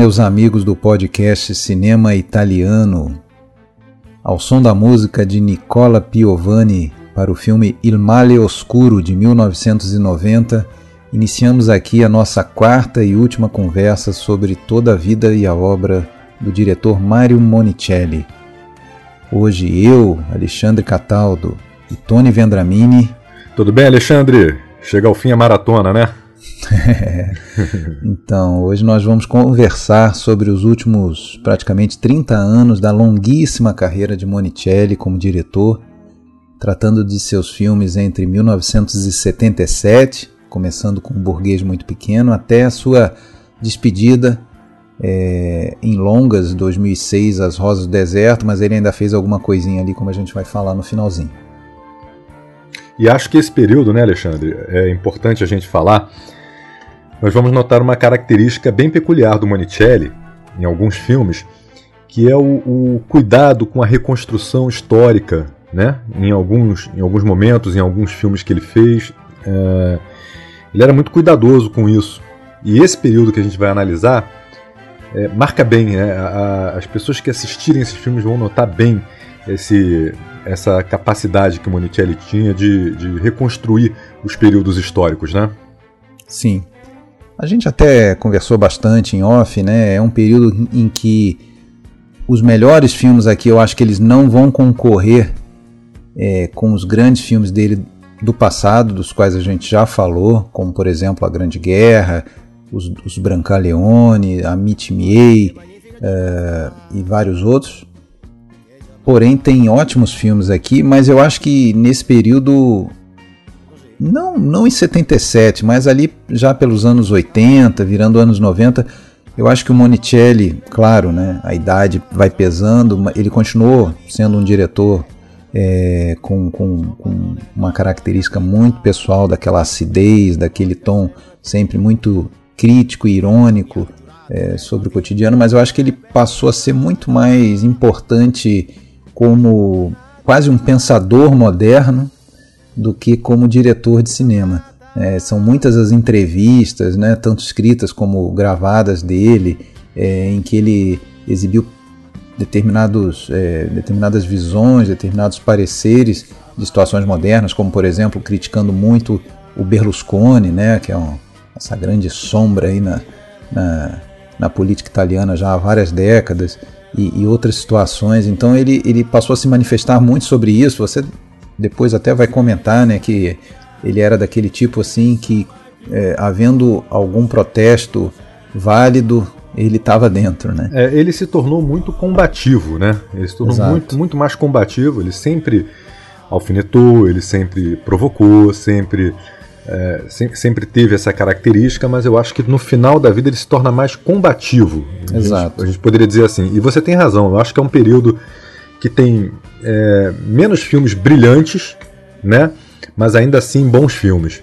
Meus amigos do podcast Cinema Italiano. Ao som da música de Nicola Piovani para o filme Il Male Oscuro de 1990, iniciamos aqui a nossa quarta e última conversa sobre toda a vida e a obra do diretor Mario Monicelli. Hoje eu, Alexandre Cataldo e Tony Vendramini. Tudo bem, Alexandre? Chega ao fim a maratona, né? então, hoje nós vamos conversar sobre os últimos praticamente 30 anos da longuíssima carreira de Monicelli como diretor, tratando de seus filmes entre 1977, começando com um burguês muito pequeno, até a sua despedida é, em longas, 2006, As Rosas do Deserto, mas ele ainda fez alguma coisinha ali, como a gente vai falar no finalzinho. E acho que esse período, né, Alexandre, é importante a gente falar nós vamos notar uma característica bem peculiar do Monicelli, em alguns filmes, que é o, o cuidado com a reconstrução histórica, né? Em alguns, em alguns momentos, em alguns filmes que ele fez, é, ele era muito cuidadoso com isso. E esse período que a gente vai analisar é, marca bem, né? A, as pessoas que assistirem esses filmes vão notar bem esse, essa capacidade que o Monicelli tinha de, de reconstruir os períodos históricos, né? Sim, a gente até conversou bastante em off, né? É um período em que os melhores filmes aqui eu acho que eles não vão concorrer é, com os grandes filmes dele do passado, dos quais a gente já falou, como por exemplo A Grande Guerra, os, os Brancaleone, a Meet Me uh, e vários outros. Porém, tem ótimos filmes aqui, mas eu acho que nesse período não, não em 77, mas ali já pelos anos 80, virando anos 90, eu acho que o Monicelli, claro, né, a idade vai pesando, ele continuou sendo um diretor é, com, com, com, uma característica muito pessoal daquela acidez, daquele tom sempre muito crítico e irônico é, sobre o cotidiano, mas eu acho que ele passou a ser muito mais importante como quase um pensador moderno do que como diretor de cinema. É, são muitas as entrevistas, né, tanto escritas como gravadas dele, é, em que ele exibiu determinados, é, determinadas visões, determinados pareceres de situações modernas, como por exemplo criticando muito o Berlusconi, né, que é um, essa grande sombra aí na, na, na, política italiana já há várias décadas, e, e outras situações. Então ele, ele passou a se manifestar muito sobre isso. Você depois até vai comentar, né, que ele era daquele tipo assim que, é, havendo algum protesto válido, ele estava dentro, né? É, ele se tornou muito combativo, né? Ele se tornou muito, muito mais combativo. Ele sempre alfinetou, ele sempre provocou, sempre, é, sempre, sempre teve essa característica, mas eu acho que no final da vida ele se torna mais combativo. Exato. A gente, a gente poderia dizer assim. E você tem razão. Eu acho que é um período que tem é, menos filmes brilhantes, né? Mas ainda assim bons filmes.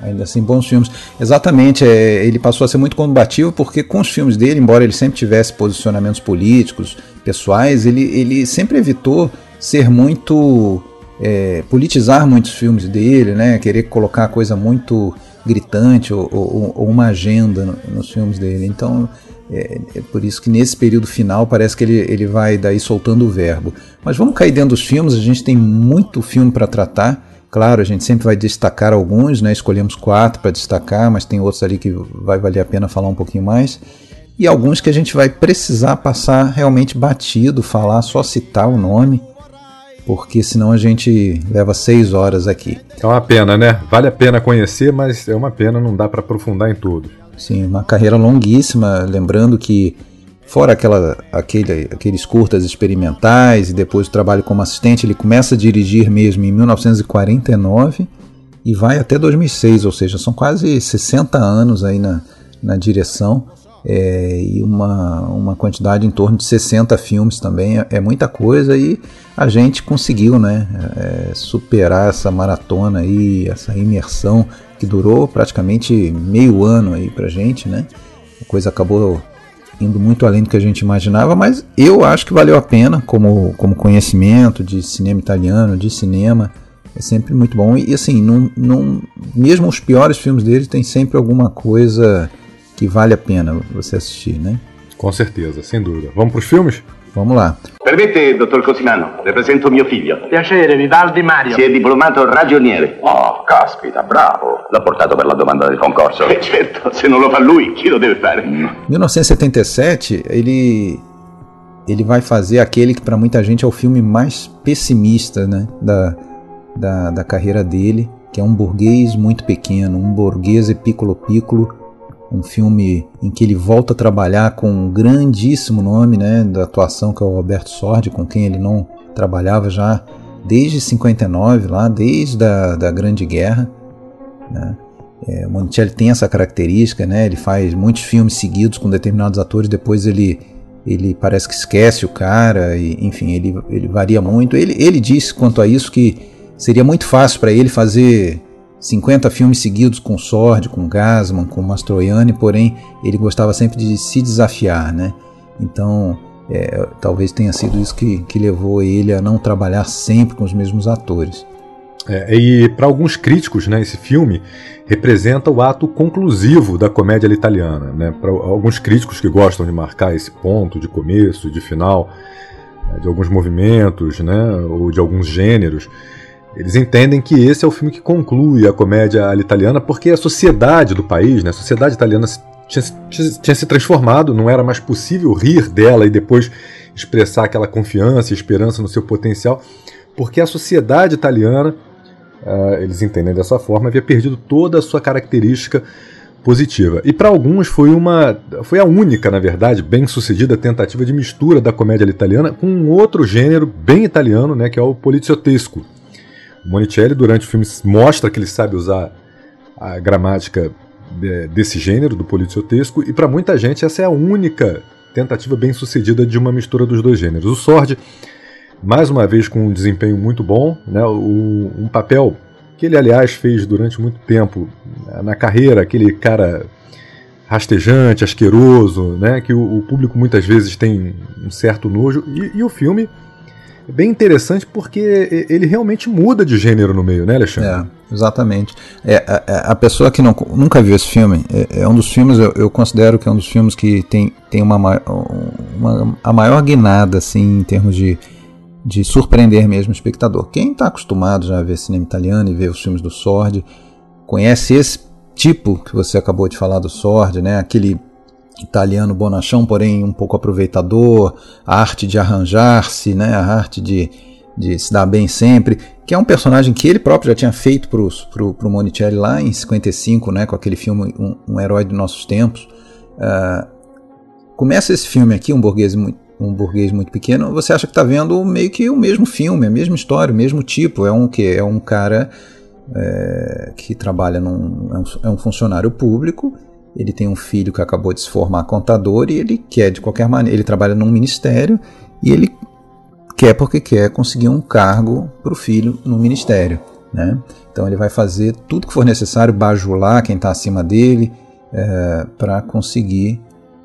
Ainda assim, bons filmes. Exatamente, é, ele passou a ser muito combativo porque com os filmes dele, embora ele sempre tivesse posicionamentos políticos, pessoais, ele, ele sempre evitou ser muito. É, politizar muitos filmes dele, né? Querer colocar coisa muito gritante ou, ou, ou uma agenda nos filmes dele. Então, é, é, por isso que nesse período final parece que ele, ele vai daí soltando o verbo. Mas vamos cair dentro dos filmes, a gente tem muito filme para tratar. Claro, a gente sempre vai destacar alguns, né? escolhemos quatro para destacar, mas tem outros ali que vai valer a pena falar um pouquinho mais. E alguns que a gente vai precisar passar realmente batido, falar, só citar o nome, porque senão a gente leva seis horas aqui. É uma pena, né? Vale a pena conhecer, mas é uma pena, não dá para aprofundar em tudo. Sim, uma carreira longuíssima, lembrando que fora aquela, aquele, aqueles curtas experimentais e depois o trabalho como assistente, ele começa a dirigir mesmo em 1949 e vai até 2006, ou seja, são quase 60 anos aí na, na direção é, e uma, uma quantidade em torno de 60 filmes também, é, é muita coisa e a gente conseguiu né, é, superar essa maratona aí, essa imersão que durou praticamente meio ano aí pra gente, né? A coisa acabou indo muito além do que a gente imaginava, mas eu acho que valeu a pena como, como conhecimento de cinema italiano, de cinema. É sempre muito bom. E assim, não, não, mesmo os piores filmes dele tem sempre alguma coisa que vale a pena você assistir, né? Com certeza, sem dúvida. Vamos para os filmes? Vamos lá. Permette, dottor Cosimano, le presento mio figlio. Piacere, Vivaldi Mario. Si è diplomato ragioniere. Oh, caspita, bravo. L'ho portato per la domanda del concorso. Eh, certo, se non lo fa lui, chi lo deve fare? 1977, ele ele vai fazer aquele que para muita gente é o filme mais pessimista né, da, da, da carreira dele, que é um burguês muito pequeno, um burguês piccolo piccolo, um filme em que ele volta a trabalhar com um grandíssimo nome né, da atuação, que é o Roberto Sordi, com quem ele não trabalhava já desde 59, lá desde a da Grande Guerra. Né. É, o Monticelli tem essa característica, né, ele faz muitos filmes seguidos com determinados atores, depois ele ele parece que esquece o cara, e, enfim, ele, ele varia muito. Ele, ele disse quanto a isso que seria muito fácil para ele fazer 50 filmes seguidos com Sword, com Gasman, com Mastroianni, porém ele gostava sempre de se desafiar, né? Então, é, talvez tenha sido isso que, que levou ele a não trabalhar sempre com os mesmos atores. É, e para alguns críticos, né, esse filme representa o ato conclusivo da comédia italiana. Né? Para alguns críticos que gostam de marcar esse ponto de começo, de final, né, de alguns movimentos, né, ou de alguns gêneros, eles entendem que esse é o filme que conclui a comédia italiana, porque a sociedade do país, né, a sociedade italiana tinha, tinha, tinha se transformado, não era mais possível rir dela e depois expressar aquela confiança e esperança no seu potencial, porque a sociedade italiana uh, eles entendem dessa forma, havia perdido toda a sua característica positiva. E para alguns foi uma foi a única, na verdade, bem-sucedida tentativa de mistura da comédia italiana com um outro gênero bem italiano, né, que é o poliziotesco. Monicelli durante o filme mostra que ele sabe usar a gramática desse gênero do poliziotesco e para muita gente essa é a única tentativa bem-sucedida de uma mistura dos dois gêneros. O Sword mais uma vez com um desempenho muito bom, né? O, um papel que ele, aliás, fez durante muito tempo na carreira, aquele cara rastejante, asqueroso, né? que o, o público muitas vezes tem um certo nojo, e, e, o filme é bem interessante porque ele realmente muda de gênero no meio, né, Alexandre? É, exatamente. É, a, a pessoa que não, nunca viu esse filme, é, é um dos filmes, eu, eu, considero que é um dos filmes que tem, tem uma, uma, a maior guinada, assim, em termos de de surpreender mesmo o espectador. Quem está acostumado já a ver cinema italiano e ver os filmes do Sword, conhece esse tipo que você acabou de falar do Sword, né? aquele italiano bonachão, porém um pouco aproveitador, a arte de arranjar-se, né? a arte de, de se dar bem sempre, que é um personagem que ele próprio já tinha feito para o Monicelli lá em 55, né? com aquele filme Um, um Herói de Nossos Tempos. Uh, começa esse filme aqui, um burguês muito um burguês muito pequeno, você acha que está vendo meio que o mesmo filme, a mesma história, o mesmo tipo. É um que é um cara é, que trabalha num é um, é um, funcionário público. Ele tem um filho que acabou de se formar contador e ele quer de qualquer maneira. Ele trabalha num ministério e ele quer porque quer conseguir um cargo para o filho no ministério. Né? Então ele vai fazer tudo que for necessário, bajular quem está acima dele, é, para conseguir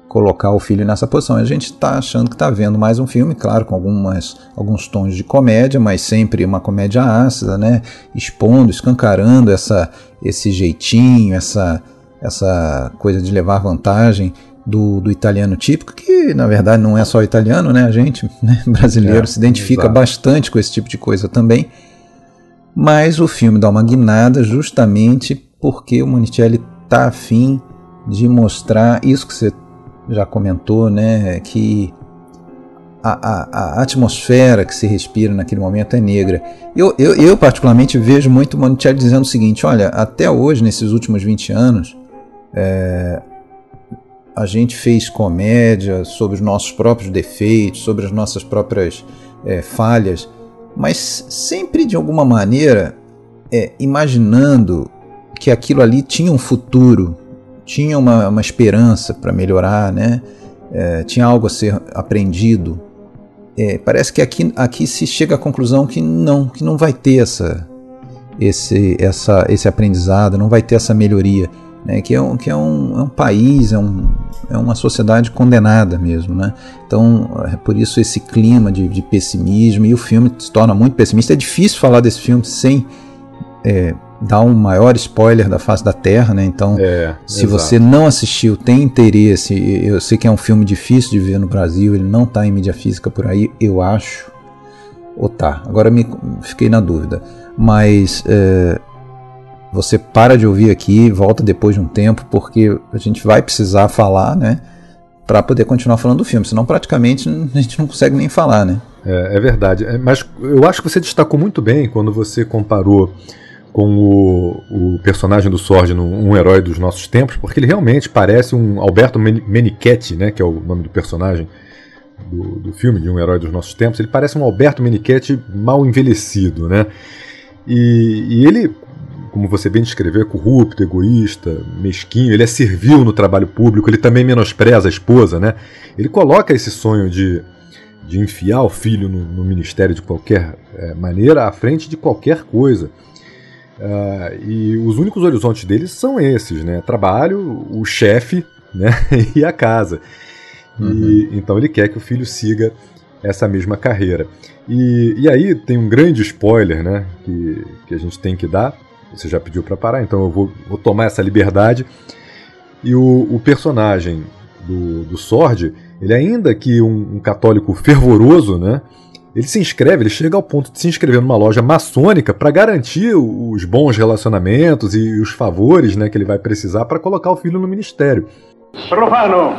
colocar o filho nessa posição. A gente está achando que está vendo mais um filme, claro, com algumas, alguns tons de comédia, mas sempre uma comédia ácida, né? expondo, escancarando essa, esse jeitinho, essa, essa coisa de levar vantagem do, do italiano típico, que na verdade não é só italiano, né? a gente né? brasileiro é, se identifica exato. bastante com esse tipo de coisa também. Mas o filme dá uma guinada justamente porque o Monicelli está afim de mostrar isso que você já comentou, né, que a, a, a, atmosfera que se respira naquele momento é negra. Eu, eu, eu particularmente vejo muito Monticelli dizendo o seguinte: olha, até hoje, nesses últimos 20 anos, é, a gente fez comédia sobre os nossos próprios defeitos, sobre as nossas próprias é, falhas, mas sempre de alguma maneira é, imaginando que aquilo ali tinha um futuro, tinha uma, uma esperança para melhorar, né? É, tinha algo a ser aprendido. É, parece que aqui, aqui se chega à conclusão que não, que não vai ter essa, esse, essa, esse aprendizado, não vai ter essa melhoria. Né, que é um, que é um, é um país, é, um, é uma sociedade condenada mesmo. Né? Então, é por isso esse clima de, de pessimismo, e o filme se torna muito pessimista. É difícil falar desse filme sem é, dá um maior spoiler da face da Terra, né? Então, É, se exato. você não assistiu, tem interesse, eu sei que é um filme difícil de ver no Brasil, ele não está em mídia física por aí, eu acho. Ou tá, agora me fiquei na dúvida. Mas é, você para de ouvir aqui, volta depois de um tempo, porque a gente vai precisar falar, né? Para poder continuar falando do filme, senão praticamente a gente não consegue nem falar, né? É, é verdade. É, Mas eu acho que você destacou muito bem quando você comparou com o, o personagem do Sorge no Um Herói dos Nossos Tempos, porque ele realmente parece um Alberto Men- Menichetti, né, que é o nome do personagem do, do filme, de Um Herói dos Nossos Tempos. Ele parece um Alberto Menichetti mal envelhecido, né? E, e ele, como você bem descreveu, é corrupto, egoísta, mesquinho, ele é servil no trabalho público, ele também menospreza a esposa, né? Ele coloca esse sonho de, de enfiar o filho no, no ministério de qualquer eh, maneira à frente de qualquer coisa. Ah, e os únicos horizontes deles são esses, né? Trabalho, o chefe né? e a casa. E, então ele quer que o filho siga essa mesma carreira. E, e aí tem um grande spoiler né? que, que a gente tem que dar. Você já pediu para parar, então eu vou, vou tomar essa liberdade. E o, o personagem do, do Sword, ele ainda que um, um católico fervoroso, né? Ele se inscreve, ele chega ao ponto de se inscrever numa loja maçônica para garantir os bons relacionamentos e os favores né, que ele vai precisar para colocar o filho no ministério. Profano,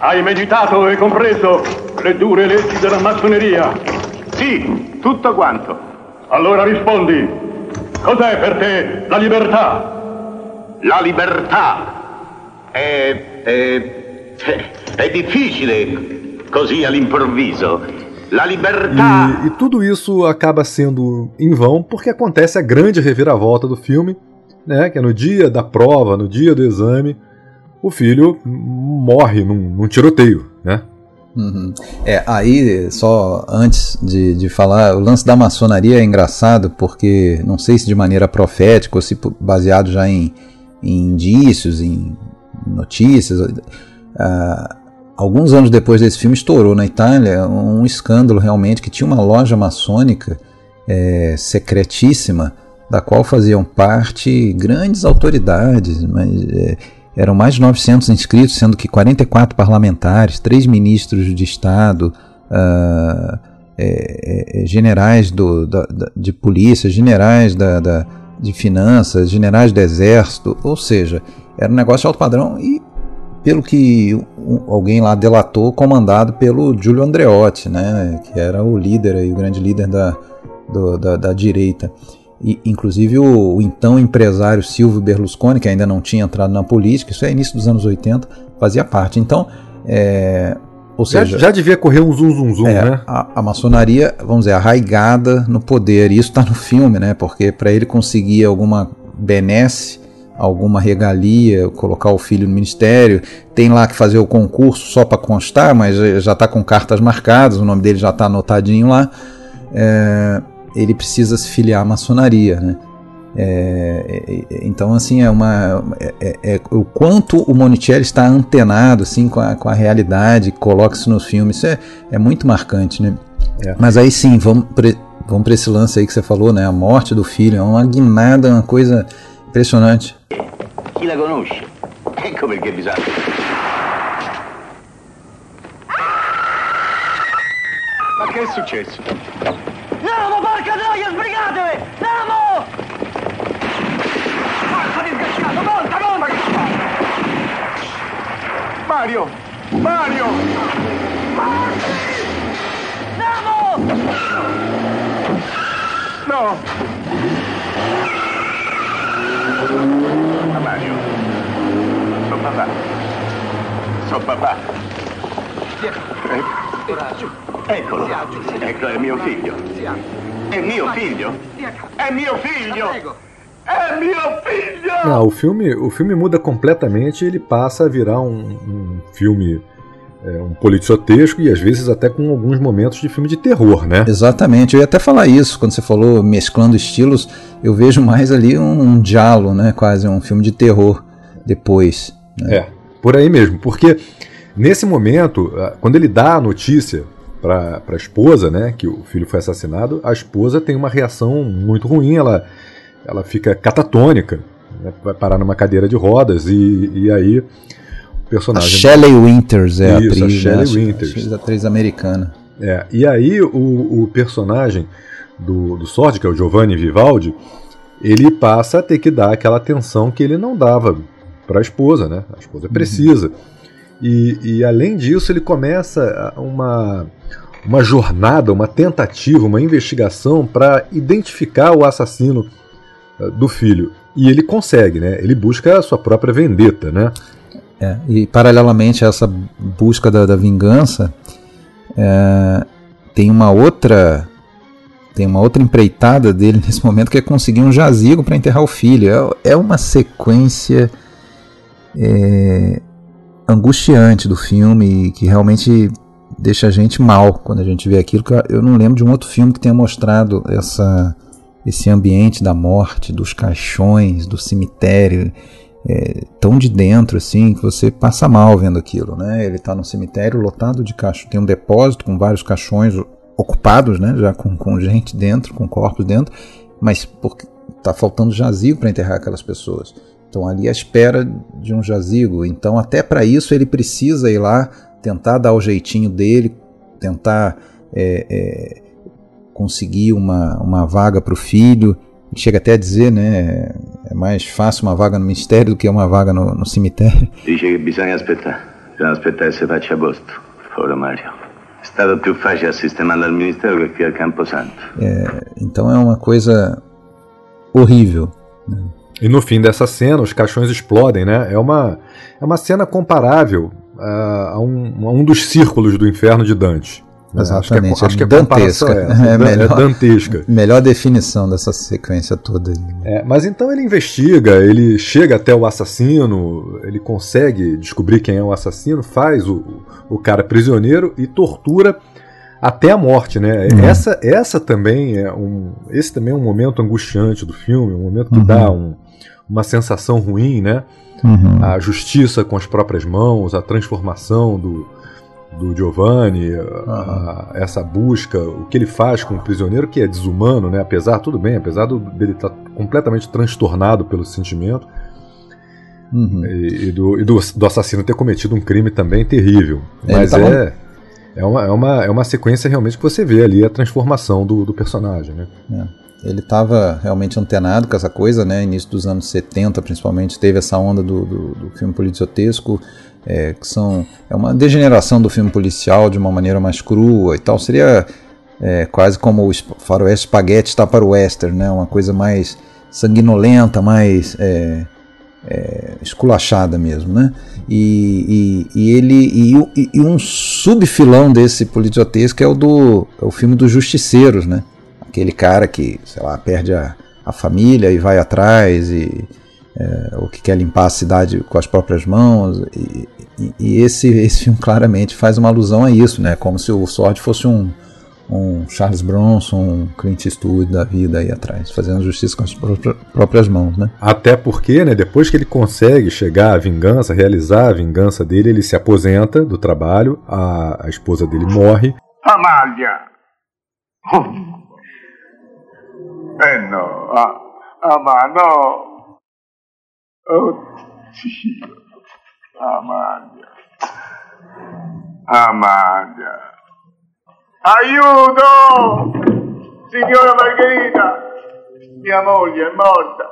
hai meditato e compreso le dure leggi della massoneria. Sì, tutto quanto. Allora rispondi, cos'è per te la libertà? La libertà è, è, è difficile così all'improvviso. La libertà... E, e tudo isso acaba sendo em vão porque acontece a grande reviravolta do filme, né, que é no dia da prova, no dia do exame, o filho morre num, num tiroteio, né? Uhum. É, aí, só antes de, de falar, o lance da maçonaria é engraçado porque, não sei se de maneira profética ou se baseado já em, em indícios, em notícias. ah, alguns anos depois desse filme, estourou na Itália um escândalo realmente que tinha uma loja maçônica é, secretíssima, da qual faziam parte grandes autoridades, mas. é, eram mais de 900 inscritos, sendo que 44 parlamentares, três ministros de Estado, ah, é, é, generais do, da- da- de polícia, generais da, da- de finanças, generais do exército, ou seja, era um negócio de alto padrão e, pelo que alguém lá delatou, comandado pelo Giulio Andreotti, né, que era o líder, aí, o grande líder da, do- da direita. E, inclusive o, o então empresário Silvio Berlusconi, que ainda não tinha entrado na política, isso é início dos anos 80, fazia parte. Então, é, ou Já, seja, já devia correr um zum zum zum, é, né? a, a maçonaria, vamos dizer, arraigada no poder. E isso está no filme, né? Porque para ele conseguir alguma benesse, alguma regalia, colocar o filho no ministério, tem lá que fazer o concurso só para constar, mas já está com cartas marcadas, o nome dele já está anotadinho lá. É, ele precisa se filiar à maçonaria, né? É, é, é, então assim é uma é, é- é o quanto o Monicelli está antenado assim com a, com a realidade coloca isso nos filmes isso é, é muito marcante né É. mas aí sim vamos pre, vamos para esse lance aí que você falou né a morte do filho é uma guinada uma coisa impressionante Chi la conosce? Ecco perché bisogna... Ma che è successo? Mario! Mario! Namo! No! Mario. Sono papà. Sono papà. Eccolo. Ecco, è mio figlio. È mio figlio. È mio figlio. È mio figlio! Não, o filme, o filme muda completamente, ele passa a virar um, um filme é, um policiotesco e às vezes até com alguns momentos de filme de terror, né? exatamente eu ia até falar isso quando você falou mesclando estilos eu vejo mais ali um, um diálogo né quase um filme de terror depois né? É, por aí mesmo, porque nesse momento, ah, quando ele dá a notícia para a esposa, né, que o filho foi assassinado, a esposa tem uma reação muito ruim, ela ela fica catatônica, né? vai parar numa cadeira de rodas e, e aí o personagem. A Shelley Winters é Isso, a atriz. a Shelley né? Winters. Atriz, atriz americana. É, e aí o, o personagem do, do Sordi, que é o Giovanni Vivaldi, ele passa a ter que dar aquela atenção que ele não dava para a esposa, né? A esposa precisa. E, e além disso, ele começa uma, uma jornada, uma tentativa, uma investigação para identificar o assassino do filho. E ele consegue, né? Ele busca a sua própria vendetta, né? É, e paralelamente a essa busca da, da vingança, é, tem uma outra tem uma outra empreitada dele nesse momento que é conseguir um jazigo para enterrar o filho. É, é uma sequência é, angustiante do filme que realmente deixa a gente mal quando a gente vê aquilo. Eu não lembro de um outro filme que tenha mostrado essa, esse ambiente da morte, dos caixões, do cemitério, é, tão de dentro assim que você passa mal vendo aquilo, né? Ele está num cemitério lotado de caixões, tem um depósito com vários caixões ocupados, né? Já com, com gente dentro, com corpos dentro, mas porque está faltando jazigo para enterrar aquelas pessoas. Então ali à espera de um jazigo. Então até para isso ele precisa ir lá tentar dar o jeitinho dele, tentar é, é, conseguir uma, uma vaga para o filho. Chega até a dizer, né? É mais fácil uma vaga no ministério do que uma vaga no, no cemitério. Dice che bisogna aspettare. Bisogna aspettare che si faccia agosto. Foro Mario. È stato più facile sistemare al ministero che qui al Camposanto. É, então é uma coisa horrível. Né? E no fim dessa cena, os caixões explodem, né? É uma, é uma cena comparável uh, a, um, a um dos círculos do inferno de Dante. Né? Exatamente, Acho que é, acho que é dantesca. É, É é, melhor. dantesca. Melhor definição dessa sequência toda. aí. É, mas então ele investiga, ele chega até o assassino, ele consegue descobrir quem é o assassino, faz o, o cara prisioneiro e tortura até a morte, né? Uhum. Essa, essa também é um, esse também é um momento angustiante do filme, um momento que Uhum. dá um- uma sensação ruim, né? Uhum. A justiça com as próprias mãos, a transformação do, do Giovanni, a- essa busca, o que ele faz com o prisioneiro, que é desumano, né? Apesar, tudo bem, apesar do- dele estar completamente transtornado pelo sentimento Uhum. e, e do, e do, do assassino ter cometido um crime também terrível. Ele Mas tava- é, é, uma, é, uma, é uma sequência realmente que você vê ali a transformação do, do personagem, né? Ele estava realmente antenado com essa coisa, né? Início dos anos 70, principalmente, teve essa onda do, do, do filme policiotesco, é, que são é uma degeneração do filme policial de uma maneira mais crua e tal. Seria é, quase como o faroeste espaguete está para o western, né? Uma coisa mais sanguinolenta, mais é, é, esculachada mesmo, né? E, e, e ele e, e- e um subfilão desse policiotesco é o do é o filme dos justiceiros, né? Aquele cara que, sei lá, perde a, a família e vai atrás e é, ou que quer limpar a cidade com as próprias mãos e, e- e esse esse filme claramente faz uma alusão a isso, né? Como se o Sword fosse um um Charles Bronson, um Clint Eastwood da vida aí atrás, fazendo justiça com as próprias- próprias mãos, né? Até porque, né, depois que ele consegue chegar à vingança, realizar a vingança dele, ele se aposenta do trabalho, a, a esposa dele morre, Amalia. Eh no, ah, ah ma no. Oddio. Amalia. Amalia. Aiuto! Signora Margherita! Mia moglie è morta.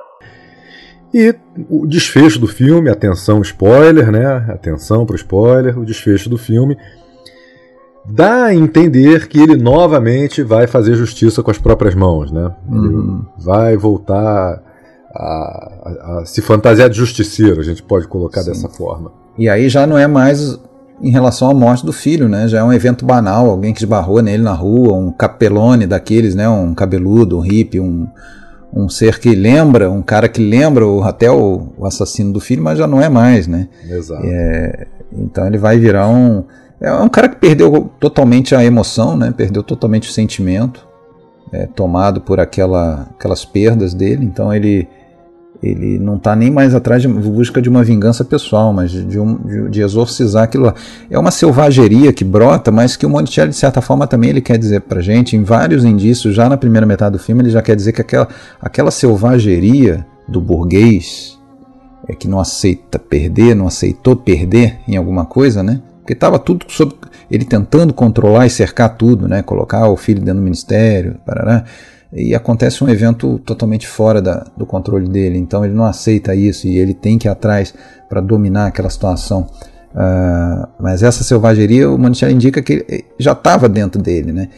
E o desfecho do filme, atenção spoiler, né? Atenção pro spoiler, o desfecho do filme dá a entender que ele novamente vai fazer justiça com as próprias mãos, né? Ele vai voltar a, a- a se fantasiar de justiceiro, a gente pode colocar Sim. dessa forma. E aí já não é mais em relação à morte do filho, né? Já é um evento banal, alguém que esbarrou nele na rua, um capelone daqueles, né? Um cabeludo, um hippie, um, um ser que lembra, um cara que lembra o, até o, o assassino do filho, mas já não é mais, né? Exato. Então ele vai virar um. É um cara que perdeu totalmente a emoção, né? Perdeu totalmente o sentimento, é, tomado por aquela, aquelas perdas dele. Então ele ele não está nem mais atrás de busca de uma vingança pessoal, mas de, um, de, de, exorcizar aquilo lá. É uma selvageria que brota, mas que o Monticelli, de certa forma, também ele quer dizer para gente, em vários indícios, já na primeira metade do filme, ele já quer dizer que aquela, aquela selvageria do burguês é, que não aceita perder, não aceitou perder em alguma coisa, né? Porque estava tudo sob ele tentando controlar e cercar tudo, né? Colocar o filho dentro do ministério, parará e acontece um evento totalmente fora da, do controle dele, então ele não aceita isso e ele tem que ir atrás para dominar aquela situação. Uh, mas essa selvageria, o Monticelli indica que já estava dentro dele. Né?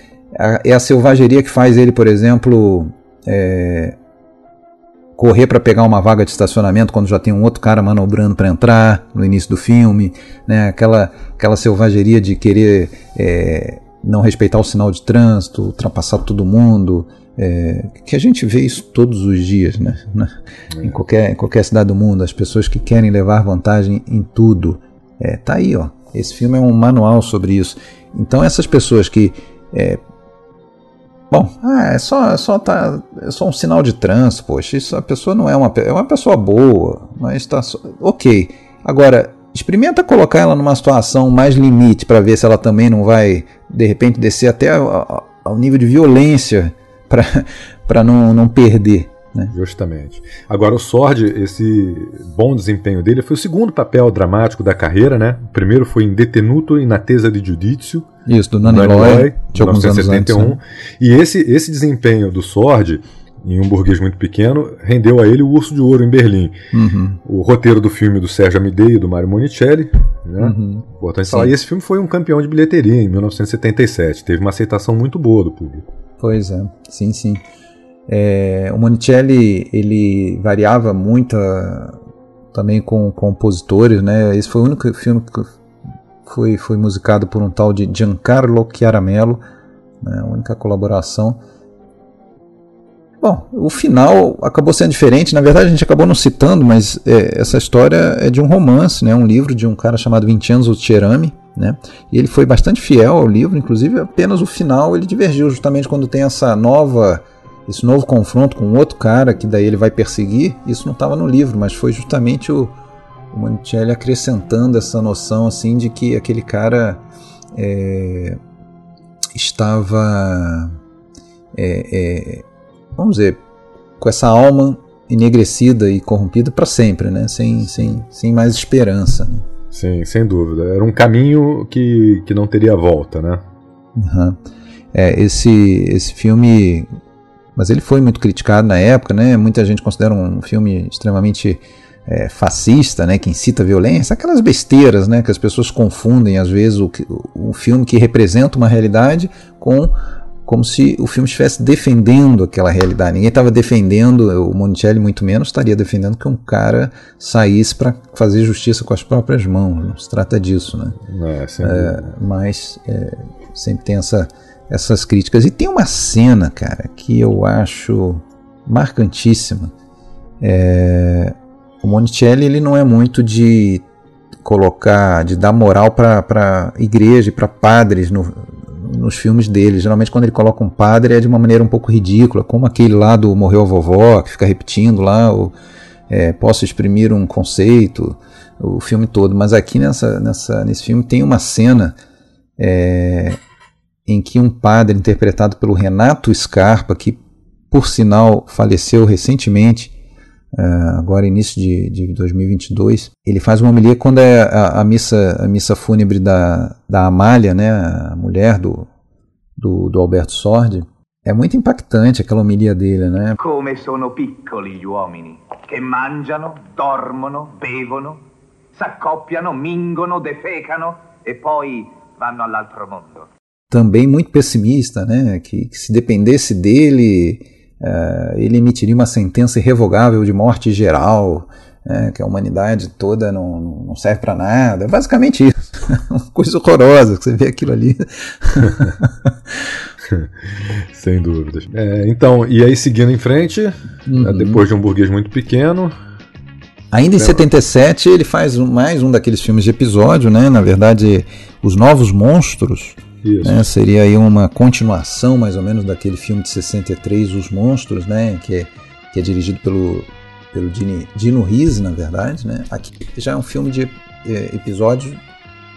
É a selvageria que faz ele, por exemplo, é, correr para pegar uma vaga de estacionamento quando já tem um outro cara manobrando para entrar no início do filme, né? aquela, aquela selvageria de querer é, não respeitar o sinal de trânsito, ultrapassar todo mundo. É, que a gente vê isso todos os dias, né? Em, qualquer, em qualquer cidade do mundo, as pessoas que querem levar vantagem em tudo. É, tá aí, ó. Esse filme é um manual sobre isso. Então essas pessoas que é, Bom, ah, é só, é só tá, é só um sinal de trânsito, poxa, isso a pessoa não é uma, é uma pessoa boa, mas está ok. Agora, experimenta colocar ela numa situação mais limite para ver se ela também não vai de repente descer até ao nível de violência para não, não perder. Né? Justamente. Agora, o Sword, esse bom desempenho dele, foi o segundo papel dramático da carreira, né? O primeiro foi em Detenuto in Attesa di Giudizio. Isso, do Nani Loy, de 1971. Antes, né? E esse, esse desempenho do Sword em um burguês muito pequeno, rendeu a ele o Urso de Ouro em Berlim. Uhum. O roteiro do filme do Sérgio Amidei e do Mário Monicelli. Né? Uhum. Importante falar. E esse filme foi um campeão de bilheteria em 1977. Teve uma aceitação muito boa do público. Pois é, sim, sim. É, o Monicelli ele variava muito uh, também com compositores, né? Esse foi o único filme que foi, foi musicado por um tal de Giancarlo Chiaramello, né? a única colaboração. Bom, o final acabou sendo diferente. Na verdade, a gente acabou não citando, mas é, essa história é de um romance, né? um livro de um cara chamado Vincenzo Cerami. Né? E ele foi bastante fiel ao livro, inclusive apenas o final ele divergiu, justamente quando tem essa nova, esse novo confronto com outro cara que daí ele vai perseguir. Isso não estava no livro, mas foi justamente o, o Monticelli acrescentando essa noção assim de que aquele cara é, estava é, é, vamos dizer, com essa alma enegrecida e corrompida para sempre, né? sem, sem, sem mais esperança. Né? Sim, sem dúvida. Era um caminho que, que não teria volta, né? Uhum. É, esse, esse filme. Mas ele foi muito criticado na época, né? Muita gente considera um filme extremamente é, fascista, né? Que incita violência. Aquelas besteiras, né? Que as pessoas confundem, às vezes, o, o filme que representa uma realidade com como se o filme estivesse defendendo aquela realidade. Ninguém estava defendendo, o Monticelli muito menos estaria defendendo que um cara saísse para fazer justiça com as próprias mãos. Não se trata disso, né? É, é, mas é, sempre tem essa, essas críticas. E tem uma cena, cara, que eu acho marcantíssima. É, o Monticelli ele não é muito de colocar, de dar moral para igreja e para padres no, nos filmes dele. Geralmente, quando ele coloca um padre, é de uma maneira um pouco ridícula, como aquele lá do Morreu a Vovó, que fica repetindo lá, o, é, posso exprimir um conceito, o filme todo. Mas aqui nessa, nessa, nesse filme tem uma cena é, em que um padre, interpretado pelo Renato Scarpa, que por sinal faleceu recentemente, agora início de, de 2022, ele faz uma homilia quando é a, a, missa a missa fúnebre da, da Amália, né, a mulher do, do, do Alberto Sordi. É muito impactante aquela homilia dele, né? Come sono piccoli gli uomini, che mangiano, dormono, bevono, s'accoppiano, mingono, defecano e poi vanno all'altro mondo. Também muito pessimista, né? Que, que se dependesse dele, é, ele emitiria uma sentença irrevogável de morte geral, é, que a humanidade toda não, não serve para nada. É basicamente isso. uma coisa horrorosa, que você vê aquilo ali. Sem dúvidas. É, então, e aí seguindo em frente, uhum. depois de um burguês muito pequeno. Ainda em 77 ele faz mais um daqueles filmes de episódio, né? Na verdade, Os Novos Monstros, né? Seria aí uma continuação, mais ou menos, daquele filme de 63, Os Monstros, né? que, é, que é dirigido pelo, pelo Dino, Dino Risi, na verdade, né? Aqui já é um filme de é, episódios,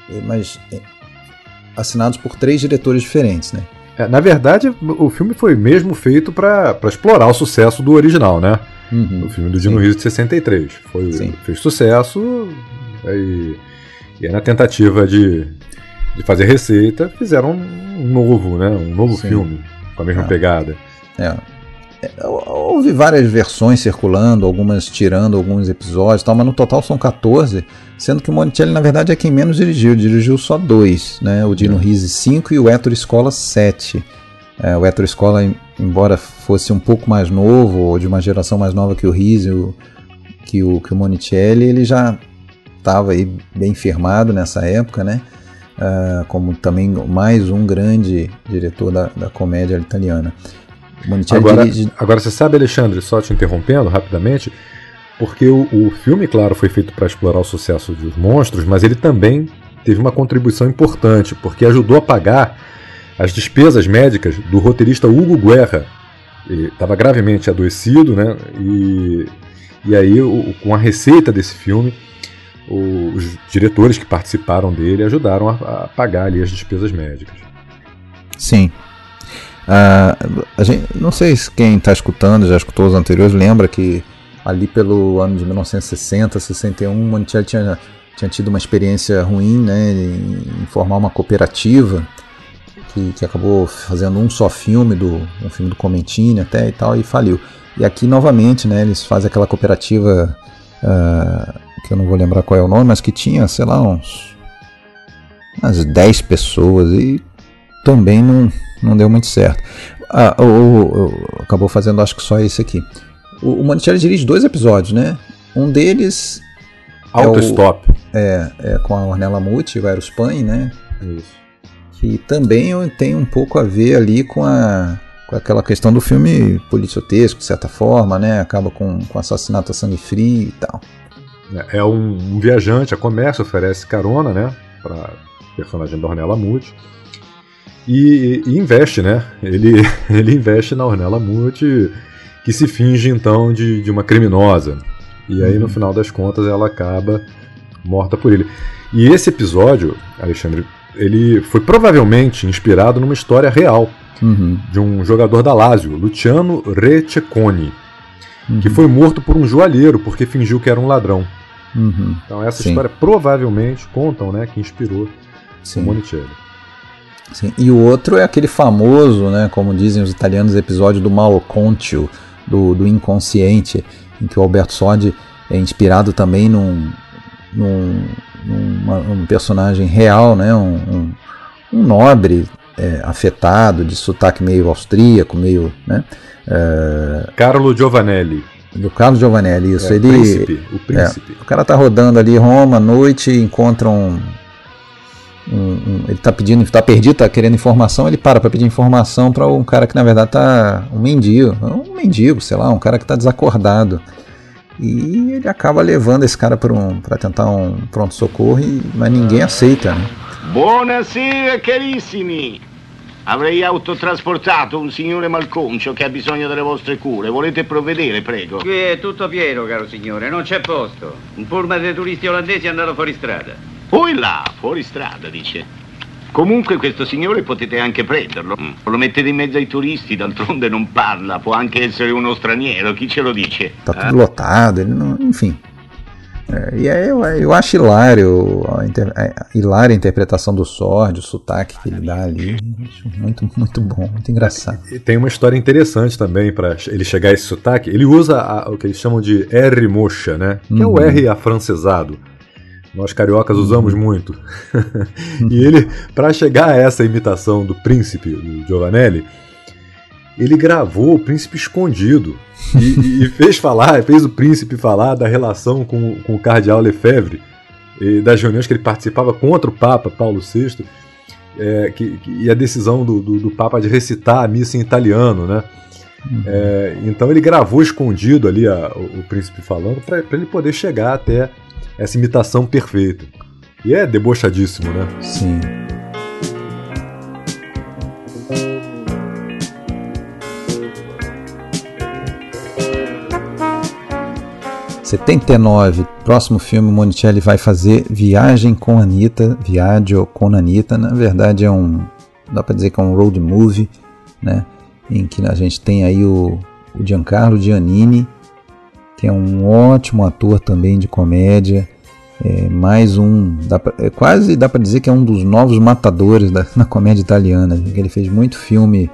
é, mas é, assinados por três diretores diferentes, né? É, na verdade, o filme foi mesmo feito para explorar o sucesso do original, né? Uhum, o filme do Dino Risi de 63. Foi, fez sucesso e, e na tentativa de, de fazer receita, fizeram um novo, né? Um novo sim. filme com a mesma é. pegada. É. É, houve várias versões circulando, algumas tirando alguns episódios, tal, mas no total são 14, sendo que o Monicelli na verdade é quem menos dirigiu, dirigiu só dois, né? o Dino Risi 5 e o Ettore Escola 7. É, o Ettore Escola, embora fosse um pouco mais novo, ou de uma geração mais nova que o Risi, que o, que o Monicelli, ele já estava aí bem firmado nessa época, né? Uh, como também mais um grande diretor da, da comédia italiana. Agora, dirige... agora você sabe, Alexandre, só te interrompendo rapidamente, porque o, o filme, claro, foi feito para explorar o sucesso dos monstros, mas ele também teve uma contribuição importante, porque ajudou a pagar as despesas médicas do roteirista Hugo Guerra. Estava gravemente adoecido, né? E, e aí, o, com a receita desse filme, os diretores que participaram dele ajudaram a, a pagar ali as despesas médicas. Sim, Uh, a gente, não sei se quem está escutando, já escutou os anteriores, lembra que ali pelo ano de 1960, 61, Monticelli tinha, tinha tido uma experiência ruim né, em, formar uma cooperativa que, que, acabou fazendo um só filme, do, um filme do Comentini até e tal, e faliu. E aqui novamente né, eles fazem aquela cooperativa uh, que eu não vou lembrar qual é o nome, mas que tinha, sei lá, uns umas 10 pessoas e também não não deu muito certo. Ah, o, o, o, acabou fazendo acho que só esse aqui. O, o dirige dois episódios, né? Um deles. Auto-stop. É, é, é, com a Ornella Muti, o Aerospan, né? Isso. Que também tem um pouco a ver ali com a com aquela questão do filme policiotesco, de certa forma, né? Acaba com, com assassinato a sangue frio e tal. É, é um, um viajante, a comércio oferece carona, né? Para personagem da Ornella Muti e, e, investe, né? Ele, ele investe na Ornella Muti, que se finge então de, de uma criminosa. E aí, uhum. no final das contas, ela acaba morta por ele. E esse episódio, Alexandre, ele foi provavelmente inspirado numa história real uhum. de um jogador da Lazio, Luciano Receconi, uhum. que foi morto por um joalheiro porque fingiu que era um ladrão. Uhum. Então essa Sim. história provavelmente contam, né, que inspirou Sim. o Monicelli. Sim. E o outro é aquele famoso, né, como dizem os italianos, episódio do Malcontio, do, do inconsciente, em que o Alberto Sodi é inspirado também num, num, num personagem real, né, um, um, um nobre é, afetado, de sotaque meio austríaco, meio. Né, é, Carlo Giovanelli. Do Carlo Giovanelli, isso. É, ele, príncipe, o príncipe. É, o cara tá rodando ali Roma à noite, encontra um um, um, ele está pedindo, está perdido, está querendo informação, ele para para pedir informação para um cara que na verdade está um mendigo, um mendigo, sei lá, um cara que está desacordado. E ele acaba levando esse cara para um, tentar um pronto-socorro, mas ninguém aceita. Né? Buonasera, carissimi! Avrei autotrasportato un signore malconcio che ha bisogno delle vostre cure. Volete provvedere, prego? Qui è tutto pieno, caro signore, non c'è posto. Un pullman dei turisti olandesi è andato fuori strada. Poi là, fuori strada, dice. Comunque questo signore potete anche prenderlo. Mm. Lo mettete in mezzo ai turisti, d'altronde non parla, può anche essere uno straniero, chi ce lo dice? Tá tudo lotado, ele não, enfim. É, e aí eu, eu acho hilário a, inter, a, hilária a interpretação do Sword, o sotaque que ele dá ali. Muito, muito bom, muito engraçado. E tem uma história interessante também para ele chegar a esse sotaque. Ele usa a, o que eles chamam de R mocha, né? Que uhum. é o uhum. R afrancesado. Nós cariocas usamos uhum. muito. e ele, para chegar a essa imitação do príncipe, do Giovanelli, ele gravou o príncipe escondido e, e, fez falar, fez o príncipe falar da relação com, com o cardeal Lefebvre, e das reuniões que ele participava contra o Papa Paulo VI, é, que, que, e a decisão do, do, do, Papa de recitar a missa em italiano, né? Uhum. É, então ele gravou escondido ali a, o, o príncipe falando para ele poder chegar até essa imitação perfeita. E é debochadíssimo, né? Sim. 79, próximo filme, Monicelli vai fazer Viagem com Anitta, Viaggio com Anitta. Na verdade é um, dá para dizer que é um road movie, né? Em que a gente tem aí o, o Giancarlo Giannini, que é um ótimo ator também de comédia. É, mais um, dá pra, é, quase dá para dizer que é um dos novos matadores da, na comédia italiana. Ele fez muito filme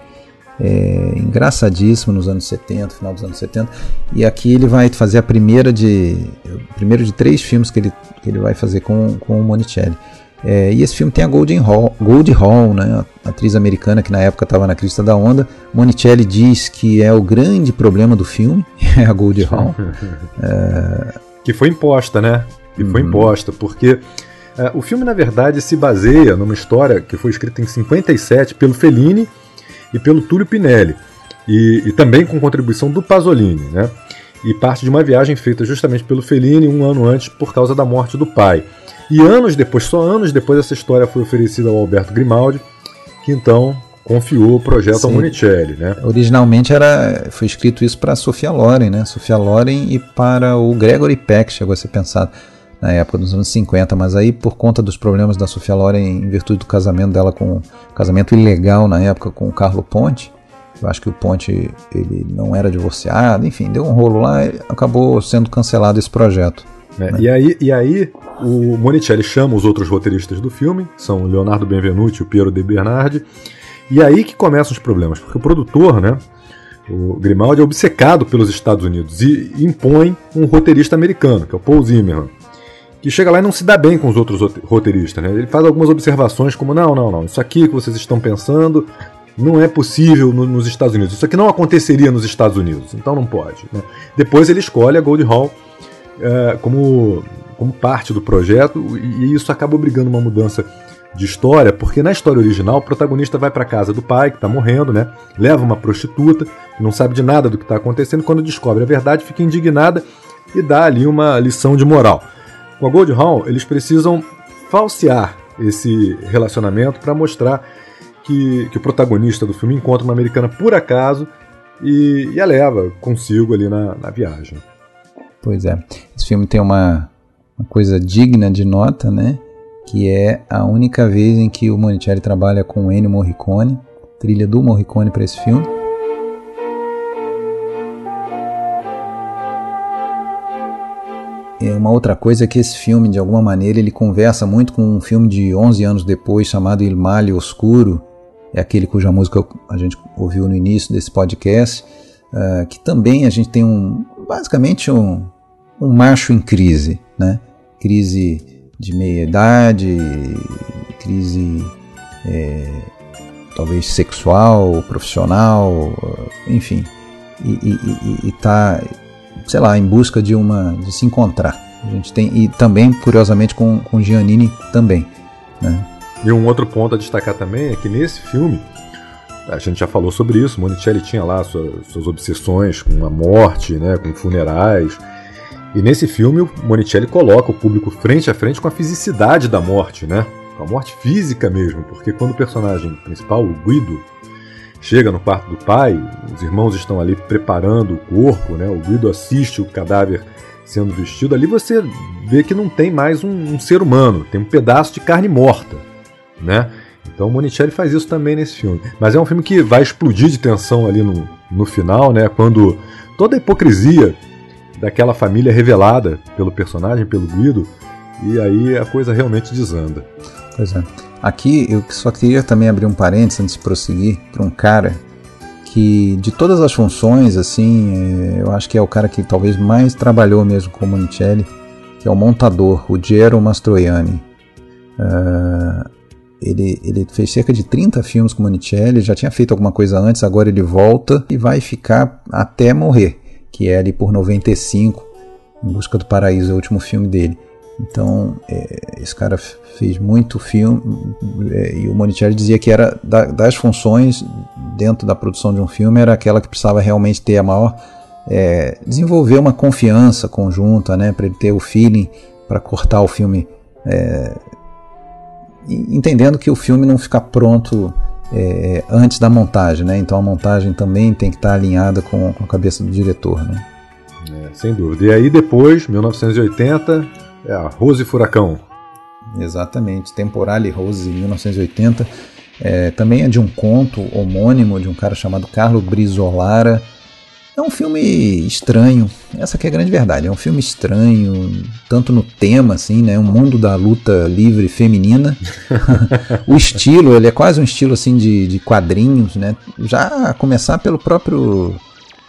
é, engraçadíssimo nos anos 70, final dos anos 70. E aqui ele vai fazer a primeira de, o primeiro de três filmes que ele, que ele vai fazer com, com o Monicelli. É, e esse filme tem a Goldie Hawn, Goldie Hawn né, a atriz americana que na época estava na crista da onda. Monicelli diz que é o grande problema do filme, é a Goldie Hawn. é... Que foi imposta, né? Que uhum. foi imposta, porque é, o filme, na verdade, se baseia numa história que foi escrita em 57 pelo Fellini e pelo Túlio Pinelli, e, e também com contribuição do Pasolini, né? E parte de uma viagem feita justamente pelo Fellini um ano antes por causa da morte do pai. E anos depois, só anos depois, essa história foi oferecida ao Alberto Grimaldi, que então confiou o projeto Sim. ao Monicelli, né? Originalmente era, foi escrito isso para Sofia Loren, né? Sofia Loren e para o Gregory Peck, chegou a ser pensado na época dos anos 50, mas aí por conta dos problemas da Sofia Loren em virtude do casamento dela com casamento ilegal na época com o Carlo Ponte, eu acho que o Ponte ele não era divorciado, enfim, deu um rolo lá e acabou sendo cancelado esse projeto. É, né? e, aí, e aí o Monicelli chama os outros roteiristas do filme, são o Leonardo Benvenuti e o Piero De Bernardi, e aí que começam os problemas, porque o produtor, né, o Grimaldi é obcecado pelos Estados Unidos e impõe um roteirista americano, que é o Paul Zimmerman que chega lá e não se dá bem com os outros roteiristas. Né? Ele faz algumas observações como: não, não, não, isso aqui que vocês estão pensando não é possível no, nos Estados Unidos. Isso aqui não aconteceria nos Estados Unidos, então não pode. Né? Depois ele escolhe a Gold Hall é, como, como parte do projeto e, isso acaba obrigando uma mudança de história, porque na história original o protagonista vai para casa do pai, que está morrendo, né? leva uma prostituta, não sabe de nada do que está acontecendo, quando descobre a verdade fica indignada e dá ali uma lição de moral. Com a Gold Hall, eles precisam falsear esse relacionamento para mostrar que, que, o protagonista do filme encontra uma americana por acaso e, e a leva consigo ali na, na, viagem. Pois é. Esse filme tem uma, uma, coisa digna de nota, né? Que é a única vez em que o Monicelli trabalha com Ennio Morricone, trilha do Morricone para esse filme. É uma outra coisa é que esse filme, de alguma maneira, ele conversa muito com um filme de 11 anos depois chamado Il Male Oscuro, é aquele cuja música a gente ouviu no início desse podcast, uh, que também a gente tem um, basicamente um, um macho em crise, né? Crise de meia idade, crise é, talvez sexual, profissional, enfim, e está sei lá, em busca de uma de se encontrar. A gente tem e também curiosamente com com Giannini também, né? E um outro ponto a destacar também é que nesse filme a gente já falou sobre isso. Monicelli tinha lá suas, suas obsessões com a morte, né, com funerais. E nesse filme o Monicelli coloca o público frente a frente com a fisicidade da morte, né? Com a morte física mesmo, porque quando o personagem principal, o Guido, chega no quarto do pai, os irmãos estão ali preparando o corpo, né? O Guido assiste o cadáver sendo vestido. Ali você vê que não tem mais um, um ser humano, tem um pedaço de carne morta, né? Então o Monicelli faz isso também nesse filme. Mas é um filme que vai explodir de tensão ali no, no final, né? Quando toda a hipocrisia daquela família revelada pelo personagem, pelo Guido, e aí a coisa realmente desanda. Pois é. Aqui eu só queria também abrir um parênteses antes de prosseguir para um cara que de todas as funções, assim, é, eu acho que é o cara que talvez mais trabalhou mesmo com o Monicelli, que é o montador, o Gero Mastroianni. Uh, ele, ele fez cerca de 30 filmes com Monicelli, já tinha feito alguma coisa antes, agora ele volta e vai ficar até morrer, que é ali por 95, Em Busca do Paraíso, é o último filme dele. Então, é, esse cara fez muito filme é, e o Monicelli dizia que era da, das funções dentro da produção de um filme era aquela que precisava realmente ter a maior é, desenvolver uma confiança conjunta, né, para ele ter o feeling para cortar o filme, é, entendendo que o filme não fica pronto é, antes da montagem, né? Então a montagem também tem que estar alinhada com, com a cabeça do diretor, né? É, sem dúvida. E aí depois, 1980, é a Rose Furacão. Exatamente, Temporale Rose, 1980. É, também é de um conto homônimo de um cara chamado Carlo Brizolara. É um filme estranho, essa que é a grande verdade. É um filme estranho, tanto no tema, assim, né? Um mundo da luta livre feminina. o estilo, ele é quase um estilo assim de, de quadrinhos, né? Já a começar pelo próprio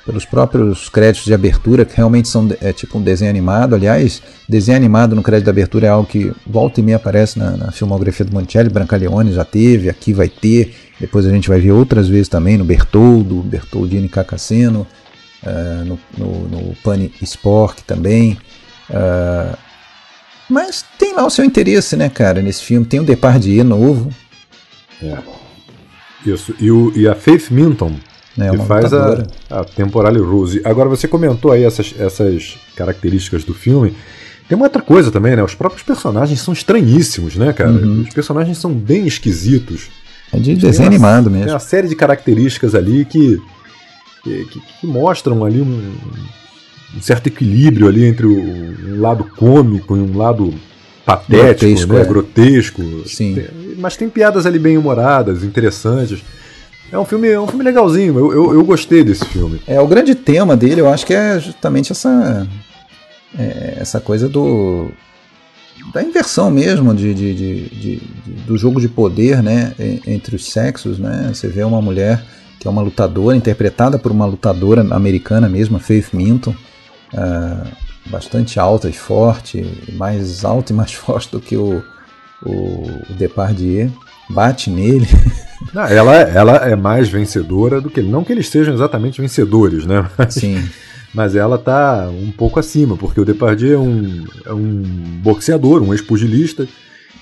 pelos próprios créditos de abertura, que realmente são é, tipo um desenho animado. Aliás, desenho animado no crédito de abertura é algo que volta e meia aparece na, na filmografia do Monticelli. Brancaleone já teve, aqui vai ter. Depois a gente vai ver outras vezes também no Bertoldo, Bertoldini Cacasseno, uh, no, no, no Pane Sport também. Uh, mas tem lá o seu interesse, né, cara, nesse filme. Tem o Depardieu novo. É. Isso. E, o, e a Faith Minton, é, que faz a, a Temporale Rose. Agora, você comentou aí essas, essas características do filme. Tem uma outra coisa também, né? Os próprios personagens são estranhíssimos, né, cara? Uhum. Os personagens são bem esquisitos. É de desenho animado mesmo. Tem uma série de características ali que, que, que mostram ali um, um, certo equilíbrio ali entre o, um lado cômico e um lado patético, grotesco, né? É. grotesco. Sim. Tem, mas tem piadas ali bem humoradas, interessantes. É um filme, é um filme legalzinho, eu, eu, eu, gostei desse filme. É, o grande tema dele, eu acho que é justamente essa, é, essa coisa do da inversão mesmo de, de, de, de, do jogo de poder né, entre os sexos. Né? Você vê uma mulher que é uma lutadora, interpretada por uma lutadora americana mesmo, Faith Minton, uh, bastante alta e forte, mais alta e mais forte do que o, o, o Depardieu, bate nele. Não, ela, ela é mais vencedora do que ele. Não que eles sejam exatamente vencedores, né? Mas, Sim. Mas ela tá um pouco acima, porque o Depardieu é um, é um boxeador, um ex-pugilista,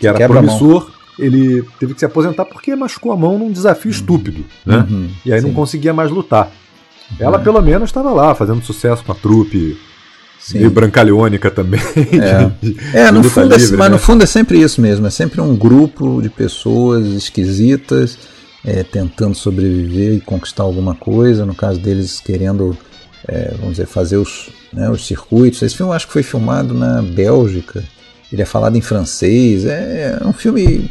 que era Quebra promissor. Ele teve que se aposentar porque machucou a mão num desafio uhum. estúpido, né? Uhum, e aí sim. não conseguia mais lutar. Ela, uhum. pelo menos, estava lá, fazendo sucesso com a trupe Sim. E brancaleônica também. É, de, é no fundo, é livre, é, mas no né? fundo é sempre isso mesmo. É sempre um grupo de pessoas esquisitas é, tentando sobreviver e conquistar alguma coisa. No caso deles, querendo, é, vamos dizer, fazer os, né, os circuitos. Esse filme acho que foi filmado na Bélgica. Ele é falado em francês. É, é um filme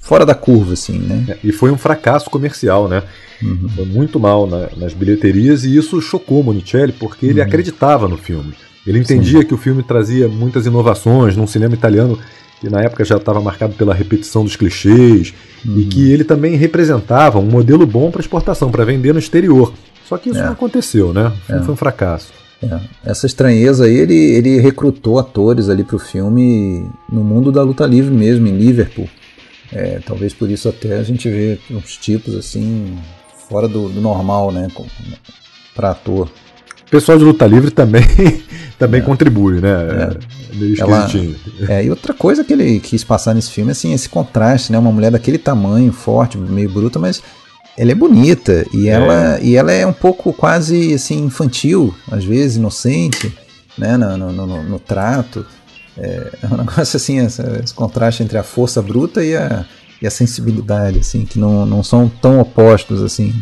fora da curva, assim, né? É, e foi um fracasso comercial, né? Uhum. Foi muito mal na, nas bilheterias e isso chocou Monicelli porque ele uhum. acreditava no filme. Ele entendia Sim. que o filme trazia muitas inovações num cinema italiano que na época já estava marcado pela repetição dos clichês uhum. e que ele também representava um modelo bom para exportação, para vender no exterior. Só que isso é. não aconteceu, né? O filme é. foi um fracasso. É. Essa estranheza aí, ele, ele recrutou atores ali para o filme no mundo da luta livre mesmo, em Liverpool. É, talvez por isso até a gente vê uns tipos assim, fora do, do normal, né? Para ator. O pessoal de luta livre também, também é. contribui, né? É. é meio esquisitinho. Ela, é, e outra coisa que ele quis passar nesse filme, assim, esse contraste, né? Uma mulher daquele tamanho, forte, meio bruta, mas ela é bonita e é. ela, e ela é um pouco quase assim infantil, às vezes inocente, né? No, no, no, no trato. É, é, um negócio assim, essa, esse contraste entre a força bruta e a, e a sensibilidade, assim, que não, não são tão opostos assim.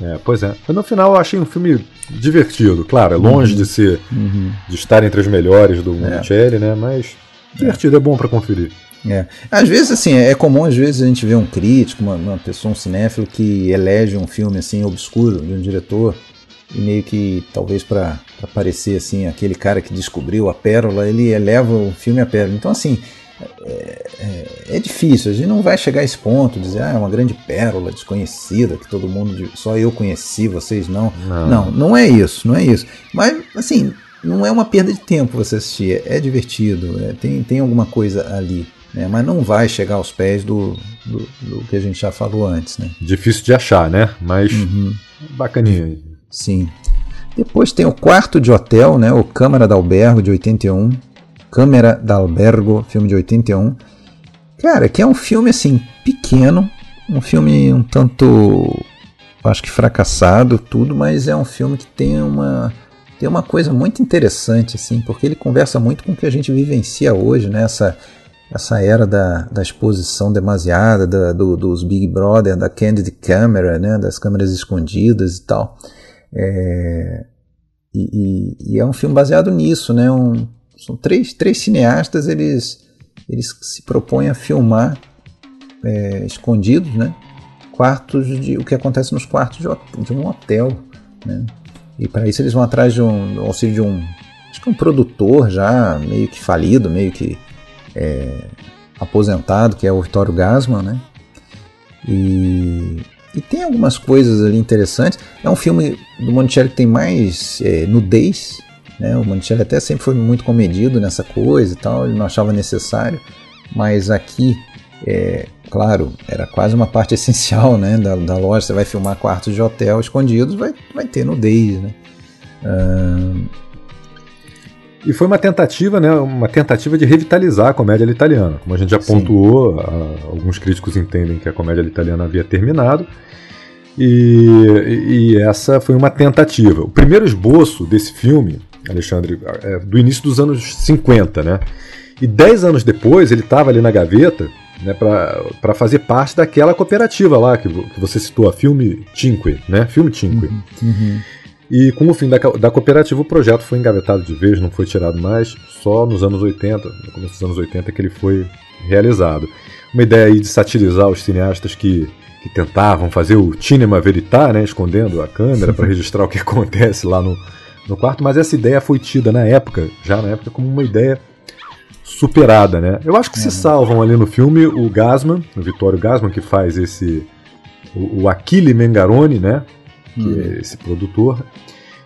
É, pois é. Mas no final eu achei um filme divertido, claro, é longe uhum. de ser uhum. de estar entre os melhores do Monticelli, é. né? Mas divertido, é, é bom para conferir. É. Às vezes, assim, é comum às vezes a gente ver um crítico, uma, uma pessoa, um cinéfilo que elege um filme assim obscuro de um diretor e meio que talvez para parecer assim aquele cara que descobriu a pérola, ele eleva o filme a pérola. Então, assim, é, é, é, difícil, a gente não vai chegar a esse ponto, dizer, ah, é uma grande pérola desconhecida, que todo mundo, só eu conheci, vocês não. Não, não, não é isso, não é isso. Mas, assim, não é uma perda de tempo você assistir, é, é divertido, é, tem, tem alguma coisa ali. Né, mas não vai chegar aos pés do, do, do, que a gente já falou antes. Né? Difícil de achar, né? Mas uhum. bacaninha. Sim. Depois tem o Quarto de Hotel, né? O Câmara da Albergo, de 81. Câmara d'Albergo, filme de 81. Cara, que é um filme assim pequeno, um filme um tanto acho que fracassado, tudo, mas é um filme que tem uma tem uma coisa muito interessante assim, porque ele conversa muito com o que a gente vivencia hoje, né? Essa, essa era da, da exposição demasiada, da, do, dos Big Brother, da Candid Camera, né? Das câmeras escondidas e tal. É, e, e, é um filme baseado nisso, né? Um, são três, três cineastas, eles, eles se propõem a filmar é, escondidos, né? Quartos de o que acontece nos quartos de, de um hotel, né? E para isso eles vão atrás de um auxílio de um acho que um produtor já meio que falido, meio que é, aposentado, que é o Vittorio Gassman, né? E, e tem algumas coisas ali interessantes. É um filme do Monticelli que tem mais é, nudez, né? O Monticelli até sempre foi muito comedido nessa coisa e tal, ele não achava necessário, mas aqui, é, claro, era quase uma parte essencial né, da, da loja. Você vai filmar quartos de hotel escondidos, vai, vai ter nudez, né? Uh, e foi uma tentativa, né, uma tentativa de revitalizar a comédia italiana. Como a gente já pontuou, a, alguns críticos entendem que a comédia italiana havia terminado. E, e, essa foi uma tentativa. O primeiro esboço desse filme, Alexandre, é do início dos anos 50, né? E dez anos depois ele estava ali na gaveta né, para fazer parte daquela cooperativa lá que, que você citou, a Filme Cinque, né? Filme Cinque. Uhum, uhum. E com o fim da, da cooperativa, o projeto foi engavetado de vez, não foi tirado mais, só nos anos 80, no começo dos anos 80, que ele foi realizado. Uma ideia aí de satirizar os cineastas que, que tentavam fazer o cinema veritar, né, escondendo a câmera para registrar o que acontece lá no, no quarto, mas essa ideia foi tida na época, já na época, como uma ideia superada, né? Eu acho que se salvam ali no filme o Gasman, o Vittorio Gasman, que faz esse. o, o Achille Mengaroni, né? que hum. é esse produtor.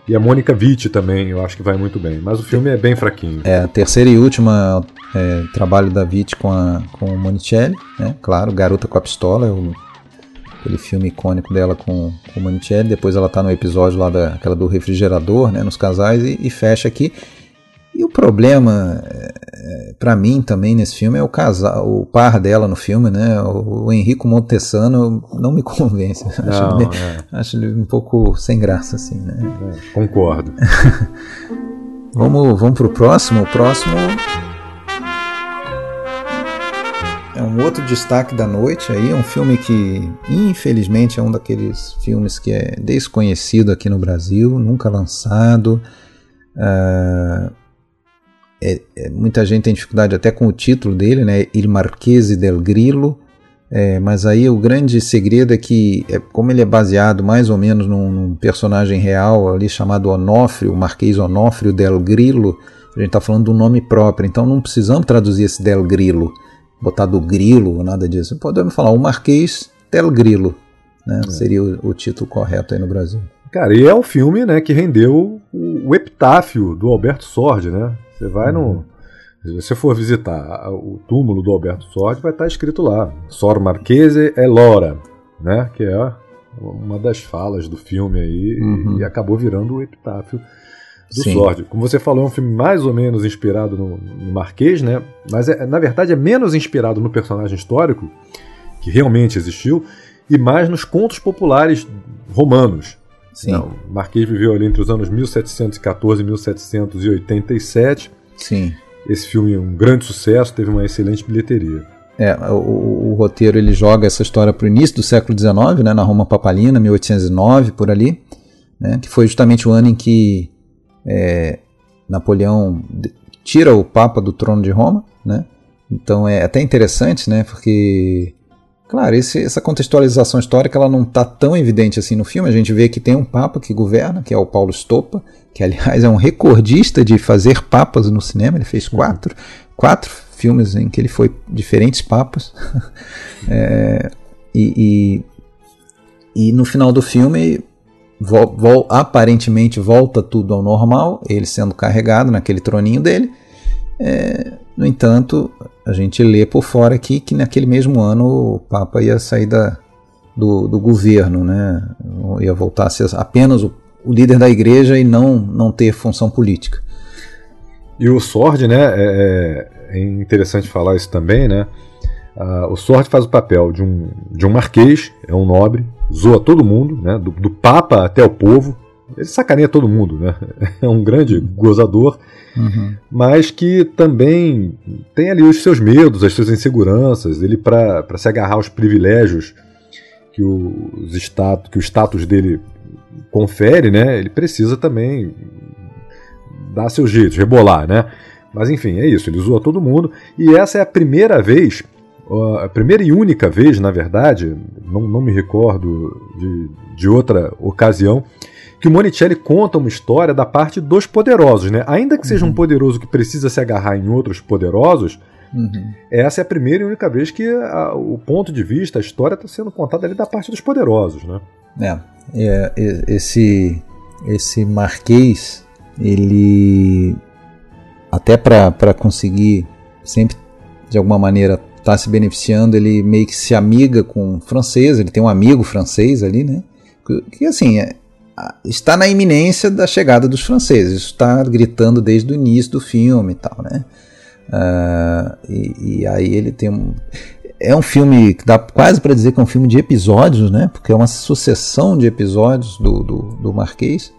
E a Mônica Vitti também, eu acho que vai muito bem. Mas o filme é bem fraquinho. É, a terceira e última é, trabalho da Vitti com, a, com o Monicelli, né? Claro, Garota com a Pistola, é o, aquele filme icônico dela com, com o Monicelli. Depois ela tá no episódio lá daquela do refrigerador, né? Nos casais, e, e fecha aqui. E o problema, é, é para mim também nesse filme, é o casal, o par dela no filme, né? O, o Henrico Montessano não me convence. Não, acho, ele, é. acho, ele, um pouco sem graça, assim, né? É, concordo. vamos, vamos pro próximo. O próximo é um outro destaque da noite aí, um filme que infelizmente é um daqueles filmes que é desconhecido aqui no Brasil, nunca lançado. Uh, é, é, muita gente tem dificuldade até com o título dele, né? Il Marchese del Grillo. É, mas aí o grande segredo é que, é, como ele é baseado mais ou menos num, num personagem real ali chamado Onofrio, o Marquês Onofrio del Grillo, a gente está falando do nome próprio, então não precisamos traduzir esse del Grillo, botar do grilo ou nada disso. Podemos falar o Marquês del Grillo, né? É. seria o, o, título correto aí no Brasil. Cara, e é o filme né, que rendeu o, o epitáfio do Alberto Sordi, né? Você vai no. Se você for visitar o túmulo do Alberto Sordi, vai estar escrito lá: Sor Marchese é Lora, né? Que é uma das falas do filme aí uhum. e acabou virando o epitáfio do Sim. Sordi. Como você falou, é um filme mais ou menos inspirado no, no Marquês, né? Mas é, na verdade é menos inspirado no personagem histórico que realmente existiu e mais nos contos populares romanos. Sim. Marquês viveu ali entre os anos 1714 e 1787. Sim. Esse filme é um grande sucesso, teve uma excelente bilheteria. É, o, o roteiro ele joga essa história para o início do século XIX, né, na Roma Papalina, 1809, por ali, né, que foi justamente o ano em que é, Napoleão tira o Papa do trono de Roma. Né, então é até interessante, né, porque Claro, esse, essa contextualização histórica ela não está tão evidente assim no filme. A gente vê que tem um papa que governa, que é o Paulo Stoppa, que aliás é um recordista de fazer papas no cinema. Ele fez quatro, quatro filmes em que ele foi diferentes papas. é, e, e, e, no final do filme, vo, vo, aparentemente volta tudo ao normal, ele sendo carregado naquele troninho dele. É, no entanto, a gente lê por fora aqui que naquele mesmo ano o Papa ia sair da, do, do governo, né? ia voltar a ser apenas o, o, líder da igreja e não, não ter função política. E o Sword, né? É, é, é interessante falar isso também, né? Ah, o Sword faz o papel de um, de um marquês, é um nobre, zoa todo mundo, né? do, do Papa até o povo, ele sacaneia todo mundo, né? É um grande gozador, uhum. mas que também tem ali os seus medos, as suas inseguranças. Ele, para se agarrar aos privilégios que, os status, que o status dele confere, né? Ele precisa também dar seus jeitos, rebolar, né? Mas enfim, é isso, ele zoa todo mundo. E essa é a primeira vez, a primeira e única vez, na verdade, não, não me recordo de, de outra ocasião, que o Monicelli conta uma história da parte dos poderosos, né? Ainda que seja um poderoso que precisa se agarrar em outros poderosos, Uhum. essa é a primeira e única vez que a- o ponto de vista, a história está sendo contada ali da parte dos poderosos, né? É, é, e- esse esse Marquês, ele até para conseguir sempre de alguma maneira estar se beneficiando, ele meio que se amiga com o francês, ele tem um amigo francês ali, né? Que, que, assim, é, está na iminência da chegada dos franceses, isso está gritando desde o início do filme e tal, né? Ah, e, e aí ele tem um. É um filme que dá quase para dizer que é um filme de episódios, né? Porque é uma sucessão de episódios do, do, do Marquês.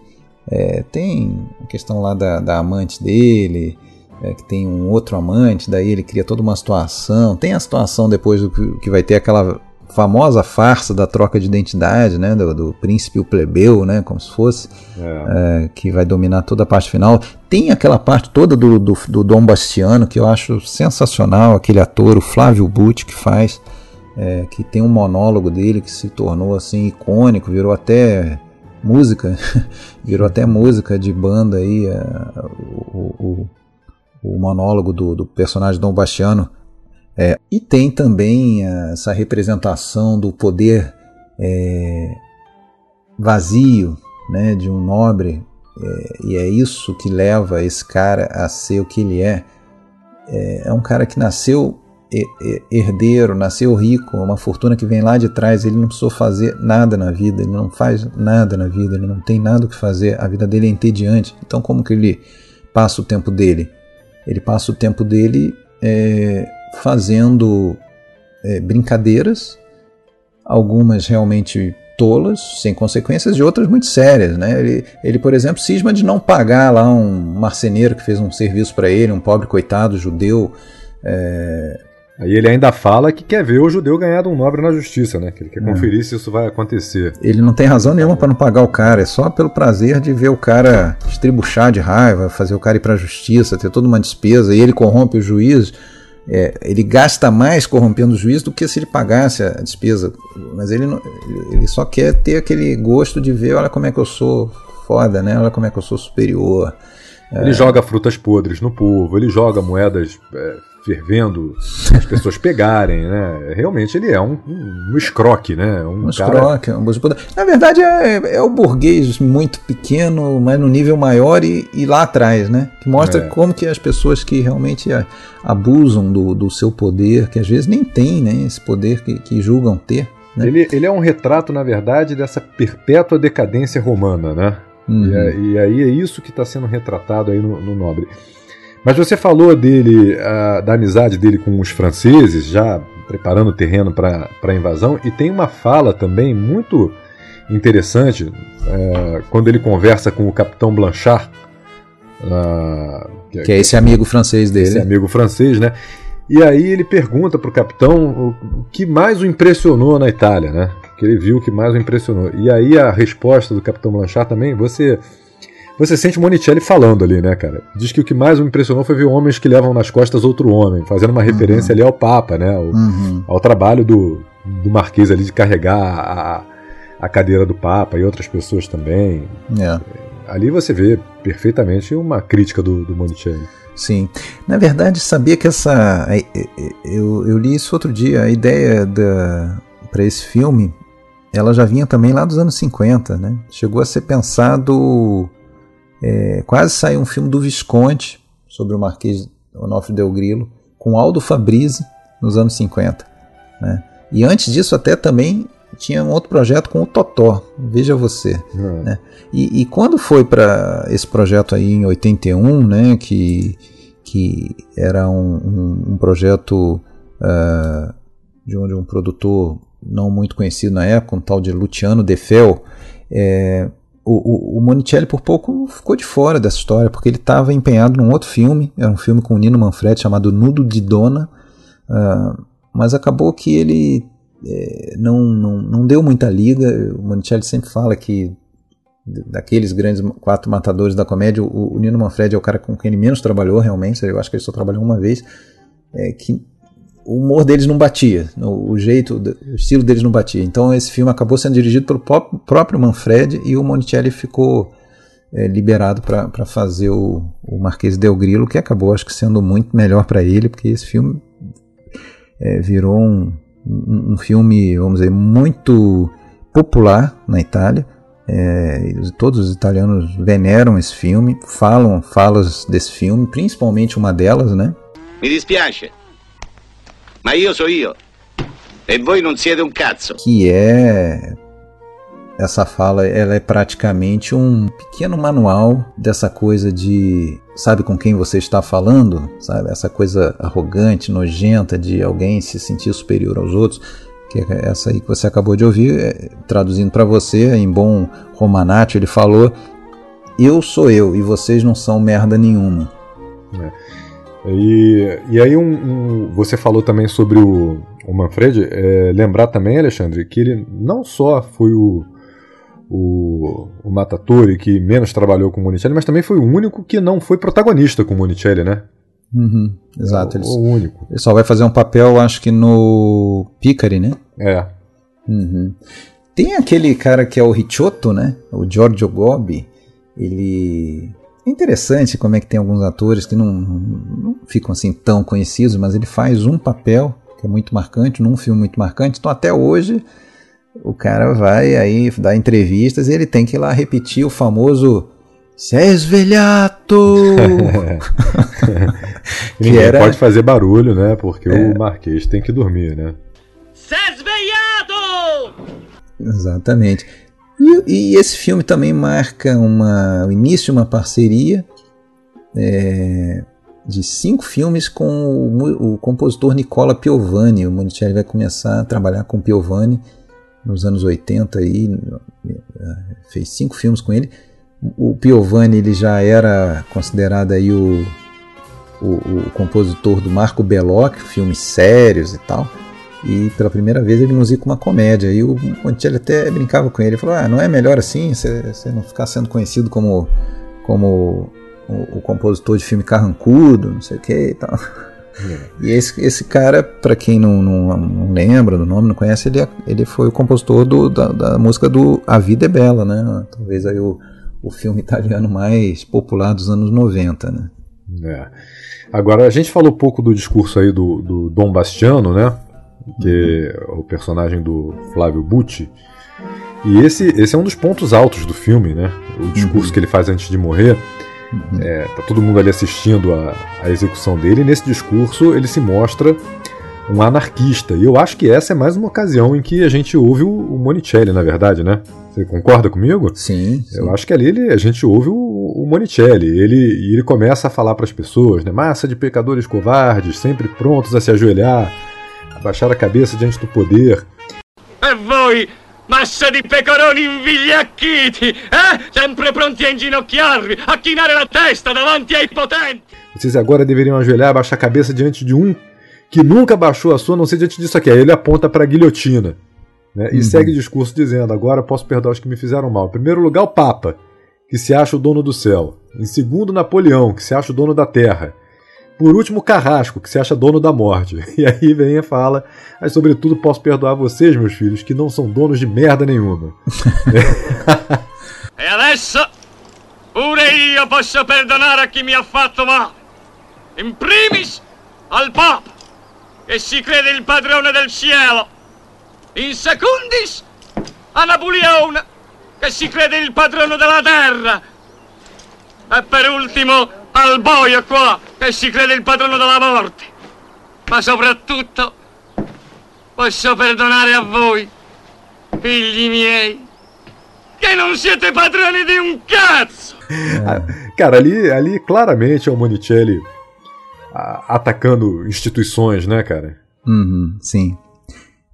É, tem a questão lá da, da amante dele, é, que tem um outro amante, daí ele cria toda uma situação. Tem a situação depois do que, vai ter aquela famosa farsa da troca de identidade, né? Do, do príncipe e o plebeu, né? Como se fosse é, que vai dominar toda a parte final. Tem aquela parte toda do, do, do Dom Bastiano que eu acho sensacional, aquele ator, o Flávio Butti, que faz, é, que tem um monólogo dele que se tornou assim icônico, virou até música, virou até música de banda aí, é, o, o, o monólogo do, do personagem Dom Bastiano. É, e tem também essa representação do poder é, vazio né, de um nobre, é, e é isso que leva esse cara a ser o que ele é. É, é um cara que nasceu he- he- herdeiro, nasceu rico, uma fortuna que vem lá de trás, ele não precisou fazer nada na vida, ele não faz nada na vida, ele não tem nada o que fazer, a vida dele é entediante. Então, como que ele passa o tempo dele? Ele passa o tempo dele é, fazendo é, brincadeiras, algumas realmente tolas, sem consequências, e outras muito sérias. Né? Ele, ele, por exemplo, cisma de não pagar lá um marceneiro que fez um serviço para ele, um pobre coitado judeu. É, Aí ele ainda fala que quer ver o judeu ganhar um nobre na justiça, né? Que ele quer É. conferir se isso vai acontecer. ele não tem razão nenhuma para não pagar o cara, é só pelo prazer de ver o cara estribuchar de raiva, fazer o cara ir para a justiça, ter toda uma despesa, e ele corrompe o juiz. é, ele gasta mais corrompendo o juiz do que se ele pagasse a despesa. Mas ele, não- ele só quer ter aquele gosto de ver, olha como é que eu sou foda, né? Olha como é que eu sou superior. Ele joga frutas podres no povo, ele joga moedas é, fervendo, as pessoas pegarem, né? Realmente ele é um, um, um escroque, né? Um, Um cara... escroque, um abuso de poder. Na verdade, é, é o burguês muito pequeno, mas no nível maior e, e lá atrás, né? Que mostra É. como que as pessoas que realmente abusam do, do seu poder, que às vezes nem têm né, esse poder que, que julgam ter. Né? Ele, ele é um retrato, na verdade, dessa perpétua decadência romana, né? Uhum. E, e aí é isso que está sendo retratado aí no, no Nobre. Mas você falou dele, ah, da amizade dele com os franceses, já preparando o terreno para a invasão, e tem uma fala também muito interessante eh, quando ele conversa com o capitão Blanchard, ah, Que é esse amigo francês dele. esse amigo francês, né? E aí ele pergunta pro capitão o o que mais o impressionou na Itália, né? O que ele viu que mais o impressionou. E aí a resposta do capitão Blanchard também, você você sente Monicelli falando ali, né, cara? Diz que o que mais o impressionou foi ver homens que levam nas costas outro homem, fazendo uma referência ali ao Papa, né? Ao, Uhum. ao trabalho do, do Marquês ali de carregar a, a cadeira do Papa e outras pessoas também. É. Ali você vê perfeitamente uma crítica do, do Monicelli. Sim. Na verdade, sabia que essa. é, é, é, Eu, eu li isso outro dia. A ideia para esse filme ela já vinha também lá dos anos 50. Né? Chegou a ser pensado. É, quase saiu um filme do Visconti sobre o Marquês Onofre Del Grillo, com Aldo Fabrizi nos anos 50. Né? E antes disso, até também tinha um outro projeto com o Totó. Veja você. Hum. Né? E, e quando foi para esse projeto aí em 81, né, que, que era um, um, um projeto uh, de, um, de um produtor não muito conhecido na época, um tal de Luciano Defel, é, o, o, o Monicelli por pouco ficou de fora dessa história, porque ele estava empenhado num outro filme, era um filme com o Nino Manfredi chamado Nudo de Dona, uh, mas acabou que ele é, não, não, não deu muita liga. O Monicelli sempre fala que daqueles grandes quatro matadores da comédia, o, o, Nino Manfredi é o cara com quem ele menos trabalhou realmente, eu acho que ele só trabalhou uma vez, é, que o humor deles não batia, o jeito, o estilo deles não batia. Então esse filme acabou sendo dirigido pelo próprio Manfredi e o Monicelli ficou é, liberado para fazer o, o Marquês Del Grillo, que acabou acho que sendo muito melhor para ele, porque esse filme é, virou um, um, um, filme, vamos dizer, muito popular na Itália. É, todos os italianos veneram esse filme, falam falas desse filme, principalmente uma delas, né? Me dispiace, ma io so io e voi non siete un cazzo. Que é essa fala, ela é praticamente um pequeno manual dessa coisa de sabe com quem você está falando, sabe? Essa coisa arrogante, nojenta de alguém se sentir superior aos outros, que é essa aí que você acabou de ouvir, é, traduzindo para você em bom romanate, ele falou: "Eu sou eu e vocês não são merda nenhuma". É. E, e aí um, um, você falou também sobre o, o Manfred, é, lembrar também, Alexandre, que ele não só foi o o, o Matatori, que menos trabalhou com o Monicelli, mas também foi o único que não foi protagonista com o Monicelli, né? Uhum, exato. É o, o, único. Ele só vai fazer um papel, acho que no Picari, né? É. Uhum. Tem aquele cara que é o Richotto, né? O Giorgio Gobi. Ele. É interessante como é que tem alguns atores que não, não ficam assim tão conhecidos, mas ele faz um papel que é muito marcante, num filme muito marcante. Então, até hoje, o cara vai aí dar entrevistas e ele tem que ir lá repetir o famoso Sesvelhato! que era... pode fazer barulho, né? Porque é. o Marquês tem que dormir, né? Sesvelhato! Exatamente. E, e, esse filme também marca uma, o início de uma parceria é, de cinco filmes com o, o compositor Nicola Piovani. O Monicelli vai começar a trabalhar com Piovani nos anos 80 aí, fez cinco filmes com ele. O Piovani ele já era considerado aí o, o, o compositor do Marco Belloc, filmes sérios e tal. E pela primeira vez ele musica uma comédia. E o Monticelli até brincava com ele, ele falou: "Ah, não é melhor assim, você não ficar sendo conhecido como como o, o compositor de filme carrancudo, não sei o que e tal". E esse, esse cara, para quem não, não, não, lembra do nome, não conhece, ele, é, ele foi o compositor do, da, da, música do A Vida é Bela, né? Talvez aí o, o filme italiano mais popular dos anos 90, né? É. Agora, a gente falou um pouco do discurso aí do, do Dom Bastiano, né? Que é o personagem do Flávio Bucci. E esse, esse é um dos pontos altos do filme, né? O discurso uhum. que ele faz antes de morrer. É, tá todo mundo ali assistindo a, a execução dele, e nesse discurso ele se mostra um anarquista. E eu acho que essa é mais uma ocasião em que a gente ouve o, o Monicelli, na verdade, né? Você concorda comigo? Sim. sim. Eu acho que ali ele, a gente ouve o, o Monicelli. Ele, e ele começa a falar para as pessoas, né? Massa de pecadores covardes, sempre prontos a se ajoelhar, abaixar a cabeça diante do poder. E voi Massa di pecoroni invigliacchiti, eh? Sempre pronti a inginocchiarvi, a chinare la testa davanti ai potenti. Vocês agora deveriam ajoelhar, baixar a cabeça diante de um que nunca baixou a sua, não sei diante disso aqui. Aí ele aponta para a guilhotina. Né? E uhum. segue o discurso dizendo: agora posso perdoar os que me fizeram mal. Em primeiro lugar, o Papa, que se acha o dono do céu. Em segundo, Napoleão, que se acha o dono da terra. Por último, Carrasco, que se acha dono da morte. E aí vem e fala: Mas sobretudo posso perdoar vocês, meus filhos, que não são donos de merda nenhuma. e adesso pure io posso perdonare a chi mi ha fatto male. In primis al Papa, che si crede il padrone del cielo. In secundis a Napoleone, che si crede il padrone della terra. E per ultimo al boio qua che si crede il padrone della morte. Ma soprattutto posso perdonare a voi, figli miei, che non siete padroni di un cazzo. Cara, ali, ali claramente é o Monicelli atacando instituições, né, cara? Uhum, sim.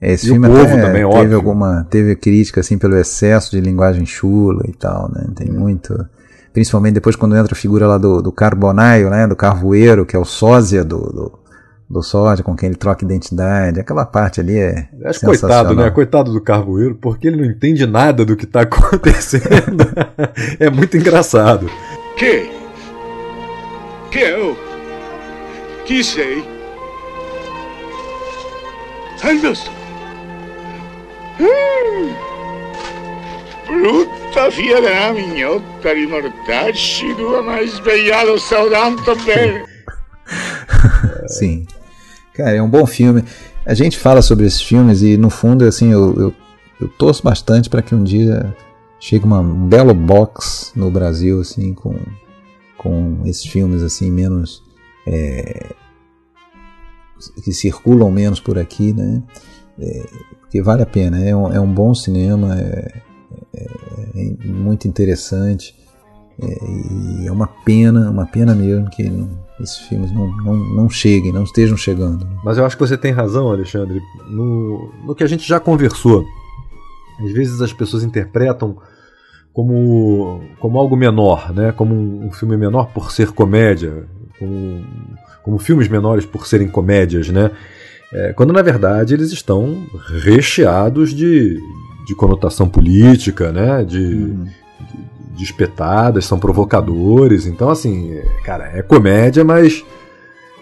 Esse e filme o povo também, teve óbvio. alguma teve crítica assim pelo excesso de linguagem chula e tal, né? Tem muito principalmente depois quando entra a figura lá do, do Carbonaio, né, do Carvoeiro, que é o sósia do, do, do Sorge, com quem ele troca identidade. Aquela parte ali é. Acho coitado, né? Coitado do Carvoeiro, porque ele não entende nada do que está acontecendo. é muito engraçado. Que? Que eu? Chi sei? Augusto! Hum. Brutta figlia della mignotta di mortacci, tu hai mai svegliato stavo tanto bene. Sim. Cara, é um bom filme. A gente fala sobre esses filmes e, no fundo, assim, eu, eu, eu torço bastante para que um dia chegue uma, um belo box no Brasil, assim, com, com esses filmes, assim, menos... É, que circulam menos por aqui, né? É, porque vale a pena, é um, é um bom cinema, é, é, é muito interessante. É, e é uma pena, uma pena mesmo que não, esses filmes não, não, não cheguem, não estejam chegando. Mas eu acho que você tem razão, Alexandre, no, no que a gente já conversou. Às vezes as pessoas interpretam como, como algo menor, né? como um, um filme menor por ser comédia, como, como filmes menores por serem comédias, né? É, quando na verdade eles estão recheados de, de conotação política, né? de, uhum de espetadas, são provocadores. Então, assim, cara, é comédia, mas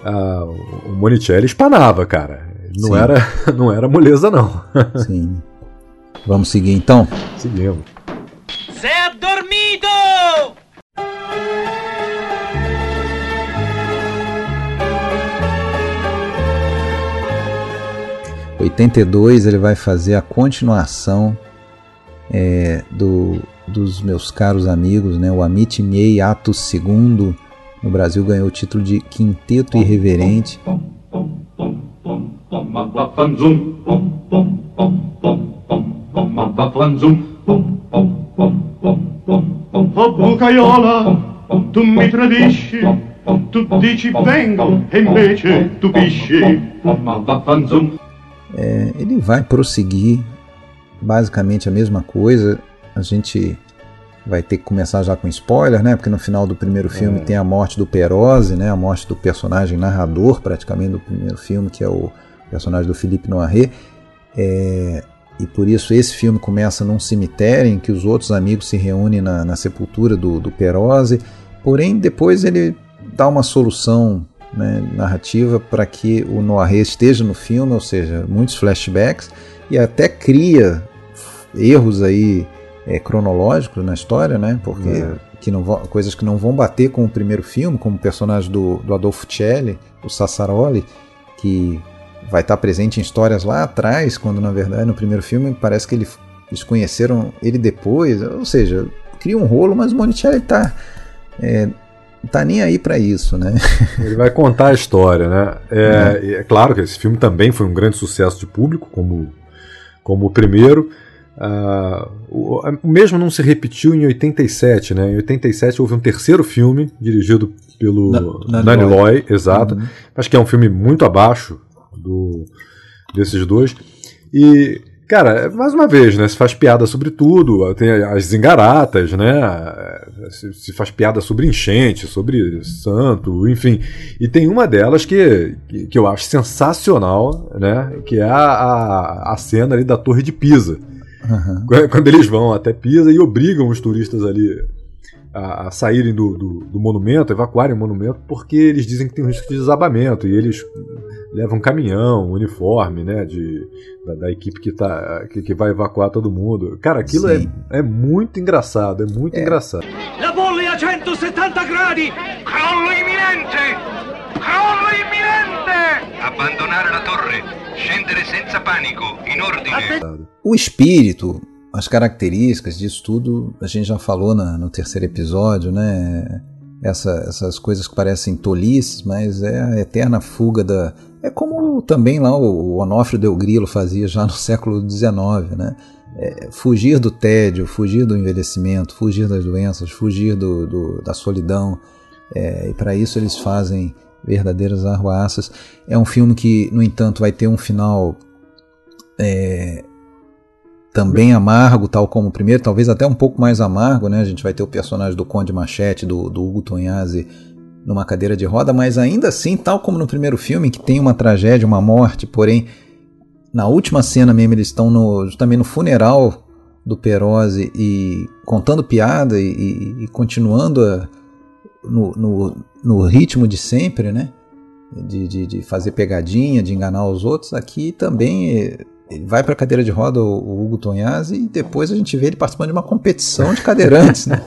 uh, o Monicelli espanava, cara. Não era, não era moleza, não. Sim. Vamos seguir então? Seguimos. 82 ele vai fazer a continuação é, do, dos meus caros amigos, né? o Amit Miei Atos II, no Brasil ganhou o título de Quinteto Irreverente. Oh bucaiola, tu tradisci, tu dici vengo e invece tu pisci. É, ele vai prosseguir basicamente a mesma coisa, a gente vai ter que começar já com spoiler, né? Porque no final do primeiro filme é. tem a morte do Perose, né? A morte do personagem narrador, praticamente do primeiro filme, que é o personagem do Philippe Noiret. É, e por isso esse filme começa num cemitério em que os outros amigos se reúnem na, na sepultura do, do Perose. Porém, depois ele dá uma solução né, narrativa para que o Noiret esteja no filme, ou seja, muitos flashbacks, e até cria erros aí é, cronológicos na história, né? Porque é. que não vão, coisas que não vão bater com o primeiro filme, como o personagem do, do Adolfo Celli, o Sassaroli, que vai estar presente em histórias lá atrás, quando na verdade no primeiro filme parece que ele, eles conheceram ele depois, ou seja, cria um rolo, mas o Monicelli tá é, tá nem aí para isso, né? Ele vai contar a história, né? É, é. é, claro que esse filme também foi um grande sucesso de público, como, como o primeiro. Uh, o, o, mesmo não se repetiu em 87, né? Em 87 houve um terceiro filme dirigido pelo Nani Loy, exato. Uhum. Acho que é um filme muito abaixo do, desses dois. E, cara, mais uma vez, né? Se faz piada sobre tudo, tem as zingaratas, né? Se, se faz piada sobre enchente, sobre santo, enfim. E tem uma delas que, que, que eu acho sensacional, né? Que é a, a, a cena ali da Torre de Pisa Uhum. Quando eles vão até Pisa e obrigam os turistas ali a, a saírem do, do, do, monumento, evacuarem o monumento, porque eles dizem que tem um risco de desabamento e eles levam um caminhão, um uniforme, né, de, da, da equipe que, tá, que, que, vai evacuar todo mundo. Cara, aquilo é, é muito engraçado, é muito é. engraçado. La bolle a 170 gradi! Crollo imminente! Crollo la torre! Scendere senza panico, in ordine. O espírito, as características disso tudo, a gente já falou na, no terceiro episódio, né? Essa, essas coisas que parecem tolices, mas é a eterna fuga da. É como também lá o Onofre Del Grilo fazia já no século XIX, né? É, fugir do tédio, fugir do envelhecimento, fugir das doenças, fugir do, do da solidão. É, e para isso eles fazem verdadeiras arruaças. É um filme que, no entanto, vai ter um final é, também amargo, tal como o primeiro, talvez até um pouco mais amargo, né? A gente vai ter o personagem do Conde Machete, do, do Hugo Tonhazzi, numa cadeira de roda, mas ainda assim, tal como no primeiro filme, que tem uma tragédia, uma morte, porém, na última cena mesmo eles estão no, também no funeral do Perose e contando piada e, e, e continuando a, no, no, no, ritmo de sempre, né? De, de, de, fazer pegadinha, de enganar os outros. Aqui também ele vai para a cadeira de roda, o, o Hugo Tonhazzi, e depois a gente vê ele participando de uma competição de cadeirantes, né?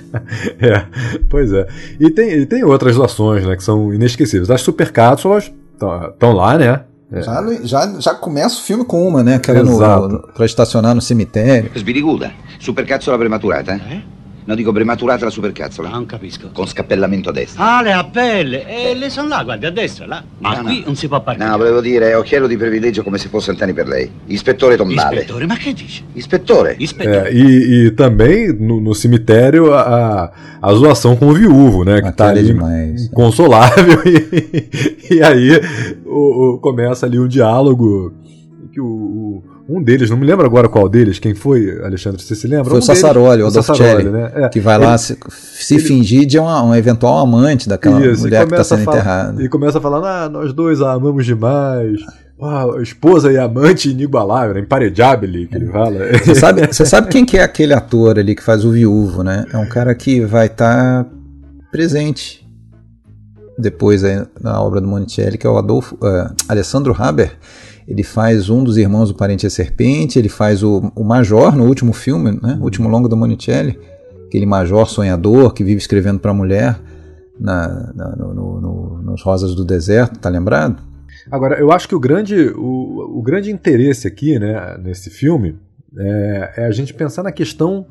é, pois é. E tem, e tem outras ações, né, que são inesquecíveis. As supercápsulas estão lá, né? É. Já, já, já começa o filme com uma, né? Aquela no, no, pra estacionar no cemitério. Sbiriguda, supercazzola prematurata. Eh? No, dico prematurata la supercazzola. Non capisco. Con scappellamento a destra. Ah, le appelle. E le sono là, guardi, a destra, là. Ma No, qui no. non si può partire. No, volevo dire, occhiello di privilegio come se fosse Antani per lei. Ispettore Tombale. Ispettore, ma che dice? Ispettore. É, e, e também no, no cemitério a, a zoação com o viúvo, né? Que tá ali demais. inconsolável. E, e aí o, o- começa ali um diálogo que o, o- um deles, não me lembro agora qual deles, quem foi, Alexandre, você se lembra? Foi um o Sassaroli, o Adolfo Sassaroli, né? É, que vai lá ele- se, se fingir de uma, um eventual amante daquela Isso, e mulher que está começa a sendo falar- enterrada. E começa a falar, ah, nós dois a amamos demais. Esposa e amante inigualável, né? imparejável, que ele fala. Você sabe, você sabe quem que é aquele ator ali que faz o viúvo, né? É um cara que vai estar presente depois aí na obra do Monicelli, que é o Adolfo, eh, Alessandro Haber. Ele faz um dos irmãos do Parente a Serpente, ele faz o, o Major no último filme, né? O último longo do Monicelli, aquele major sonhador que vive escrevendo para a mulher na, na- no- no- nos Rosas do Deserto, tá lembrado? Agora, eu acho que o grande, o, o grande interesse aqui, né, nesse filme, é, é a gente pensar na questão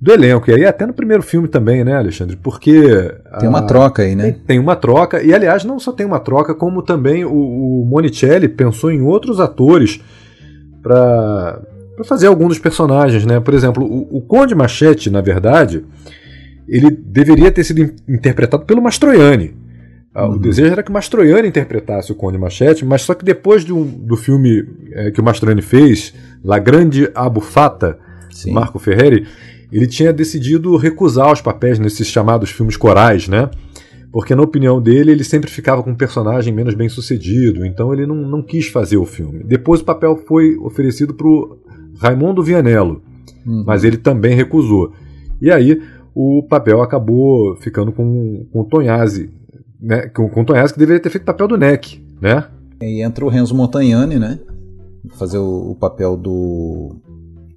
do elenco. E aí até no primeiro filme também, né, Alexandre? Porque... Tem uma a- troca aí, né? Tem, tem uma troca, e aliás, não só tem uma troca, como também o, o Monicelli pensou em outros atores para fazer alguns dos personagens, né? Por exemplo, o, o Conde Machete, na verdade, ele deveria ter sido in- interpretado pelo Mastroianni. Ah, O desejo era que o Mastroianni interpretasse o Conde Machete, mas só que depois de um- do filme eh, que o Mastroianni fez, La Grande Abufata, Sim. Marco Ferreri, ele tinha decidido recusar os papéis nesses chamados filmes corais, né? Porque, na opinião dele, ele sempre ficava com um personagem menos bem sucedido, então ele não, não quis fazer o filme. Depois o papel foi oferecido para o Raimundo Vianello, Uhum. mas ele também recusou. E aí o papel acabou ficando com, com o Tonhazzi, né? Com, com o Tonhazzi que deveria ter feito o papel do Neck, né? E entra o Renzo Montagnani, né? Fazer o, o papel do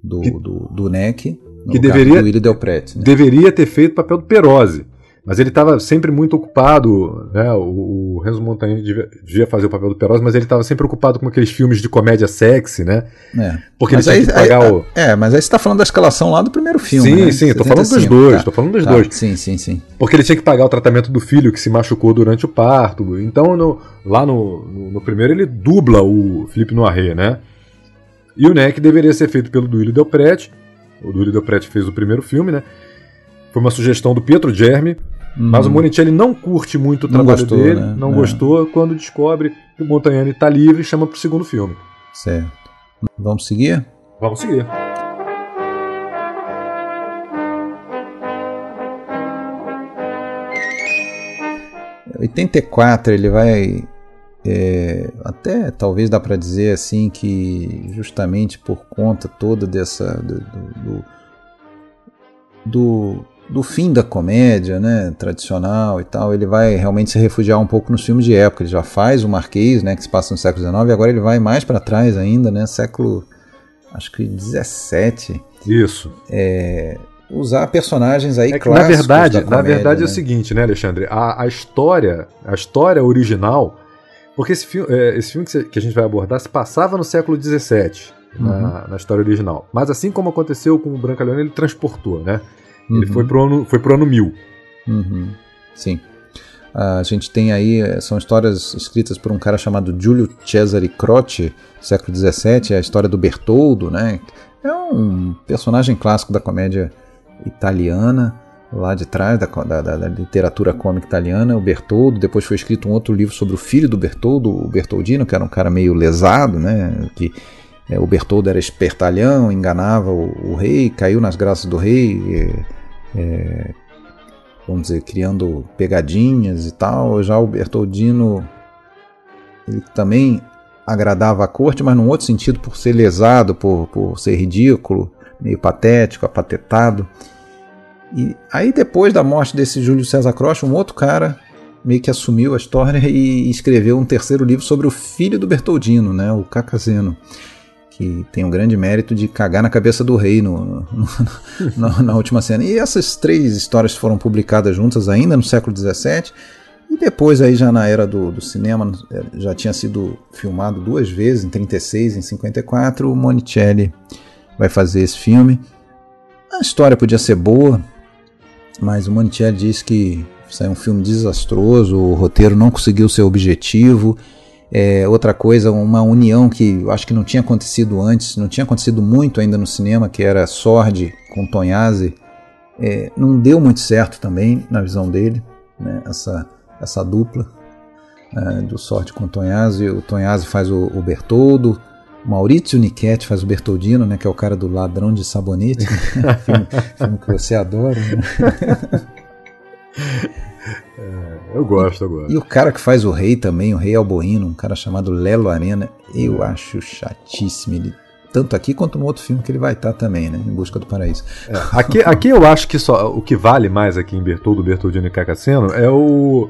do, do, do Neck, no que deveria- do Del Prete. Né? Deveria ter feito o papel do Perose. Mas ele estava sempre muito ocupado, né? O, o Renzo Montagnani devia, devia fazer o papel do Perose, mas ele estava sempre ocupado com aqueles filmes de comédia sexy, né? É. Porque Mas ele aí, tinha que pagar aí- o. É, mas aí você tá falando da escalação lá do primeiro filme. Sim, né? sim, tô falando dos 75, dois, tá. tô falando dos Tá, dois. Sim, sim, sim. Porque ele tinha que pagar o tratamento do filho que se machucou durante o parto. Então, no- lá no, no, no primeiro, ele dubla o Felipe Noiré, né? E o Neck deveria ser feito pelo Duílio Del Prete. O Del Prete fez o primeiro filme, né? Foi uma sugestão do Pietro Germi. Mas o Monicelli não curte muito o. Não trabalho gostou, dele, né? não É. gostou. Quando descobre que o Montagnani está livre, chama pro segundo filme. Certo. Vamos seguir? Vamos seguir. Em 84 ele vai é, até talvez dá para dizer assim que justamente por conta toda dessa do, do, do, do fim da comédia né tradicional e tal ele vai realmente se refugiar um pouco nos filmes de época ele já faz o Marquês né que se passa no século XIX e agora ele vai mais para trás ainda né século acho que 17 Isso. é, usar personagens aí É que, na clássicos verdade, da na comédia, verdade é o né? seguinte, né, Alexandre? A, a história, a história original, porque esse filme, é, esse filme que, a gente vai abordar se passava no século XVII, Uhum. na, na história original. Mas assim como aconteceu com o Brancaleone, ele transportou, né? Ele Uhum. foi pro ano, foi pro ano 1000. Uhum. Sim. A gente tem aí, eh, são histórias escritas por um cara chamado Giulio Cesare Croce, século XVII, é a história do Bertoldo, né? É um personagem clássico da comédia italiana, lá de trás, da, da- da- literatura cômica italiana, o Bertoldo. Depois foi escrito um outro livro sobre o filho do Bertoldo, o Bertoldino, que era um cara meio lesado, né? Que eh, o Bertoldo era espertalhão, enganava o, o rei, caiu nas graças do rei. eh, eh, vamos dizer, criando pegadinhas e tal. Já o Bertoldino, ele também agradava a corte, mas num outro sentido, por ser lesado, por, por ser ridículo, meio patético, apatetado. E aí depois da morte desse Júlio César Croce, um outro cara meio que assumiu a história e escreveu um terceiro livro sobre o filho do Bertoldino, né, o Cacazeno, que tem um grande mérito de cagar na cabeça do rei no, no, no, na última cena. E essas três histórias foram publicadas juntas ainda no século XVII, e depois aí já na era do, do cinema, já tinha sido filmado duas vezes, em 36 e em 54, o Monicelli vai fazer esse filme. A história podia ser boa, mas o Monicelli diz que isso é um filme desastroso, o roteiro não conseguiu seu objetivo. É, outra coisa, uma união que eu acho que não tinha acontecido antes, não tinha acontecido muito ainda no cinema, que era Sordi com Tonhazzi, é, não deu muito certo também na visão dele, né, essa, essa dupla é, do Sordi com Tonhazzi. O Tonhazzi faz o, o Bertoldo, o Maurizio Nichetti faz o Bertoldino, né, que é o cara do Ladrão de Sabonete, né, filme, filme, que você adora. Né? É, eu gosto, eu gosto. E o cara que faz o rei também, o rei Alboino, um cara chamado Lelo Arena, eu acho chatíssimo ele. Tanto aqui quanto no outro filme que ele vai estar também, né? Em Busca do Paraíso. É, aqui, aqui eu acho que só o que vale mais aqui em Bertoldo, Bertoldino e Cacaceno é o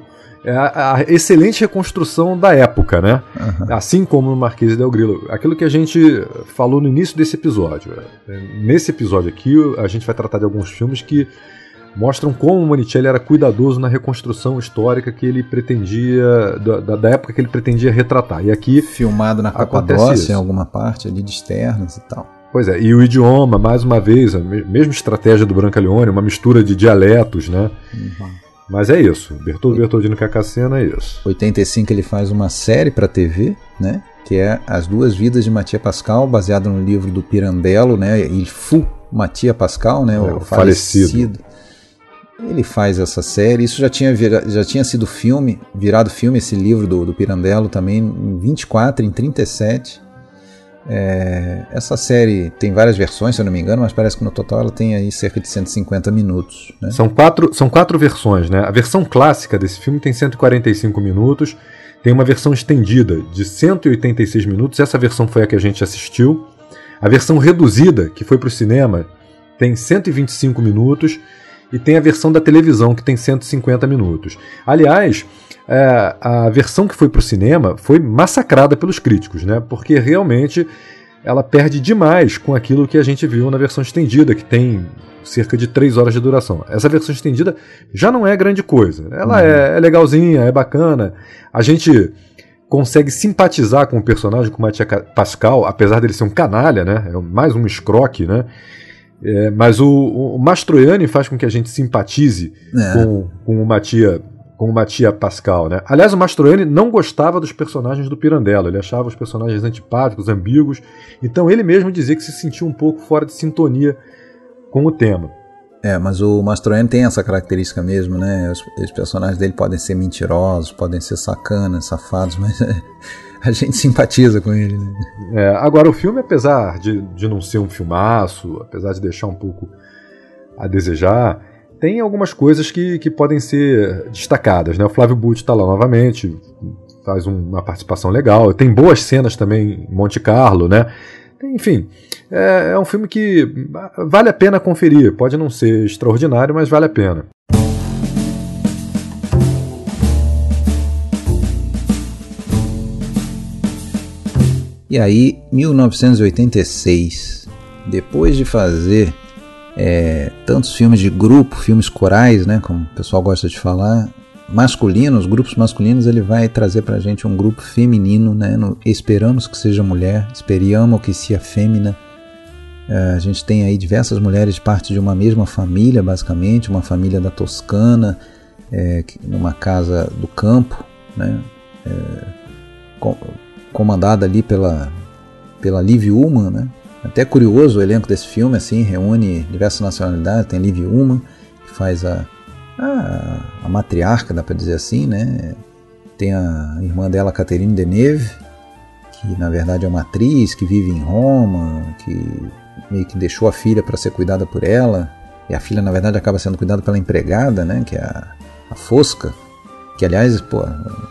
a, a, excelente reconstrução da época, né? Uhum. Assim como no Marquês del Grilo. Aquilo que a gente falou no início desse episódio. É, nesse episódio aqui, a gente vai tratar de alguns filmes que mostram como o Monicelli era cuidadoso na reconstrução histórica que ele pretendia, da, da época que ele pretendia retratar. E aqui. Filmado na Capadócia, em alguma parte ali de externas e tal. Pois é, e o idioma, mais uma vez, a mesma estratégia do Brancaleone, uma mistura de dialetos, né? Uhum. Mas é isso. Bertoldo Bertoldino Cacacena é isso. 85 ele faz uma série para TV, né? Que é As Duas Vidas de Matia Pascal, baseado no livro do Pirandello, né? Il Fu Matia Pascal, né? É, o, falecido. falecido. Ele faz essa série. Isso já tinha, vira, já tinha sido filme, virado filme, esse livro do, do Pirandello também, em 24, em 37. É, essa série tem várias versões, se eu não me engano, mas parece que no total ela tem aí cerca de 150 minutos. Né? São, quatro, são quatro versões, né? A versão clássica desse filme tem 145 minutos, tem uma versão estendida de 186 minutos, essa versão foi a que a gente assistiu. A versão reduzida, que foi para o cinema, tem 125 minutos, e tem a versão da televisão, que tem 150 minutos. Aliás, é, a versão que foi para o cinema foi massacrada pelos críticos, né? Porque realmente ela perde demais com aquilo que a gente viu na versão estendida, que tem cerca de 3 horas de duração. Essa versão estendida já não é grande coisa. Ela uhum. é, é, legalzinha, é bacana. A gente consegue simpatizar com o personagem, com o Matia Pascal, apesar dele ser um canalha, né? É mais um escroque, né? É, mas o, o Mastroianni faz com que a gente simpatize é. com, com o Matia com o Matia Pascal, né? Aliás, o Mastroianni não gostava dos personagens do Pirandello, ele achava os personagens antipáticos, ambíguos, então ele mesmo dizia que se sentia um pouco fora de sintonia com o tema. É, mas o Mastroianni tem essa característica mesmo, né? Os, os, personagens dele podem ser mentirosos, podem ser sacanas, safados, mas a gente simpatiza com ele. Né? É, agora, o filme, apesar de, de não ser um filmaço, apesar de deixar um pouco a desejar, tem algumas coisas que, que podem ser destacadas. Né? O Flávio Butti está lá novamente, faz uma participação legal. Tem boas cenas também em Monte Carlo, né? Enfim, é, é um filme que vale a pena conferir. Pode não ser extraordinário, mas vale a pena. E aí, 1986, depois de fazer é, tantos filmes de grupo, filmes corais, né, como o pessoal gosta de falar, masculinos, grupos masculinos, ele vai trazer pra gente um grupo feminino, né, no Esperamos que seja mulher, Esperiamo que seja fêmea. É, a gente tem aí diversas mulheres de parte de uma mesma família, basicamente, uma família da Toscana, é, numa casa do campo, né, é, com, comandada ali pela, pela Liv Ullmann, né, até curioso o elenco desse filme, assim, reúne diversas nacionalidades. Tem Liv Uma, que faz a, a, a matriarca, dá para dizer assim, né? Tem a irmã dela, Catherine Deneuve, que na verdade é uma atriz que vive em Roma, que meio que deixou a filha para ser cuidada por ela. e a filha na verdade acaba sendo cuidada pela empregada, né, que é a, a Fosca, que aliás, pô,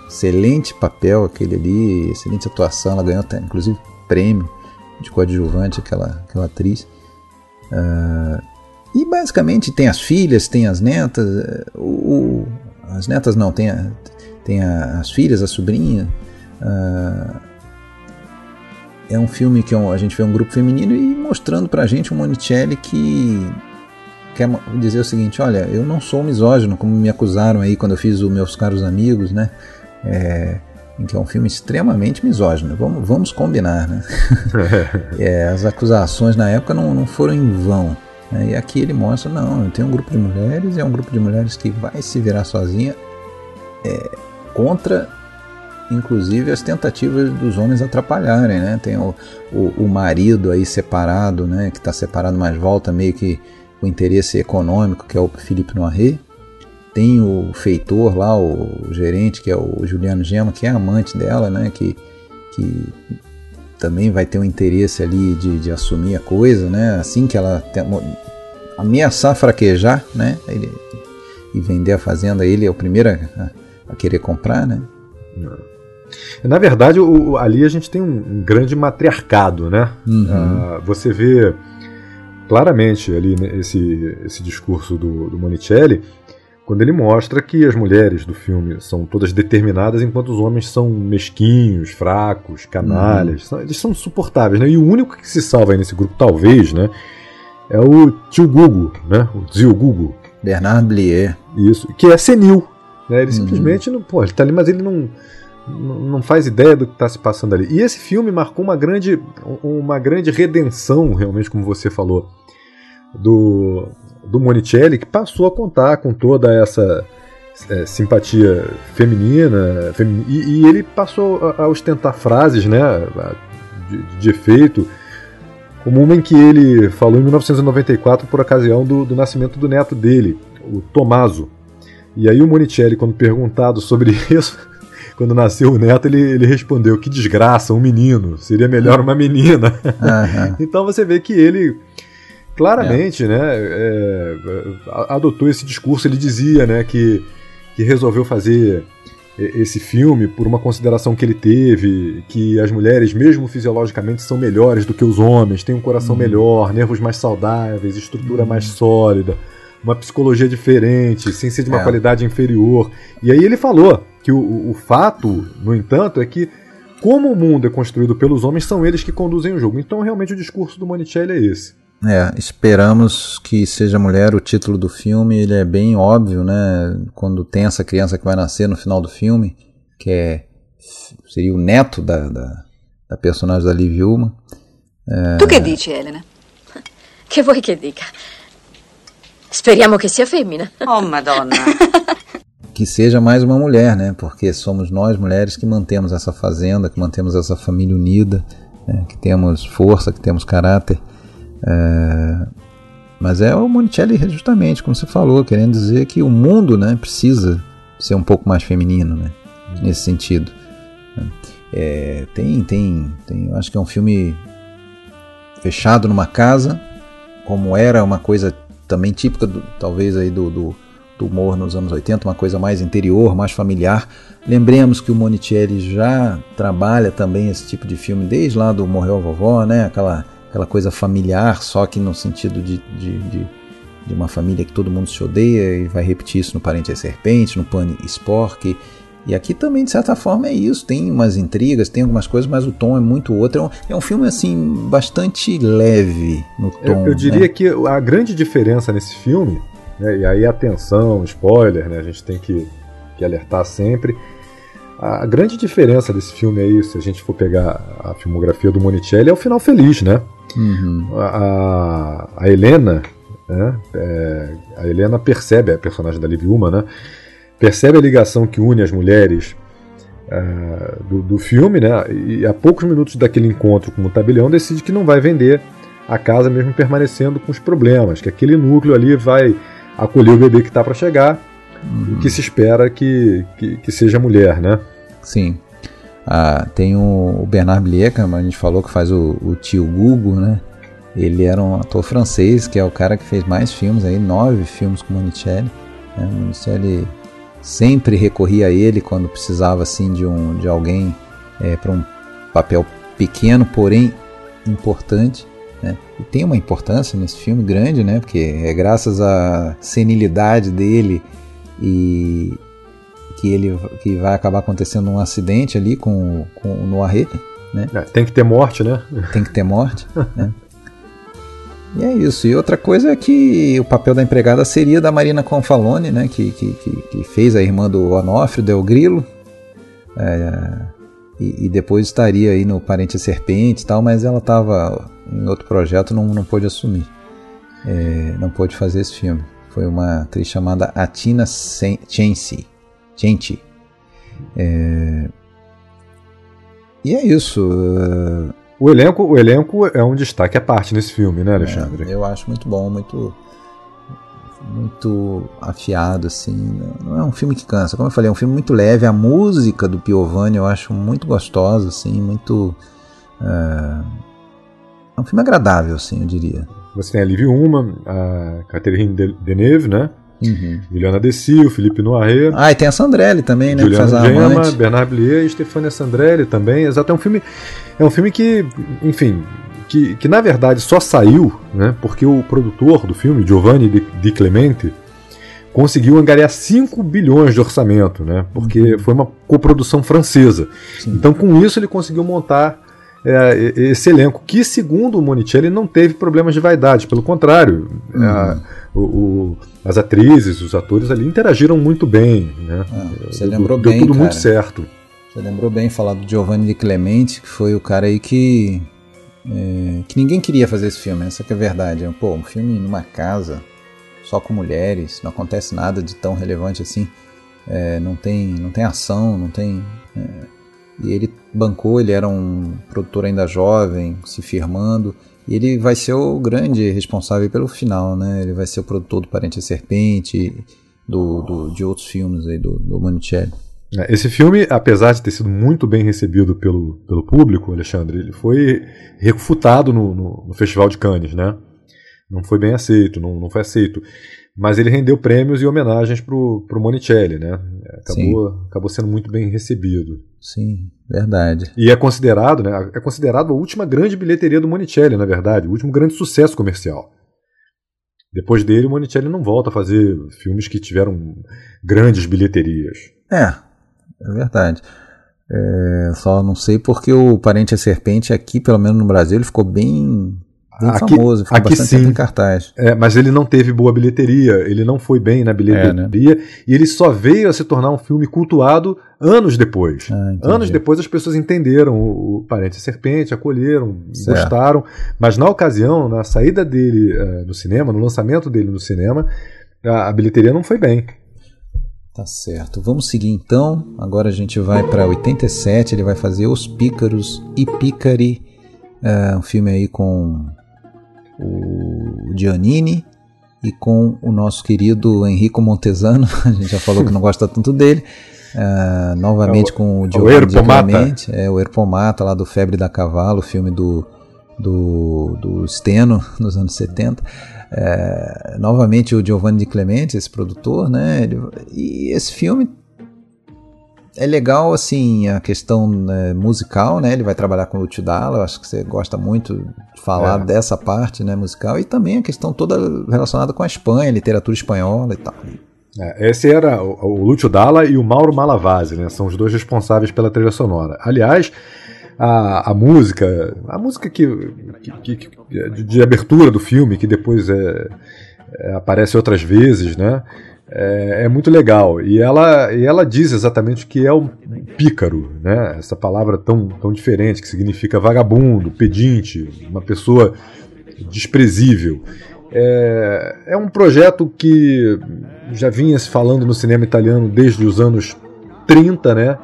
excelente papel aquele ali, excelente atuação, ela ganhou até, inclusive prêmio de coadjuvante aquela, aquela atriz. Uh, e basicamente tem as filhas, tem as netas, o, o as netas não, tem, a, tem a, as filhas, a sobrinha. Uh, é um filme que é a gente vê um grupo feminino e mostrando pra gente um Monicelli que quer dizer o seguinte, olha, eu não sou misógino, como me acusaram aí quando eu fiz o Meus Caros Amigos, né? É, que é um filme extremamente misógino, vamos, vamos combinar, né? é, as acusações na época não, não foram em vão. Né? E aqui ele mostra, não, tem um grupo de mulheres, é um grupo de mulheres que vai se virar sozinha é, contra inclusive as tentativas dos homens atrapalharem, né? Tem o, o, o marido aí separado, né? Que está separado, mas volta meio que o interesse econômico, que é o Felipe Noiré. Tem o feitor lá, o gerente, que é o Juliano Gema, que é amante dela, né? Que, que também vai ter um interesse ali de, de assumir a coisa, né? Assim que ela tem, ameaçar fraquejar, né? Ele, e vender a fazenda, ele é o primeiro a, a querer comprar, né? Na verdade, o, ali a gente tem um, grande matriarcado, né? Uhum. Uh, você vê claramente ali esse, esse discurso do, do Monicelli, quando ele mostra que as mulheres do filme são todas determinadas, enquanto os homens são mesquinhos, fracos, canalhas. Uhum. Eles são insuportáveis, né? E o único que se salva nesse grupo, talvez, né? É o tio Gugu, né? O Zio Gugu. Bernard Blier. Isso, que é senil. Né? Ele uhum. simplesmente não. Pô, ele tá ali, mas ele não não faz ideia do que está se passando ali. E esse filme marcou uma grande, uma grande redenção, realmente, como você falou, do, do Monicelli, que passou a contar com toda essa é, simpatia feminina, femin... e, e, ele passou a, a ostentar frases né, de, de, efeito, como uma em que ele falou em 1994 por ocasião do, do nascimento do neto dele, o Tomaso. E aí o Monicelli, quando perguntado sobre isso, quando nasceu o neto, ele, ele respondeu: Que desgraça, um menino, seria melhor uma menina. Uhum. então você vê que ele claramente é. né, é, adotou esse discurso. Ele dizia né, que, que resolveu fazer esse filme por uma consideração que ele teve, que as mulheres, mesmo fisiologicamente, são melhores do que os homens, têm um coração uhum. melhor, nervos mais saudáveis, estrutura uhum. mais sólida, uma psicologia diferente, sem ser de uma é. qualidade inferior. E aí ele falou que o, o fato, no entanto, é que como o mundo é construído pelos homens, são eles que conduzem o jogo. Então, realmente, o discurso do Monicelli é esse. É, esperamos que seja mulher o título do filme, ele é bem óbvio, né? Quando tem essa criança que vai nascer no final do filme, que é seria o neto da, da, da personagem da Liv Ullman. É... Tu che dici, Elena? Che vuoi che dica? Speriamo che sia femmina. Oh, madonna. que seja mais uma mulher, né? Porque somos nós mulheres que mantemos essa fazenda, que mantemos essa família unida, né? que temos força, que temos caráter. É... Mas é o Monicelli justamente, como você falou, querendo dizer que o mundo, né, precisa ser um pouco mais feminino, né? Nesse sentido. É, tem, tem, tem, eu acho que é um filme fechado numa casa, como era uma coisa também típica, do, talvez aí do, do do humor nos anos 80, uma coisa mais interior, mais familiar. Lembremos que o Monicelli já trabalha também esse tipo de filme desde lá do Morreu a Vovó, né? aquela, aquela coisa familiar, só que no sentido de, de, de, de uma família que todo mundo se odeia, e vai repetir isso no Parente e Serpente, no Pane Spork. E aqui também, de certa forma, é isso. Tem umas intrigas, tem algumas coisas, mas o tom é muito outro. É um, é um filme, assim, bastante leve no tom. Eu, eu diria né? que a grande diferença nesse filme né? E aí, atenção, spoiler, né? a gente tem que, que alertar sempre. A grande diferença desse filme aí, se a gente for pegar a filmografia do Monicelli, é o final feliz, né? Uhum. A, a, Helena, né? É, a Helena percebe, a personagem da Liv Uma, né? Percebe a ligação que une as mulheres uh, do, do, filme, né? E a poucos minutos daquele encontro com o tabelião decide que não vai vender a casa mesmo permanecendo com os problemas, que aquele núcleo ali vai acolher o bebê que está para chegar uhum. e que se espera que, que, que, seja mulher, né? Sim. Ah, tem o, o Bernard Blier, como a gente falou, que faz o, o tio Gugu, né? Ele era um ator francês, que é o cara que fez mais filmes aí, nove filmes com Monicelli. Né? Monicelli sempre recorria a ele quando precisava assim de um de alguém é, para um papel pequeno, porém importante. Né? E tem uma importância nesse filme grande, né? Porque é graças à senilidade dele e que ele que vai acabar acontecendo um acidente ali com, com o Noiré, né? É, tem que ter morte, né? Tem que ter morte, né? E é isso. E outra coisa é que o papel da empregada seria da Marina Confalone, né? Que, que, que, fez a irmã do Onofre, Del Grilo. É, e, e, depois estaria aí no Parente Serpente e tal, mas ela estava em outro projeto, não, não pôde assumir. É, não pôde fazer esse filme. Foi uma atriz chamada Atina Chensi. Chenchi. É, e é isso. O elenco, o elenco é um destaque à parte nesse filme, né, Alexandre? É, eu acho muito bom, muito muito afiado, assim. Não é um filme que cansa. Como eu falei, é um filme muito leve. A música do Piovani eu acho muito gostosa, assim, muito. É, é um filme agradável, assim, eu diria. Você tem a Liv Uma, a Catherine Deneuve, né? Uhum. Juliana Dessil, Felipe Noiré. Ah, e tem a Sandrelli também, né? Juliana Gema, Bernard Blier e Stefania Sandrelli também. Exato, é um filme, é um filme que, enfim, que, que na verdade só saiu, né? Porque o produtor do filme, Giovanni Di Clemente, conseguiu angariar 5 bilhões de orçamento, né? Porque uhum. foi uma coprodução francesa. Sim. Então, com isso, ele conseguiu montar é, esse elenco, que, segundo o Monicelli, não teve problemas de vaidade. Pelo contrário, uhum. a, o, o, as atrizes, os atores ali interagiram muito bem. Né? Ah, você deu, lembrou deu bem, tudo cara. muito certo. Você lembrou bem falar do Giovanni de Clemente, que foi o cara aí que. É, que ninguém queria fazer esse filme, essa que é a verdade. Pô, um filme numa casa, só com mulheres, não acontece nada de tão relevante assim. É, não, tem, não tem ação, não tem. É, e ele bancou, ele era um produtor ainda jovem, se firmando. E ele vai ser o grande responsável pelo final, né? Ele vai ser o produtor do Parente a Serpente, do, do, de outros filmes aí do, do Monicelli. É, esse filme, apesar de ter sido muito bem recebido pelo, pelo público, Alexandre, ele foi refutado no, no, no Festival de Cannes, né? Não foi bem aceito, não, não foi aceito. Mas ele rendeu prêmios e homenagens para o Monicelli, né? Acabou, acabou sendo muito bem recebido. Sim, verdade. E é considerado, né, é considerado a última grande bilheteria do Monicelli, na verdade, o último grande sucesso comercial. Depois dele, o Monicelli não volta a fazer filmes que tiveram grandes bilheterias. É, é verdade. É, só não sei porque o Parente a Serpente aqui, pelo menos no Brasil, ele ficou bem bem aqui, famoso, ficou aqui bastante sim. em cartaz. É, mas ele não teve boa bilheteria, ele não foi bem na bilheteria, É, né? e ele só veio a se tornar um filme cultuado anos depois. Ah, anos depois as pessoas entenderam o, o Parente Serpente, acolheram, Certo. gostaram, mas na ocasião, na saída dele eh, no cinema, no lançamento dele no cinema, a, a bilheteria não foi bem. Tá certo. Vamos seguir então. Agora a gente vai para 87. Ele vai fazer Os Pícaros e Picari, é, um filme aí com o Giannini e com o nosso querido Enrico Montesano. A gente já falou que não gosta tanto dele. É, novamente É o- com o o Giovanni. Clemente, é o Erpomata lá do Febre da Cavalo, filme do do, do Steno nos anos 70. É, novamente o Giovanni Di Clemente, esse produtor, né? ele- e esse filme é legal, assim, a questão né, musical, né? Ele vai trabalhar com o Lúcio Dalla, eu acho que você gosta muito de falar É. dessa parte, né, musical, e também a questão toda relacionada com a Espanha, literatura espanhola e tal. É, esse era o, o Lúcio Dalla e o Mauro Malavasi, né? São os dois responsáveis pela trilha sonora. Aliás, a, a música, a música que, que- que- que- de, de abertura do filme, que depois é, é, aparece outras vezes, né? É, é muito legal. E ela, e ela diz exatamente o que é um pícaro, né? Essa palavra tão, tão diferente, que significa vagabundo, pedinte, uma pessoa desprezível. É, é um projeto que já vinha se falando no cinema italiano desde os anos 30, né?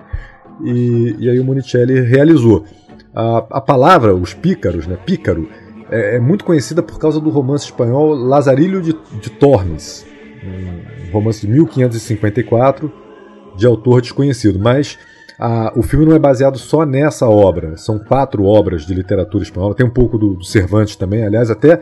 E, e aí o Monicelli realizou. A, a palavra, os pícaros, né? Pícaro, é, é muito conhecida por causa do romance espanhol Lazarilho de, de Tormes, um romance de 1554, de autor desconhecido. Mas a, o filme não é baseado só nessa obra, são quatro obras de literatura espanhola, tem um pouco do, do Cervantes também, aliás, até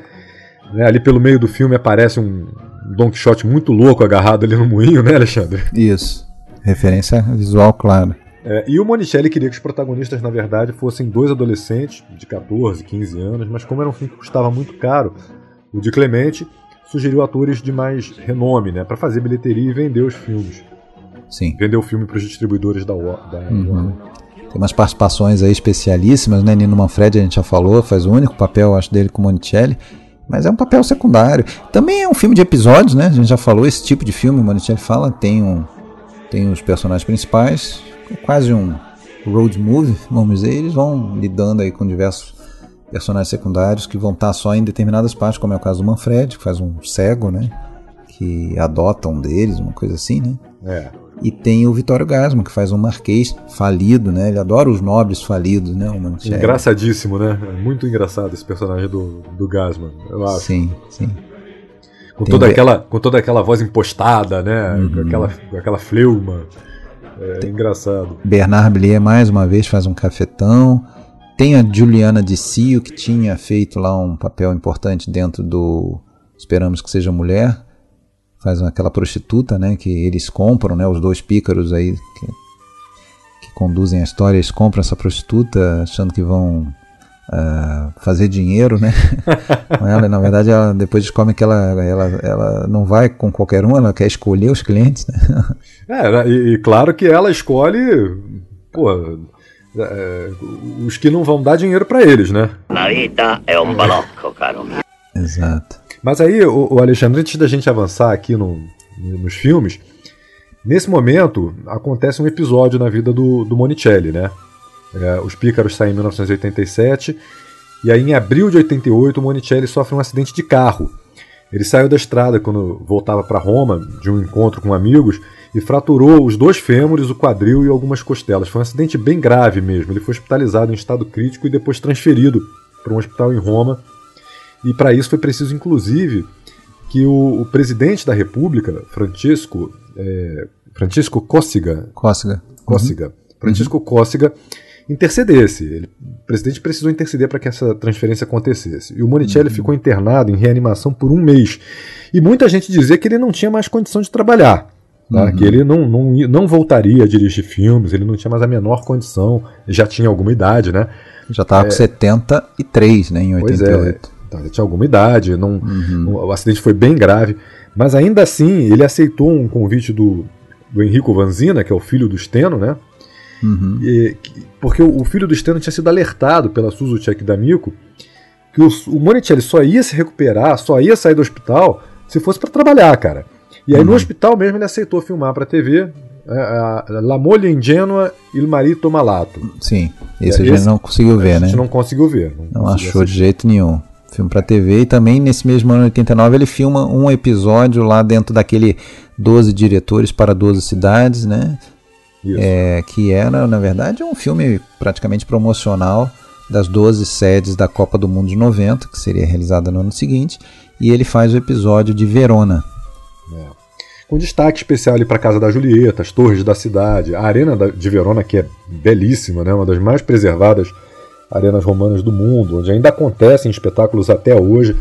né, ali pelo meio do filme aparece um Don Quixote muito louco agarrado ali no moinho, né, Alexandre? Isso, referência visual clara. É, e o Monicelli queria que os protagonistas, na verdade, fossem dois adolescentes de 14, 15 anos, mas como era um filme que custava muito caro, o de Clemente sugeriu atores de mais renome, né, para fazer bilheteria e vender os filmes. Sim. Vender o filme para os distribuidores da, da uhum. Tem umas participações aí especialíssimas, né? Nino Manfredi a gente já falou, faz o único papel, acho, dele com o Monicelli. Mas é um papel secundário. Também é um filme de episódios, né? A gente já falou esse tipo de filme, o Monicelli fala, tem, um, tem os personagens principais, é quase um road movie, vamos dizer, eles vão lidando aí com diversos personagens secundários que vão estar só em determinadas partes, como é o caso do Manfred, que faz um cego, né? Que adota um deles, uma coisa assim, né? É. E tem o Vitório Gasman, que faz um marquês falido, né? Ele adora os nobres falidos, né? O. Engraçadíssimo, né? É muito engraçado esse personagem do, do Gasman, eu acho. Sim, sim. Com toda, aquela, com toda aquela voz impostada, né? Uhum. Com, aquela, com aquela fleuma. É tem... engraçado. Bernard Blier, mais uma vez, faz um cafetão. Tem a Juliana de Cio, que tinha feito lá um papel importante dentro do Esperamos que Seja Mulher. Faz aquela prostituta, né? Que eles compram, né? Os dois pícaros aí que, que conduzem a história, eles compram essa prostituta achando que vão Uh, fazer dinheiro, né? com ela, na verdade, ela, depois descobre que ela, ela, ela não vai com qualquer um, ela quer escolher os clientes, né? É, e, e claro que ela escolhe, pô, é, os que não vão dar dinheiro para eles, né? La vida é um balocco, caro. Exato. Mas aí, o, o Alexandre, antes da gente avançar aqui no, nos filmes, nesse momento acontece um episódio na vida do, do Monicelli, né? É, os Pícaros saem em 1987 e aí em abril de 88 o Monicelli sofre um acidente de carro. Ele saiu da estrada quando voltava para Roma de um encontro com amigos e fraturou os dois fêmures, o quadril e algumas costelas. Foi um acidente bem grave mesmo. Ele foi hospitalizado em estado crítico e depois transferido para um hospital em Roma. E para isso foi preciso, inclusive, que o, o presidente da República, Francisco, é, Francisco Cóssiga, Cóssiga, Cóssiga, uhum. Francisco Cóssiga, intercedesse. Ele, o presidente precisou interceder para que essa transferência acontecesse. E o Monicelli uhum. ficou internado em reanimação por um mês. E muita gente dizia que ele não tinha mais condição de trabalhar. Tá? Uhum. Que ele não, não, não voltaria a dirigir filmes, ele não tinha mais a menor condição, já tinha alguma idade, né? Já estava é, com 73, né, em 88. Pois é, então, ele tinha alguma idade, não, uhum. o acidente foi bem grave, mas ainda assim ele aceitou um convite do, do Enrico Vanzina, que é o filho do Steno, né? Uhum. E, porque o, o, filho do Steno tinha sido alertado pela Suzuki D'Amico que o, o Monicelli só ia se recuperar, só ia sair do hospital se fosse para trabalhar, cara. E aí uhum. no hospital mesmo ele aceitou filmar para TV é, La Moglie Ingênua Il Marito Malato. Sim, esse a gente não conseguiu ver, né? A gente não conseguiu ver. Não, não achou assistir. de jeito nenhum. Filme para TV e também nesse mesmo ano 89 ele filma um episódio lá dentro daquele 12 diretores para 12 cidades, né? É, que era, na verdade, um filme praticamente promocional das 12 sedes da Copa do Mundo de 90, que seria realizada no ano seguinte, e ele faz o episódio de Verona. É. Com destaque especial ali para a Casa da Julieta, as torres da cidade, a Arena de Verona, que é belíssima, né, uma das mais preservadas arenas romanas do mundo, onde ainda acontecem espetáculos até hoje.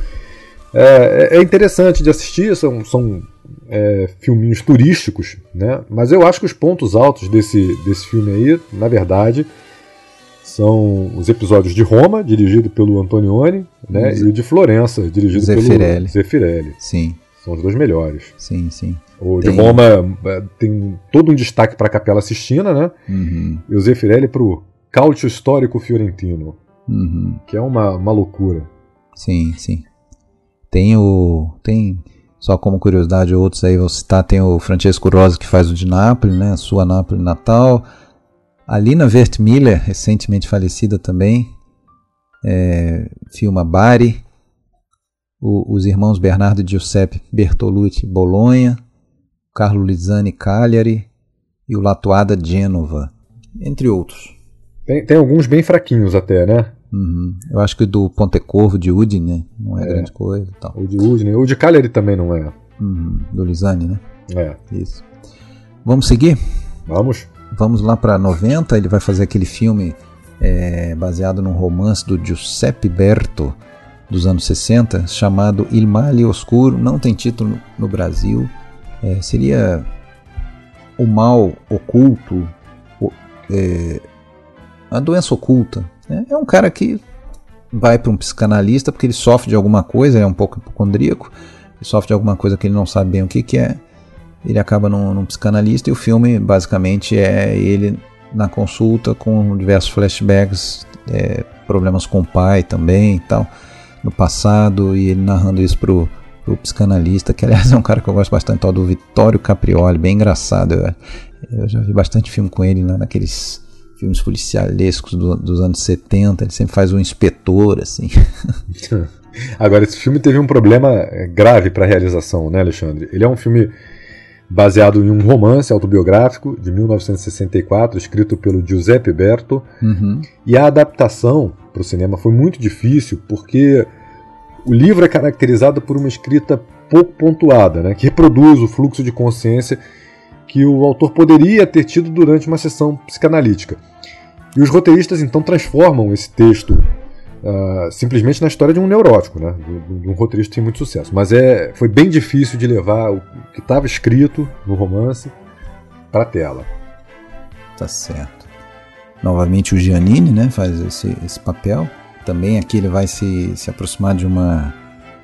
É, é, é interessante de assistir, são, são é, filminhos turísticos, né? Mas eu acho que os pontos altos desse, desse filme aí, na verdade, são os episódios de Roma, dirigido pelo Antonioni, né? E o de Florença, dirigido Zeffirelli. pelo Zeffirelli. Sim. São os dois melhores. Sim, sim. O tem... de Roma é, tem todo um destaque para a Capela Sistina, né? Uhum. E o Zeffirelli para o Cálcio Histórico Fiorentino, uhum. que é uma, uma loucura. Sim, sim. Tem o. Tem só como curiosidade, outros aí vou citar, tem o Francesco Rosa que faz o de Nápoles, né, a sua Nápoles natal. A Lina Wertmiller, recentemente falecida também, é, filma Bari. O, os irmãos Bernardo e Giuseppe Bertolucci, Bolonha. Carlo Lizani, Cagliari. E o Latuada, Gênova, entre outros. Tem, tem alguns bem fraquinhos até, né? Uhum. Eu acho que o do Pontecorvo de Udine né? não é, é, grande coisa. Tal. O de Udine, o de Cagliari também não é. Uhum. Do Lisane, né? É. Isso. Vamos seguir? Vamos. vamos lá para 90, ele vai fazer aquele filme é, baseado num romance do Giuseppe Berto dos anos 60, chamado Il Male Oscuro, não tem título no Brasil, é, seria o mal oculto, o, é, a doença oculta. Né? É um cara que vai para um psicanalista porque ele sofre de alguma coisa, é um pouco hipocondríaco, ele sofre de alguma coisa que ele não sabe bem o que, que é. Ele acaba num, num psicanalista e o filme basicamente é ele na consulta com diversos flashbacks, é, problemas com o pai também e tal, no passado, e ele narrando isso pro, pro psicanalista, que aliás é um cara que eu gosto bastante, tal do Vittorio Caprioli, bem engraçado. Eu, eu já vi bastante filme com ele né, naqueles filmes policialescos do, dos anos 70, ele sempre faz um inspetor, assim. Agora, esse filme teve um problema é, grave para a realização, né, Alexandre? Ele é um filme baseado em um romance autobiográfico de 1964, escrito pelo Giuseppe Berto. Uhum. E a adaptação para o cinema foi muito difícil, porque o livro é caracterizado por uma escrita pouco pontuada, né, que reproduz o fluxo de consciência que o autor poderia ter tido durante uma sessão psicanalítica. E os roteiristas então transformam esse texto uh, simplesmente na história de um neurótico, né? de, um roteirista que tem muito sucesso. Mas é, foi bem difícil de levar o que estava escrito no romance para a tela. Tá certo. Novamente o Giannini né, faz esse, esse papel. Também aqui ele vai se, se aproximar de uma,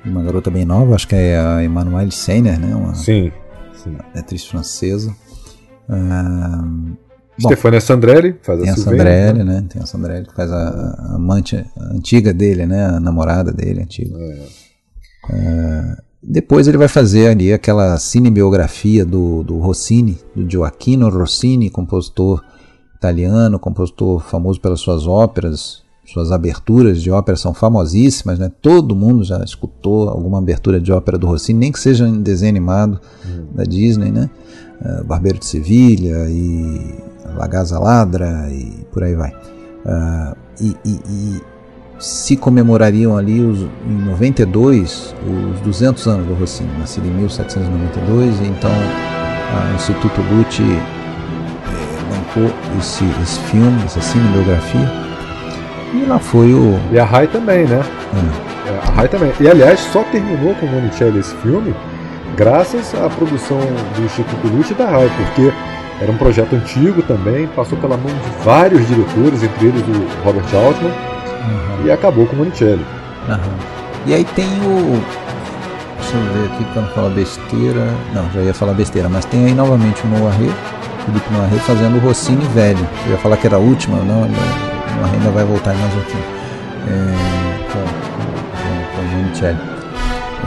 de uma garota bem nova, acho que é a Emmanuelle Seiner, né? Uma, sim, sim. atriz francesa. Uh, Stefania Sandrelli faz a Tem a Silvana, Sandrelli, né? Tem a Sandrelli que faz a, a amante a antiga dele, né? A namorada dele, antiga. É. Uh, depois ele vai fazer ali aquela cinebiografia do, do Rossini, do Gioacchino Rossini, compositor italiano, compositor famoso pelas suas óperas, suas aberturas de ópera são famosíssimas, né? Todo mundo já escutou alguma abertura de ópera do Rossini, nem que seja em desenho animado Hum. da Disney, né? Uh, Barbeiro de Sevilha e La Gaza Ladra e por aí vai. Uh, e, e, e, se comemorariam ali os, em 92 os 200 anos do Rossini, nascido em 1792, e então o Instituto eh, bancou esse, esse filme, essa cinebiografia, e lá foi o. E a Rai também, né? Hum. É, a Rai também. E aliás, só terminou com o Monicelli esse filme graças à produção do Instituto Lute e da Rai, porque era um projeto antigo também, passou pela mão de vários diretores, entre eles o Robert Altman, uhum. e acabou com o Monicelli. Uhum. E aí tem o. Deixa eu ver aqui para não falar besteira. Não, já ia falar besteira, mas tem aí novamente o Noiré, Felipe Noiré fazendo o Rossini velho. Eu ia falar que era a última, não, o Noiré ainda vai voltar mais um filme. É, com, com, com o Monicelli.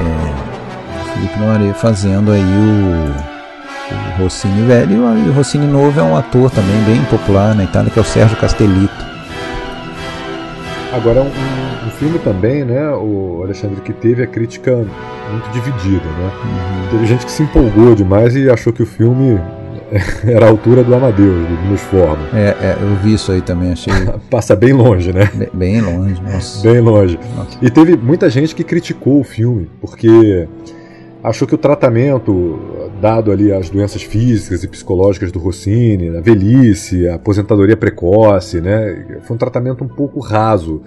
É, Felipe Noiré fazendo aí o o Rossini velho e o Rossini novo é um ator também bem popular na Itália que é o Sérgio Castellito. Agora um, um filme também, né, o Alexandre que teve a crítica muito dividida, né? Uhum. Teve gente que se empolgou demais e achou que o filme era a altura do Amadeus, do Nos Forma. É, é, eu vi isso aí também, achei. Passa bem longe, né? Bem, bem longe, nossa. Bem longe. Nossa. E teve muita gente que criticou o filme, porque achou que o tratamento dado ali às doenças físicas e psicológicas do Rossini, a velhice, a aposentadoria precoce, né, foi um tratamento um pouco raso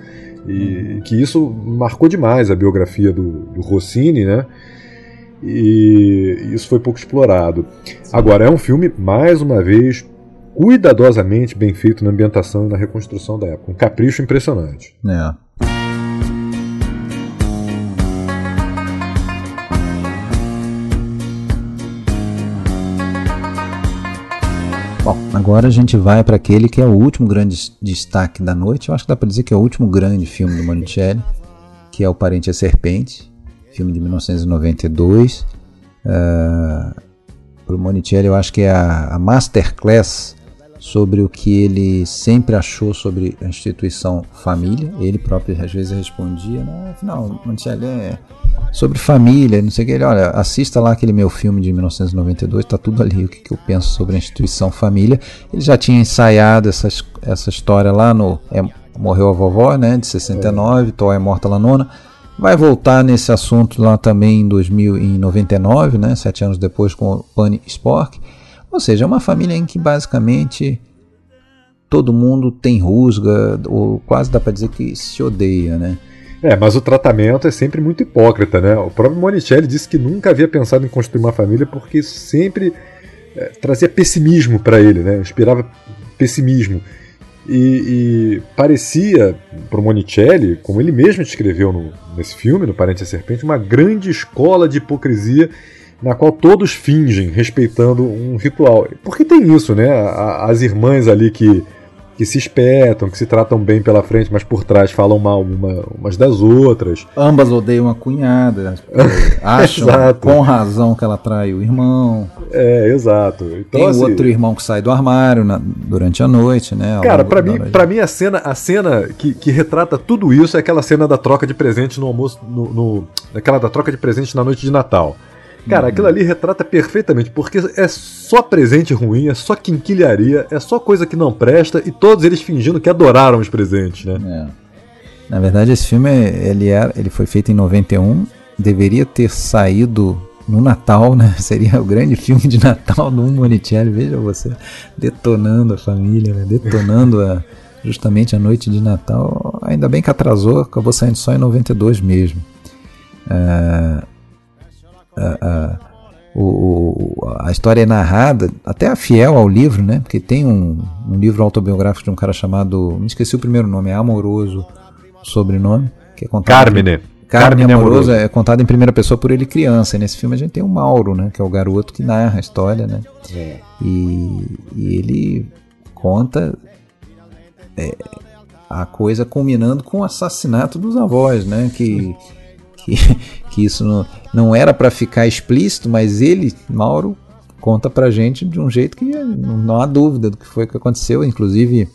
e que isso marcou demais a biografia do, do Rossini, né, e isso foi pouco explorado. Agora é um filme mais uma vez cuidadosamente bem feito na ambientação e na reconstrução da época, um capricho impressionante. É. Bom, agora a gente vai para aquele que é o último grande destaque da noite. Eu acho que dá para dizer que é o último grande filme do Monicelli, que é O Parente a Serpente, filme de 1992. Uh, para o Monicelli, eu acho que é a, a masterclass sobre o que ele sempre achou sobre a instituição família. Ele próprio às vezes respondia, né? afinal, Monicelli é sobre família, não sei o que. Ele, olha, assista lá aquele meu filme de 1992, tá tudo ali o que, que eu penso sobre a instituição família. Ele já tinha ensaiado essa, essa história lá no é, Morreu a Vovó, né, de 69, é. É Morta La Nona. Vai voltar nesse assunto lá também em 2000, em 99, né, sete anos depois com o Pani Spork. Ou seja, é uma família em que basicamente todo mundo tem rusga, ou quase dá para dizer que se odeia, né? É, mas o tratamento é sempre muito hipócrita, né? O próprio Monicelli disse que nunca havia pensado em construir uma família porque isso sempre é, trazia pessimismo para ele, né? Inspirava pessimismo. E, e parecia para o Monicelli, como ele mesmo descreveu no, nesse filme, no Parente a Serpente, uma grande escola de hipocrisia na qual todos fingem, respeitando um ritual. Porque tem isso, né? As irmãs ali que que se espetam, que se tratam bem pela frente, mas por trás falam mal uma, umas das outras. Ambas odeiam a cunhada, acham com razão que ela trai o irmão. É, exato. Então, Tem assim, outro irmão que sai do armário na, durante a noite, né? Cara, para mim, para mim a cena, a cena que, que retrata tudo isso é aquela cena da troca de presente no almoço, no, no, aquela da troca de presente na noite de Natal. Cara, uhum. aquilo ali retrata perfeitamente, porque é só presente ruim, é só quinquilharia, é só coisa que não presta e todos eles fingindo que adoraram os presentes, né? É. Na verdade, esse filme ele, era, ele foi feito em 91, deveria ter saído no Natal, né? Seria o grande filme de Natal do Monicelli, veja você, detonando a família, né? detonando a, justamente a noite de Natal. Ainda bem que atrasou, acabou saindo só em 92 mesmo. É, a, a, o, a história é narrada, até fiel ao livro, né? Porque tem um, um, livro autobiográfico de um cara chamado. Me esqueci o primeiro nome, é Amoroso, sobrenome. Que é contado Carmine. Carmine, Carmine Amoroso, é contado em primeira pessoa por ele criança. E nesse filme a gente tem o Mauro, né? Que é o garoto que narra a história, né? É. E, e, ele conta é, a coisa culminando com o assassinato dos avós, né? Que que, que isso não, não era para ficar explícito, mas ele, Mauro, conta pra gente de um jeito que não, não há dúvida do que foi que aconteceu, inclusive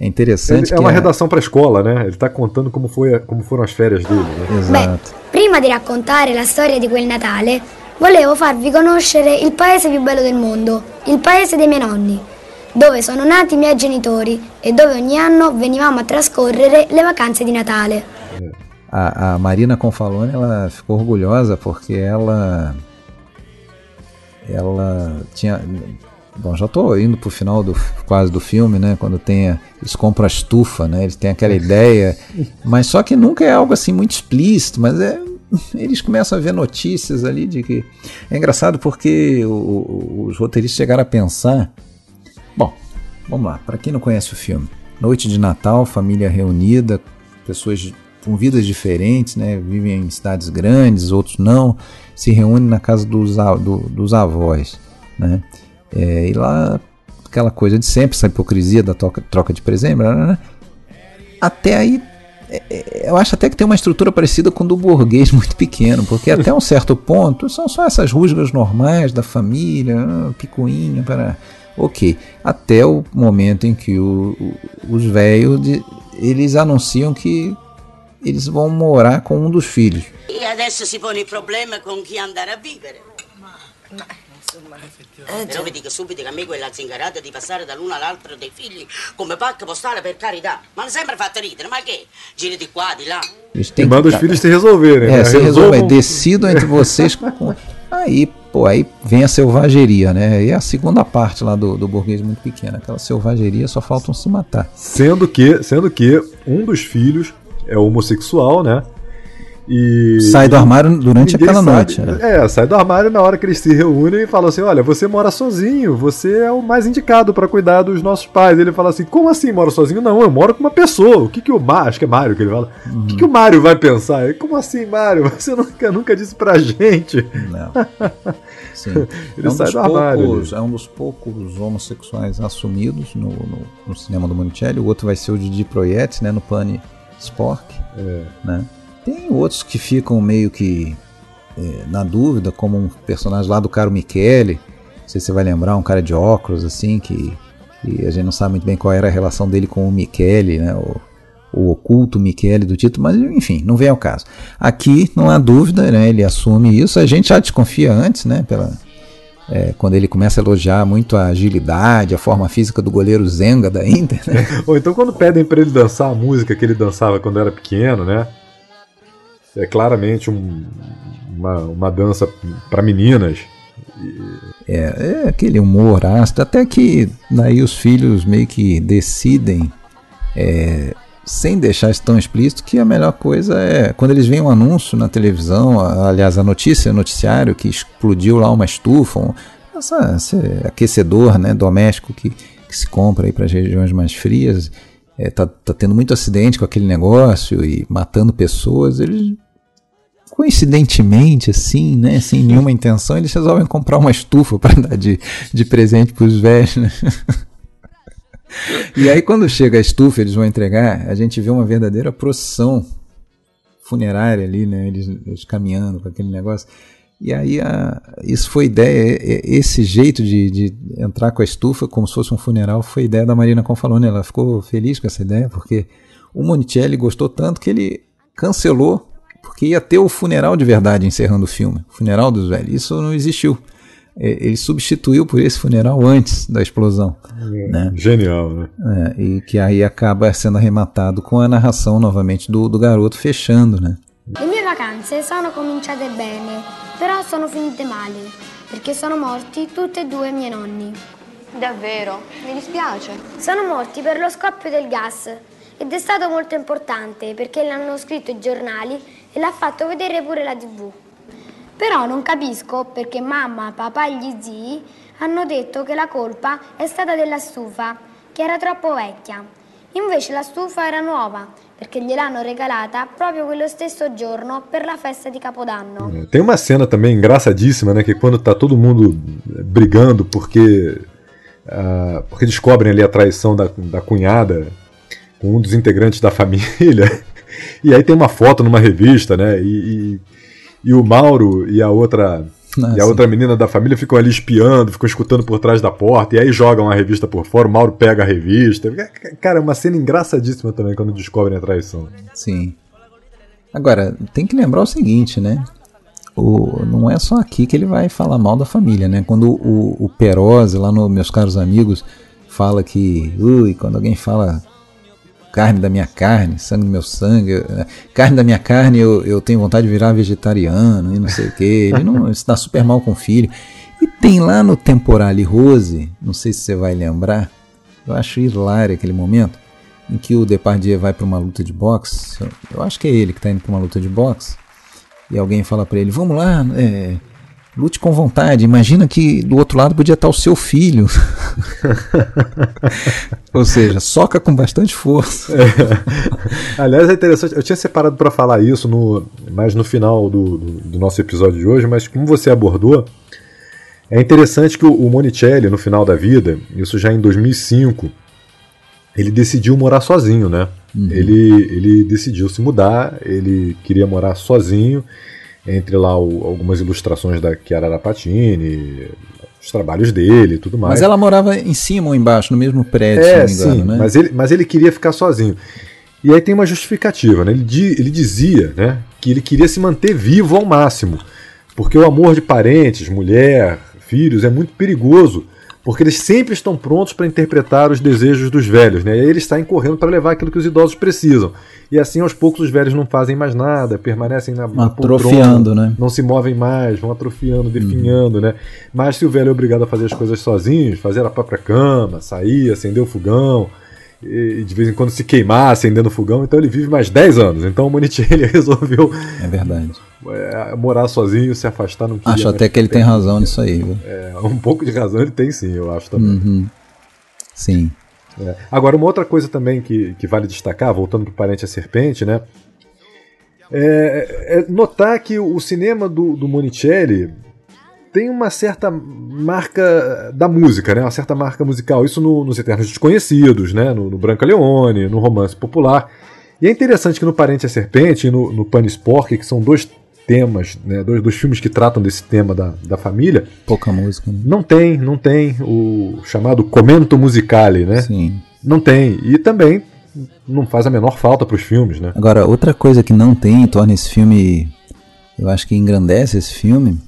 é interessante. é uma redação para a escola, né? Ele está contando como, foi, como foram as férias dele. Né? Exato. Beh, prima di raccontare la storia di quel Natale, volevo farvi conoscere il paese più bello del mondo, il paese dei miei nonni, dove sono nati i miei genitori e dove ogni anno venivamo a trascorrere le vacanze di Natale. É a, a Marina Confalone ela ficou orgulhosa porque ela ela tinha bom já estou indo pro final do quase do filme né quando tem a, eles compram a estufa né eles têm aquela ideia mas só que nunca é algo assim muito explícito mas é eles começam a ver notícias ali de que é engraçado porque o, o, os roteiristas chegaram a pensar bom vamos lá para quem não conhece o filme noite de Natal família reunida pessoas com vidas diferentes, né? vivem em cidades grandes, outros não, se reúnem na casa dos, do, dos avós. Né? É, e lá, aquela coisa de sempre, essa hipocrisia da troca, troca de presente, blá. até aí é, é, eu acho até que tem uma estrutura parecida com do burguês muito pequeno, porque até um certo ponto são só essas rusgas normais da família, ah, picuinha para. Ok, até o momento em que o, o, os velhos eles anunciam que eles vão morar com um dos filhos. E adesso si pone il problema con chi andare a vivere. Ma, ma insomma, eh, Però vi dico subito che a me quella zingarata di passare dall'uno all'altro dei figli come pacca postale per carità. Ma non sempre fatta ridere, ma che? Giri di qua, di là. E manda os filhos se resolverem. É, né? se resolvem. Decidam entre vocês. Com... Aí, pô, aí vem a selvageria, né? E a segunda parte lá do, do burguês muito pequena. Aquela selvageria, só faltam se matar. Sendo que, sendo que um dos filhos é homossexual, né? E, sai do armário durante aquela sabe, noite. É. é. sai do armário na hora que eles se reúnem e falam assim: Olha, você mora sozinho, você é o mais indicado para cuidar dos nossos pais. Ele fala assim: Como assim mora sozinho? Não, eu moro com uma pessoa. O que, que o Mário, acho que é Mário que ele fala, uhum. o que, que o Mário vai pensar? Como assim, Mário? Você nunca, nunca disse pra gente. Não. Sim. ele é um sai do armário. Poucos, é um dos poucos homossexuais assumidos no, no, no cinema do Monicelli. O outro vai ser o Didi Proietti, né, no Pane Spork, é. né? Tem outros que ficam meio que é, na dúvida, como um personagem lá do Caro Michele, não sei se você vai lembrar, um cara de óculos assim, que, que a gente não sabe muito bem qual era a relação dele com o Michele, né? O, o oculto Michele do título, mas enfim, não vem ao caso. Aqui não há dúvida, né? Ele assume isso, a gente já desconfia antes, né? Pela, é, quando ele começa a elogiar muito a agilidade, a forma física do goleiro Zenga da Inter. Né? Ou então quando pedem para ele dançar a música que ele dançava quando era pequeno, né? É claramente um, uma, uma dança para meninas. É, é aquele humor ácido, até que daí os filhos meio que decidem, é, sem deixar isso tão explícito, que a melhor coisa é quando eles veem um anúncio na televisão, aliás, a notícia, o noticiário que explodiu lá uma estufa, um, essa, esse aquecedor né, doméstico que, que se compra aí para as regiões mais frias, é, tá, tá tendo muito acidente com aquele negócio e matando pessoas, eles coincidentemente, assim, né, sem nenhuma intenção, eles resolvem comprar uma estufa para dar de, de presente para os velhos. Né? e aí, quando chega a estufa, eles vão entregar, a gente vê uma verdadeira procissão funerária ali, né, eles, eles caminhando com aquele negócio. E aí, a, isso foi ideia, esse jeito de, de, entrar com a estufa como se fosse um funeral foi ideia da Marina Confalone. Ela ficou feliz com essa ideia, porque o Monicelli gostou tanto que ele cancelou porque ia ter o funeral de verdade encerrando o filme, o funeral dos velhos. Isso não existiu. Ele substituiu por esse funeral antes da explosão. É, né? Genial, né? É, e que aí acaba sendo arrematado com a narração novamente do, do garoto fechando, né? Le mie vacanze sono cominciate bene, però sono finite male, perché sono morti tutti e due i miei nonni. Davvero? Mi dispiace. Sono morti per lo scoppio del gas ed è stato molto importante perché l'hanno scritto i giornali e l'ha fatto vedere pure la tv. Però non capisco perché mamma, papà e gli zii hanno detto che la colpa è stata della stufa, che era troppo vecchia. Invece la stufa era nuova, perché gliel'hanno regalata proprio quello stesso giorno per la festa di Capodanno. Tem uma cena também engraçadíssima, né? Que quando tá todo mundo brigando porque. Uh, porque descobrem ali a traição da, da cunhada com um dos integrantes da família. E aí tem uma foto numa revista, né? E, e, e o Mauro e a outra. Nossa. E a outra menina da família ficam ali espiando, ficam escutando por trás da porta, e aí jogam a revista por fora, o Mauro pega a revista. Cara, é uma cena engraçadíssima também quando descobrem a traição. Sim. Agora, tem que lembrar o seguinte, né? O, não é só aqui que ele vai falar mal da família, né? Quando o, o Perose, lá no Meus Caros Amigos, fala que, ui, quando alguém fala carne da minha carne, sangue do meu sangue, né? carne da minha carne, eu, eu tenho vontade de virar vegetariano e não sei o que. Ele não está super mal com o filho. E tem lá no Temporale Rose, não sei se você vai lembrar, eu acho hilário aquele momento, em que o Depardieu vai para uma luta de boxe, eu acho que é ele que está indo para uma luta de boxe, e alguém fala para ele, vamos lá, é, Lute com vontade. Imagina que do outro lado podia estar o seu filho. Ou seja, soca com bastante força. É. Aliás, é interessante. Eu tinha separado para falar isso no, mais no final do, do, do, nosso episódio de hoje, mas como você abordou, é interessante que o, o Monicelli, no final da vida, isso já em 2005, ele decidiu morar sozinho, né? Uhum. Ele, ele decidiu se mudar, ele queria morar sozinho entre lá o, algumas ilustrações da Chiara Patini, os trabalhos dele e tudo mais. Mas ela morava em cima ou embaixo, no mesmo prédio, é, se não me engano, sim, né? Mas ele, mas ele queria ficar sozinho. E aí tem uma justificativa, né? Ele, ele dizia né, que ele queria se manter vivo ao máximo, porque o amor de parentes, mulher, filhos é muito perigoso porque eles sempre estão prontos para interpretar os desejos dos velhos, né? E aí eles saem correndo para levar aquilo que os idosos precisam. E assim, aos poucos, os velhos não fazem mais nada, permanecem na, atrofiando, poltrona, né? Não se movem mais, vão atrofiando, definhando, uhum. né? Mas se o velho é obrigado a fazer as coisas sozinho, fazer a própria cama, sair, acender o fogão, e de vez em quando se queimar acendendo fogão, então ele vive mais 10 anos. Então o Monicelli resolveu é verdade. É, morar sozinho, se afastar. Não acho até que ele tem razão nisso aí. Viu? É, um pouco de razão ele tem sim, eu acho também. Uhum. Sim. É. Agora, uma outra coisa também que, que vale destacar, voltando para o Parente a Serpente, né? É, é, notar que o cinema do, do Monicelli tem uma certa marca da música, né? Uma certa marca musical. Isso no, nos Eternos Desconhecidos, né? No, no Branca Leone, no Romance Popular. E é interessante que no Parente a Serpente e no, no Pork, que são dois temas, né, dois, dois filmes que tratam desse tema da, da família. Pouca música. Né? Não tem, não tem o chamado commento musicale, né? Sim. Não tem. E também não faz a menor falta para os filmes, né? Agora, outra coisa que não tem torna esse filme, eu acho que engrandece esse filme,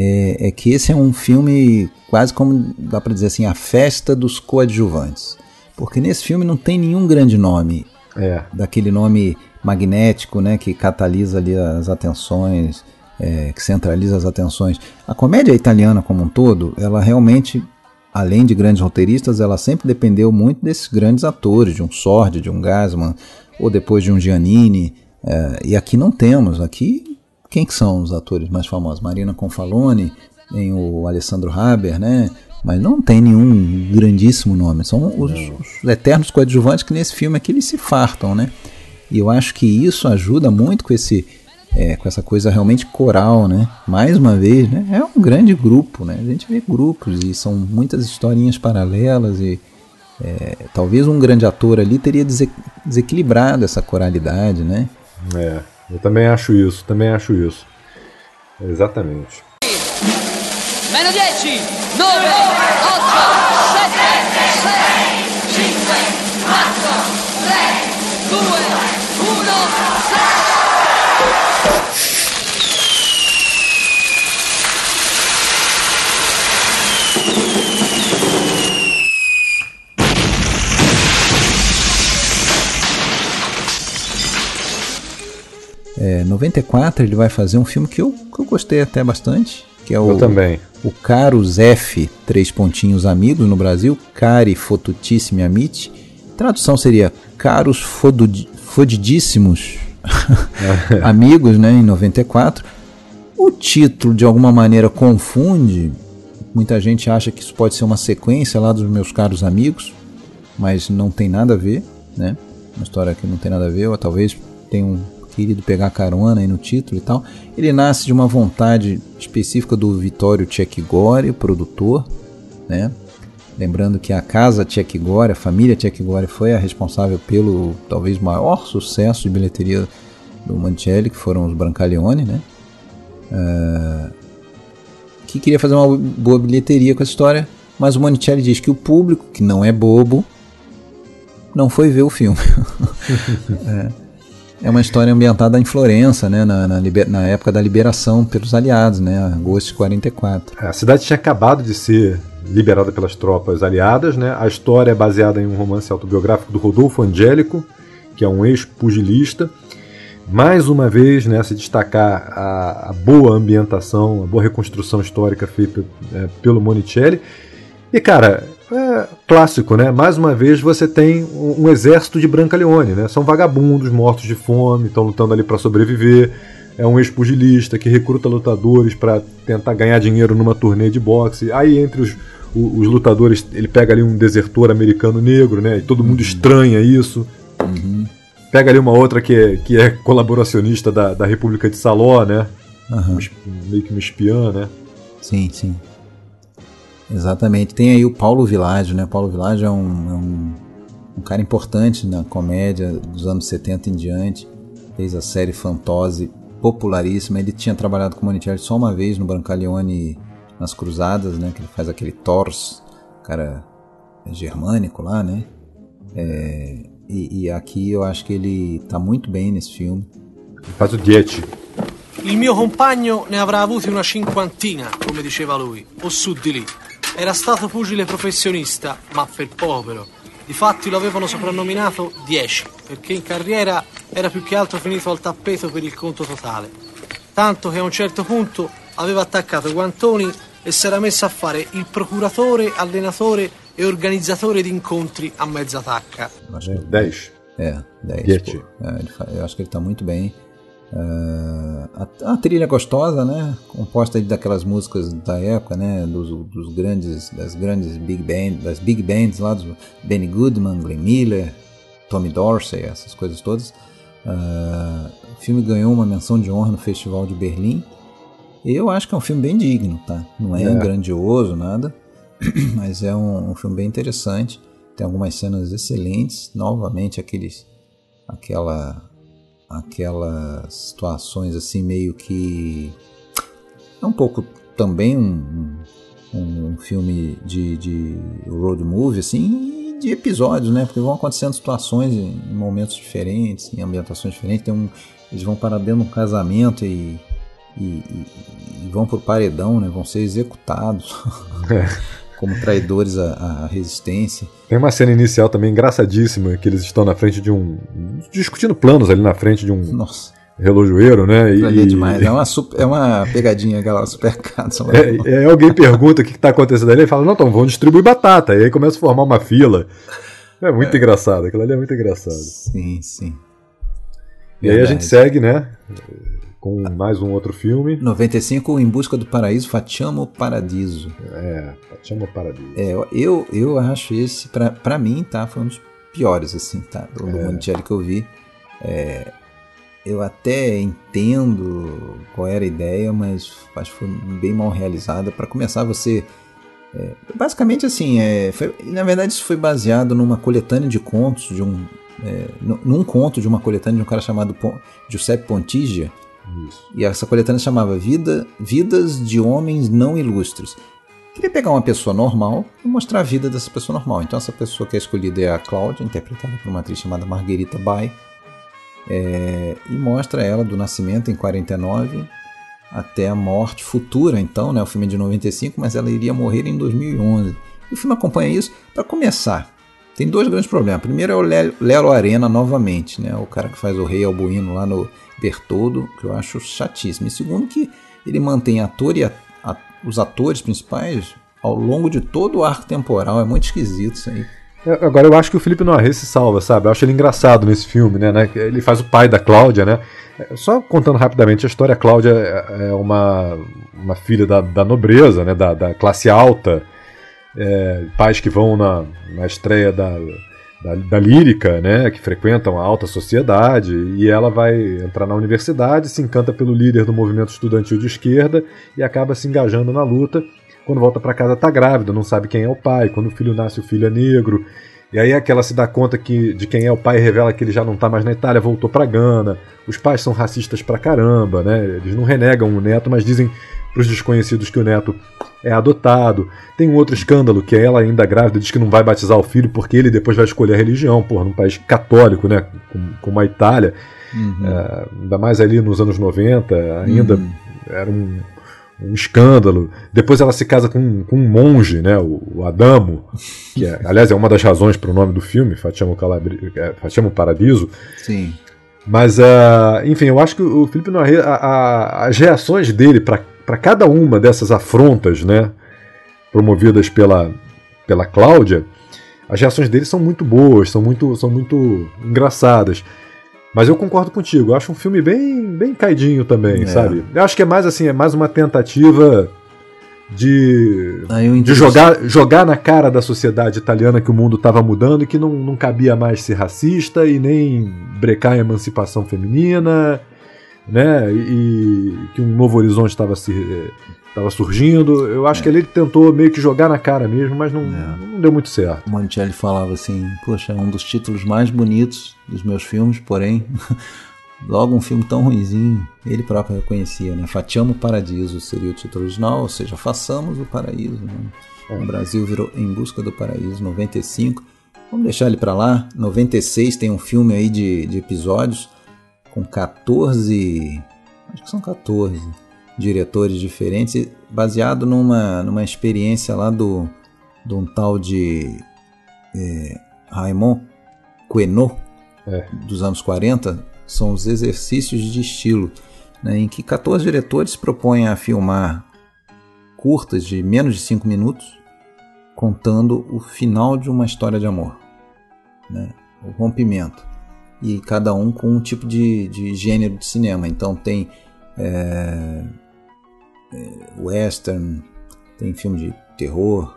é, é que esse é um filme quase como dá para dizer assim, a festa dos coadjuvantes. Porque nesse filme não tem nenhum grande nome. É. Daquele nome magnético, né, que catalisa ali as atenções. é, que centraliza as atenções. A comédia italiana como um todo, ela realmente, além de grandes roteiristas, ela sempre dependeu muito desses grandes atores, de um Sordi, de um Gasman, ou depois de um Giannini. É, e aqui não temos. Aqui, quem que são os atores mais famosos? Marina Confalone, tem o Alessandro Haber, né? Mas não tem nenhum grandíssimo nome. São os, os eternos coadjuvantes que nesse filme aqui eles se fartam, né? E eu acho que isso ajuda muito com esse é, com essa coisa realmente coral, né? Mais uma vez, né? É um grande grupo, né? A gente vê grupos e são muitas historinhas paralelas e é, talvez um grande ator ali teria desequilibrado essa coralidade, né? É, eu também acho isso, também acho isso. Exatamente. Meno 10, 9, 8, 7, 6, É, 94 ele vai fazer um filme que eu, que eu gostei até bastante, que é o, Eu também. o Caros F, três pontinhos amigos no Brasil, Cari Fotutissimi Amici. Tradução seria Caros Fodud- Fodidíssimos Amigos, né, em 94. O título de alguma maneira confunde. Muita gente acha que isso pode ser uma sequência lá dos meus caros amigos, mas não tem nada a ver, né? Uma história que não tem nada a ver, ou talvez tenha um querido pegar carona aí no título e tal. Ele nasce de uma vontade específica do Vittorio Cecchigori, o produtor, né? Lembrando que a casa Cecchigori, a família Cecchigori foi a responsável pelo talvez maior sucesso de bilheteria do Mancelli, que foram os Brancaleone, né? Ah, que queria fazer uma boa bilheteria com essa história, mas o Monicelli diz que o público, que não é bobo, não foi ver o filme. é, é uma história ambientada em Florença, né, na, na, na época da liberação pelos aliados, né, agosto de 44. A cidade tinha acabado de ser liberada pelas tropas aliadas, né? A história é baseada em um romance autobiográfico do Rodolfo Angélico, que é um ex-pugilista. Mais uma vez, né, se destacar a, a boa ambientação, a boa reconstrução histórica feita é, pelo Monicelli. E, cara, é clássico, né? Mais uma vez você tem um, um exército de Brancaleone, né? São vagabundos mortos de fome, estão lutando ali para sobreviver. É um ex-pugilista que recruta lutadores para tentar ganhar dinheiro numa turnê de boxe. Aí entre os, o- os lutadores ele pega ali um desertor americano negro, né? E todo mundo estranha isso. Pega ali uma outra que é, que é colaboracionista da, da República de Saló, né? Aham. Um Meio que uma espiã, né? Sim, sim. Exatamente. Tem aí o Paulo Világio, né? Paulo Világio é um, é um, um cara importante na comédia dos anos 70 em diante. Fez a série Fantose, popularíssima. Ele tinha trabalhado com o Monicelli só uma vez no Brancaleone nas Cruzadas, né? Que ele faz aquele Thors, cara germânico lá, né? É, e, e aqui eu acho que ele tá muito bem nesse filme. Faz o Diet. Il mio compagno ne avrà avuti una cinquantina, come diceva lui, o su di lì. Era stato pugile professionista, ma per povero. Difatti lo avevano soprannominato 10, perché in carriera era più che altro finito al tappeto per il conto totale. Tanto che a un certo punto aveva attaccato i guantoni e si era messo a fare il procuratore, allenatore e organizzatore di incontri a mezza tacca. 10. É, 10. Diet. pô. É, ele muito bem. É, a, a trilha gostosa, né? Composta daquelas músicas da época, né? Dos, dos grandes, das grandes big band, das big bands lá, do Benny Goodman, Glenn Miller, Tommy Dorsey, essas coisas todas. Ah, o filme ganhou uma menção de honra no Festival de Berlim. Eu acho que é um filme bem digno, tá? Não é, É. grandioso, nada, mas é um, um filme bem interessante. Tem algumas cenas excelentes, novamente aqueles, aquela, aquelas situações assim meio que é um pouco também um, um, um filme de, de road movie assim, de episódios, né? Porque vão acontecendo situações em momentos diferentes, em ambientações diferentes. Tem um, eles vão parar dentro de um casamento e, e, e- e vão pro paredão, né? Vão ser executados como traidores à, à resistência. Tem uma cena inicial também engraçadíssima que eles estão na frente de um. discutindo planos ali na frente de um. Nossa. relojoeiro, né? E, é demais. É uma, super, é uma pegadinha aquela supercards. É, é, alguém pergunta o que está acontecendo ali e fala, não, então vamos distribuir batata. E aí começa a formar uma fila. É muito é. engraçado, aquilo ali é muito engraçado. Sim, sim. E Verdade. aí a gente segue, né? Com mais um outro filme. 95, Em Busca do Paraíso, Fatiamo Paradiso. É, Fatiamo Paradiso. É, eu, eu acho esse, pra, pra mim, tá? Foi um dos piores, assim, tá? Do, é. que eu vi. É, eu até entendo qual era a ideia, mas acho que foi bem mal realizada. Para começar, você. É, basicamente assim, é, foi, na verdade isso foi baseado numa coletânea de contos de um. É, num conto de uma coletânea de um cara chamado Pon, Giuseppe Pontigia. Isso. E essa coletânea chamava Vida, Vidas de Homens Não Ilustres. Queria pegar uma pessoa normal e mostrar a vida dessa pessoa normal. Então essa pessoa que é escolhida é a Cláudia, interpretada por uma atriz chamada Marguerita Bay é, e mostra ela do nascimento em 49 até a morte futura, então, né? O filme é de 95, mas ela iria morrer em 2011. E o filme acompanha isso. Para começar, tem dois grandes problemas. Primeiro é o Lelo Arena novamente, né? O cara que faz o Rei Albuíno lá no Bertoldo, que eu acho chatíssimo. E segundo que ele mantém ator e a, a, os atores principais ao longo de todo o arco temporal. É muito esquisito isso aí. Agora eu acho que o Felipe Noiré se salva, sabe? Eu acho ele engraçado nesse filme, né? né? Ele faz o pai da Cláudia, né? É, só contando rapidamente a história, a Cláudia é, é uma, uma filha da, da nobreza, né? Da, da classe alta, é, pais que vão na, na estreia da, da, da, lírica, né? Que frequentam a alta sociedade, e ela vai entrar na universidade, se encanta pelo líder do movimento estudantil de esquerda e acaba se engajando na luta quando volta para casa tá grávida, não sabe quem é o pai. Quando o filho nasce, o filho é negro. E aí é que ela se dá conta que, de quem é o pai e revela que ele já não tá mais na Itália, voltou pra Gana. Os pais são racistas pra caramba, né? Eles não renegam o neto, mas dizem para os desconhecidos que o neto é adotado. Tem um outro escândalo que é ela ainda grávida diz que não vai batizar o filho porque ele depois vai escolher a religião, porra, num país católico, né, como a Itália. Uhum. É, ainda mais ali nos anos 90, ainda uhum. era um, um escândalo. Depois ela se casa com, com um monge, né, o, o Adamo, que é, aliás é uma das razões para o nome do filme, Fatiamo, Calabri, é, Fatiamo Paradiso. Sim. Mas, uh, enfim, eu acho que o Felipe Noiré, a, a, as reações dele para cada uma dessas afrontas, né, promovidas pela, pela Cláudia, as reações dele são muito boas, são muito, são muito engraçadas. Mas eu concordo contigo, eu acho um filme bem, bem caidinho também, é. sabe? Eu acho que é mais assim, é mais uma tentativa de, de jogar, jogar na cara da sociedade italiana que o mundo estava mudando e que não, não cabia mais ser racista e nem brecar a emancipação feminina, né? E, e que um novo horizonte estava se estava surgindo. Eu acho é. que ele tentou meio que jogar na cara mesmo, mas não, é. não deu muito certo. O Monticelli falava assim: Poxa, é um dos títulos mais bonitos dos meus filmes, porém, logo um filme tão ruizinho, ele próprio reconhecia, né? Fatiamo Paradiso seria o título original, ou seja, façamos o paraíso. Né? É. O Brasil virou Em Busca do Paraíso, 95. Vamos deixar ele para lá. 96 tem um filme aí de, de episódios com 14. Acho que são 14 diretores diferentes, baseado numa, numa experiência lá do, de um tal de é, Raymond Queneau, é. dos anos 40, são os exercícios de estilo, né, em que 14 diretores propõem a filmar curtas de menos de 5 minutos, contando o final de uma história de amor, né, o rompimento. E cada um com um tipo de, de gênero de cinema. Então tem é, é, western, tem filme de terror,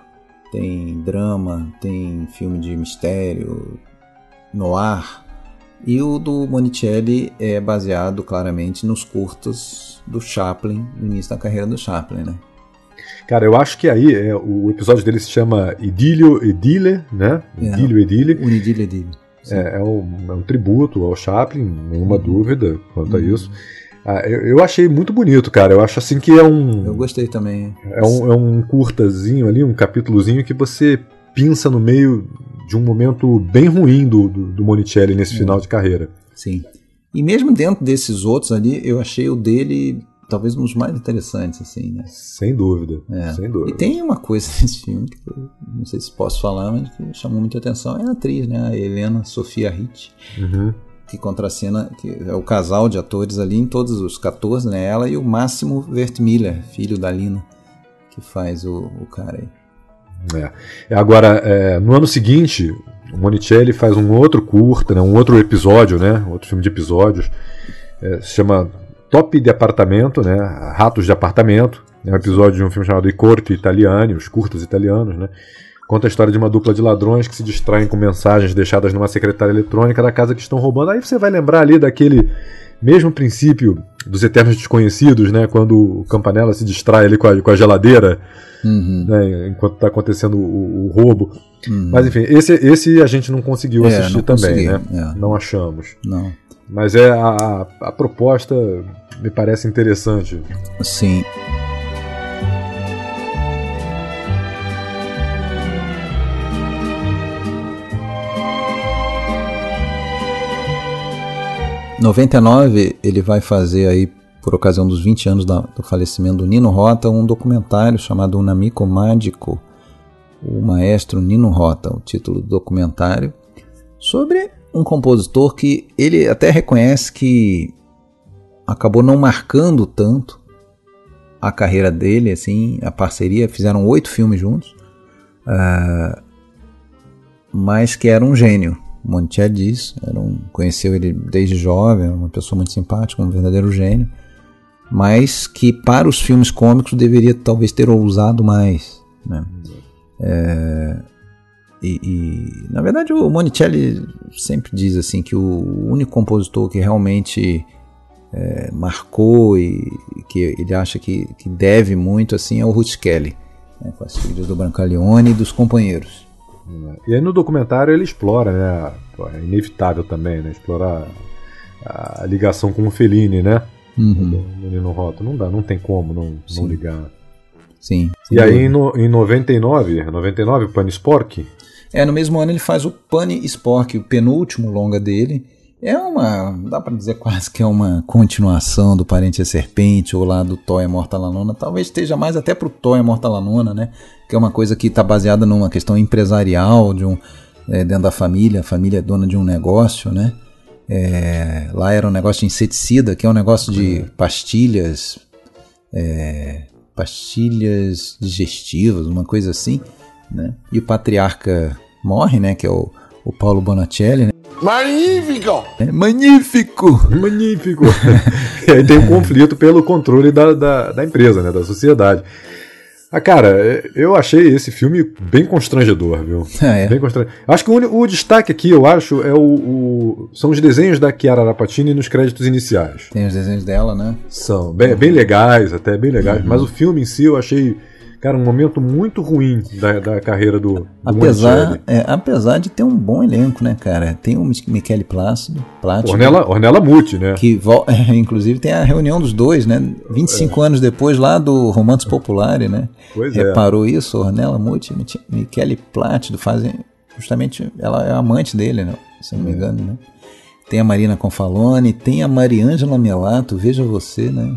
tem drama, tem filme de mistério, noir. E o do Monicelli é baseado claramente nos curtos do Chaplin, no início da carreira do Chaplin, né? Cara, eu acho que aí é, o episódio dele se chama Idílio Edile, né? É, Idílio Edile. Um Idílio Edile. É, é, um, é um tributo ao Chaplin, nenhuma uhum. dúvida quanto uhum. a isso. Ah, eu, eu, achei muito bonito, cara. Eu acho assim que é um. Eu gostei também. É um, é um curtazinho ali, um capítulozinho que você pinça no meio de um momento bem ruim do, do, do Monicelli nesse é. final de carreira. Sim. E mesmo dentro desses outros ali, eu achei o dele talvez um dos mais interessantes, assim, né? Sem dúvida, é. sem dúvida. E tem uma coisa nesse filme que eu não sei se posso falar, mas que chamou muita atenção, é a atriz, né? A Helena Sofia Ritt. Uhum que contracena, que é o casal de atores ali em todos os 14, né? Ela e o Máximo Wertmiller, filho da Lina, que faz o, o cara aí. É. Agora, é, no ano seguinte, o Monicelli faz um outro curta, né, um outro episódio, né, outro filme de episódios, é, se chama Top de Apartamento, né, Ratos de Apartamento, é um episódio de um filme chamado I Corti Italiani, os curtas italianos, né, conta a história de uma dupla de ladrões que se distraem com mensagens deixadas numa secretária eletrônica da casa que estão roubando. Aí você vai lembrar ali daquele mesmo princípio dos Eternos Desconhecidos, né, quando o Campanella se distrai ali com a, com a geladeira, Uhum. né, enquanto está acontecendo o, o roubo. Uhum. Mas enfim, esse, esse a gente não conseguiu É, assistir não também, né? é. Não achamos. Não. Mas é a, a, proposta me parece interessante. Sim. Em 99 ele vai fazer aí por ocasião dos 20 anos da- do falecimento do Nino Rota um documentário chamado Un Amico Mágico, o maestro Nino Rota, o título do documentário, sobre um compositor que ele até reconhece que acabou não marcando tanto a carreira dele, assim, a parceria, fizeram oito filmes juntos, ah, mas que era um gênio. Montiel diz, era um, conheceu ele desde jovem, uma pessoa muito simpática, um verdadeiro gênio, mas que para os filmes cômicos deveria talvez ter ousado mais. Né? É, e, e, na verdade o Monicelli sempre diz assim que o único compositor que realmente é, marcou e que ele acha que, que deve muito assim é o Ruth Kelly, né, com as filhas do Brancaleone e dos companheiros. E aí no documentário ele explora, né? É inevitável também, né? Explorar a, ligação com o Fellini, né? Uhum. Do Nino Rota. Não dá, não tem como não, não ligar. Sim. E aí em, no, em 99, 99, Panispork, É, no mesmo ano ele faz o Pane Spork, o penúltimo longa dele. É uma, dá pra dizer quase que é uma continuação do Parente a Serpente ou lá do La Nona. Talvez esteja mais até pro La Nona, né? Que é uma coisa que está baseada numa questão empresarial, de um, é, dentro da família, a família é dona de um negócio, né? É, lá era um negócio de inseticida, que é um negócio de pastilhas, é, pastilhas digestivas, uma coisa assim, né? E o patriarca morre, né? Que é o, o Paulo Bonacelli, né? Magnífico! É magnífico! Magnífico! e aí tem um conflito pelo controle da, da, da empresa, né? Da sociedade. Ah, cara, eu achei esse filme bem constrangedor, viu? Ah, é? Bem constrangedor. Acho que o, uni- o destaque aqui, eu acho, é o, o- são os desenhos da Chiara Rapatini nos créditos iniciais. Tem os desenhos dela, né? São bem, bem legais, até bem legais, Uhum. mas o filme em si eu achei, cara, um momento muito ruim da, da carreira do, do Apesar, é, apesar de ter um bom elenco, né, cara? Tem o Mich- Michele Plácido, Plácido Ornella, Ornella Muti, né? que é, inclusive tem a reunião dos dois, né? 25 anos depois lá do Romances Populari, né? Pois é. Reparou isso? Ornella Muti, Mich- Michele Plácido fazem justamente ela é amante dele, né? Se não me engano, né? Tem a Marina Confalone, tem a Mariângela Melato, veja você, né?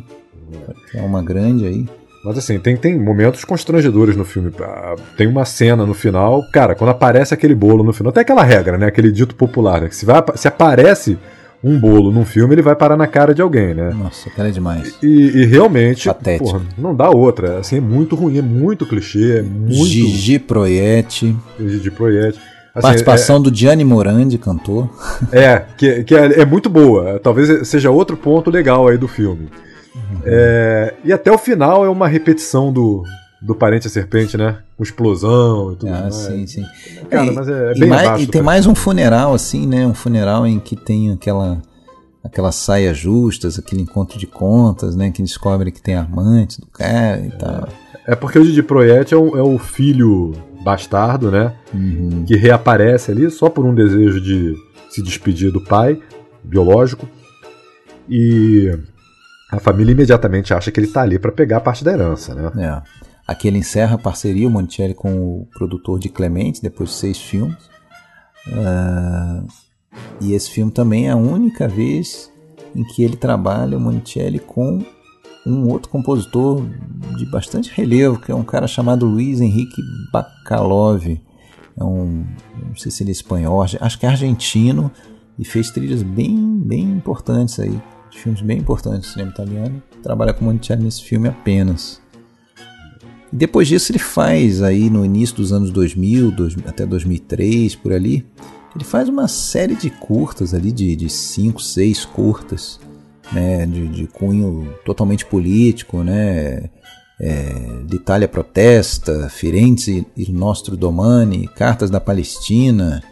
Que é uma grande aí. Mas assim, tem, tem momentos constrangedores no filme. Ah, Tem uma cena no final, cara, quando aparece aquele bolo no final, tem aquela regra, né? Aquele dito popular, né? Que se, vai, se aparece um bolo num filme, ele vai parar na cara de alguém, né? Nossa, cara é demais. E, e realmente, Patético. porra, não dá outra. Assim, é muito ruim, é muito clichê, é muito. Gigi Proietti. Gigi Proietti. Assim, Participação do Gianni Morandi, cantor. É, que, que é, é muito boa. Talvez seja outro ponto legal aí do filme. É, e até o final é uma repetição do, do Parente a Serpente, né? Com explosão e tudo Ah, mais. sim, sim. Cara, E- mas é, é e bem mais- abaixo E tem mais um funeral, assim, né? Um funeral em que tem aquela aquelas saias justas, aquele encontro de contas, né? Que descobre que tem amante do cara e tal. É porque o Didi Proietti é o, é o filho bastardo, né? Uhum. Que reaparece ali só por um desejo de se despedir do pai biológico. E a família imediatamente acha que ele tá ali para pegar a parte da herança, né? É. Aqui ele encerra a parceria, o Monticelli, com o produtor de Clemente, depois de seis filmes. Ah, e esse filme também é a única vez em que ele trabalha, o Monticelli, com um outro compositor de bastante relevo, que é um cara chamado Luiz Henrique Bacalov. É um, não sei se ele é espanhol, acho que é argentino, e fez trilhas bem, bem importantes aí, filmes bem importantes do cinema italiano. Trabalha com Monticelli nesse filme apenas. E depois disso ele faz aí no início dos anos 2000, dois, até 2003 por ali, ele faz uma série de curtas ali de 5, 6 curtas, né, de, de cunho totalmente político, né, é, Protesta, Firenze il Nostro Domani, Cartas da Palestina,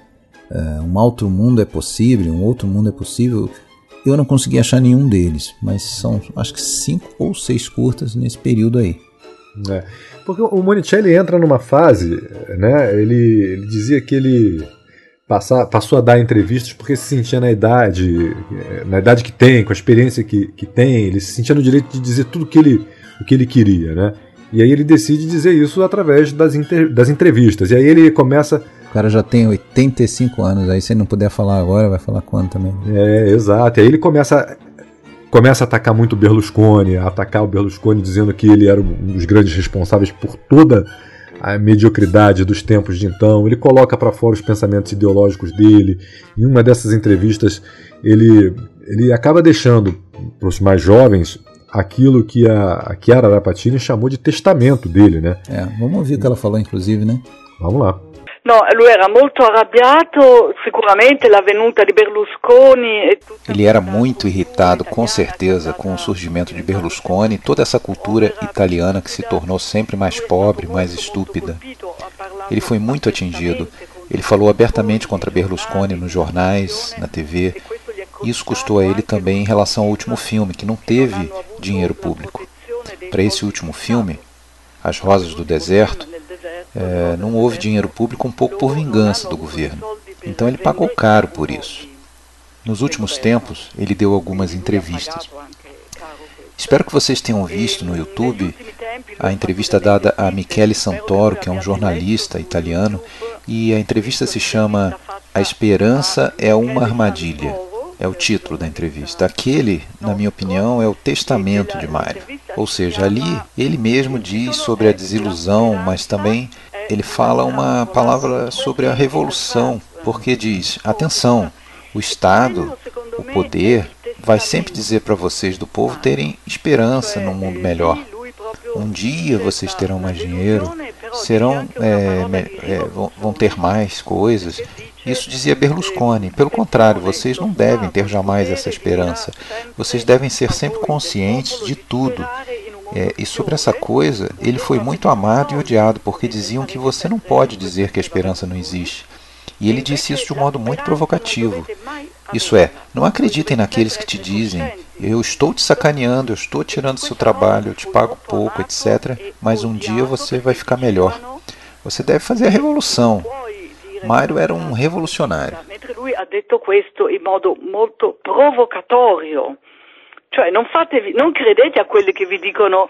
é, Um Outro Mundo é Possível, Um Outro Mundo é Possível. Eu não consegui achar nenhum deles, mas são acho que cinco ou seis curtas nesse período aí. É, porque o Monicelli entra numa fase, né? Ele, ele dizia que ele passa, passou a dar entrevistas porque se sentia na idade, na idade que tem, com a experiência que, que tem, ele se sentia no direito de dizer tudo que ele o que ele queria, né? E aí ele decide dizer isso através das, inter, das entrevistas. E aí ele começa. O cara já tem 85 anos, aí se ele não puder falar agora, vai falar quando também. É, exato. E aí ele começa, começa a atacar muito o Berlusconi, a atacar o Berlusconi dizendo que ele era um dos grandes responsáveis por toda a mediocridade dos tempos de então. Ele coloca para fora os pensamentos ideológicos dele. Em uma dessas entrevistas, ele, ele acaba deixando para os mais jovens aquilo que a, a Chiara Rapatini chamou de testamento dele, né? É, vamos ouvir o que ela falou, inclusive, né? Vamos lá. No, lui era molto arrabbiato, sicuramente la venuta di Berlusconi e Ele era muito irritado, com certeza, com o surgimento de Berlusconi e toda essa cultura italiana que se tornou sempre mais pobre, mais estúpida. Ele foi muito atingido. Ele falou abertamente contra Berlusconi nos jornais, na TV. Isso custou a ele também em relação ao último filme, que não teve dinheiro público. Para esse último filme, As Rosas do Deserto, é, não houve dinheiro público um pouco por vingança do governo. Então ele pagou caro por isso. Nos últimos tempos, ele deu algumas entrevistas. Espero que vocês tenham visto no YouTube a entrevista dada a Michele Santoro, que é um jornalista italiano, e a entrevista se chama A Esperança é uma Armadilha é o título da entrevista. Aquele, na minha opinião, é o testamento de Mário. Ou seja, ali ele mesmo diz sobre a desilusão, mas também ele fala uma palavra sobre a revolução, porque diz: atenção, o Estado, o poder, vai sempre dizer para vocês do povo terem esperança num mundo melhor. Um dia vocês terão mais dinheiro, serão é, é, vão ter mais coisas isso dizia Berlusconi. Pelo contrário, vocês não devem ter jamais essa esperança. Vocês devem ser sempre conscientes de tudo. É, e sobre essa coisa, ele foi muito amado e odiado, porque diziam que você não pode dizer que a esperança não existe. E ele disse isso de um modo muito provocativo. Isso é, não acreditem naqueles que te dizem: eu estou te sacaneando, eu estou tirando seu trabalho, eu te pago pouco, etc. Mas um dia você vai ficar melhor. Você deve fazer a revolução. Mário era um revolucionário. Mentre lui ha detto questo in modo molto provocatorio. Cioè non, fatevi, non credete a quelli che vi dicono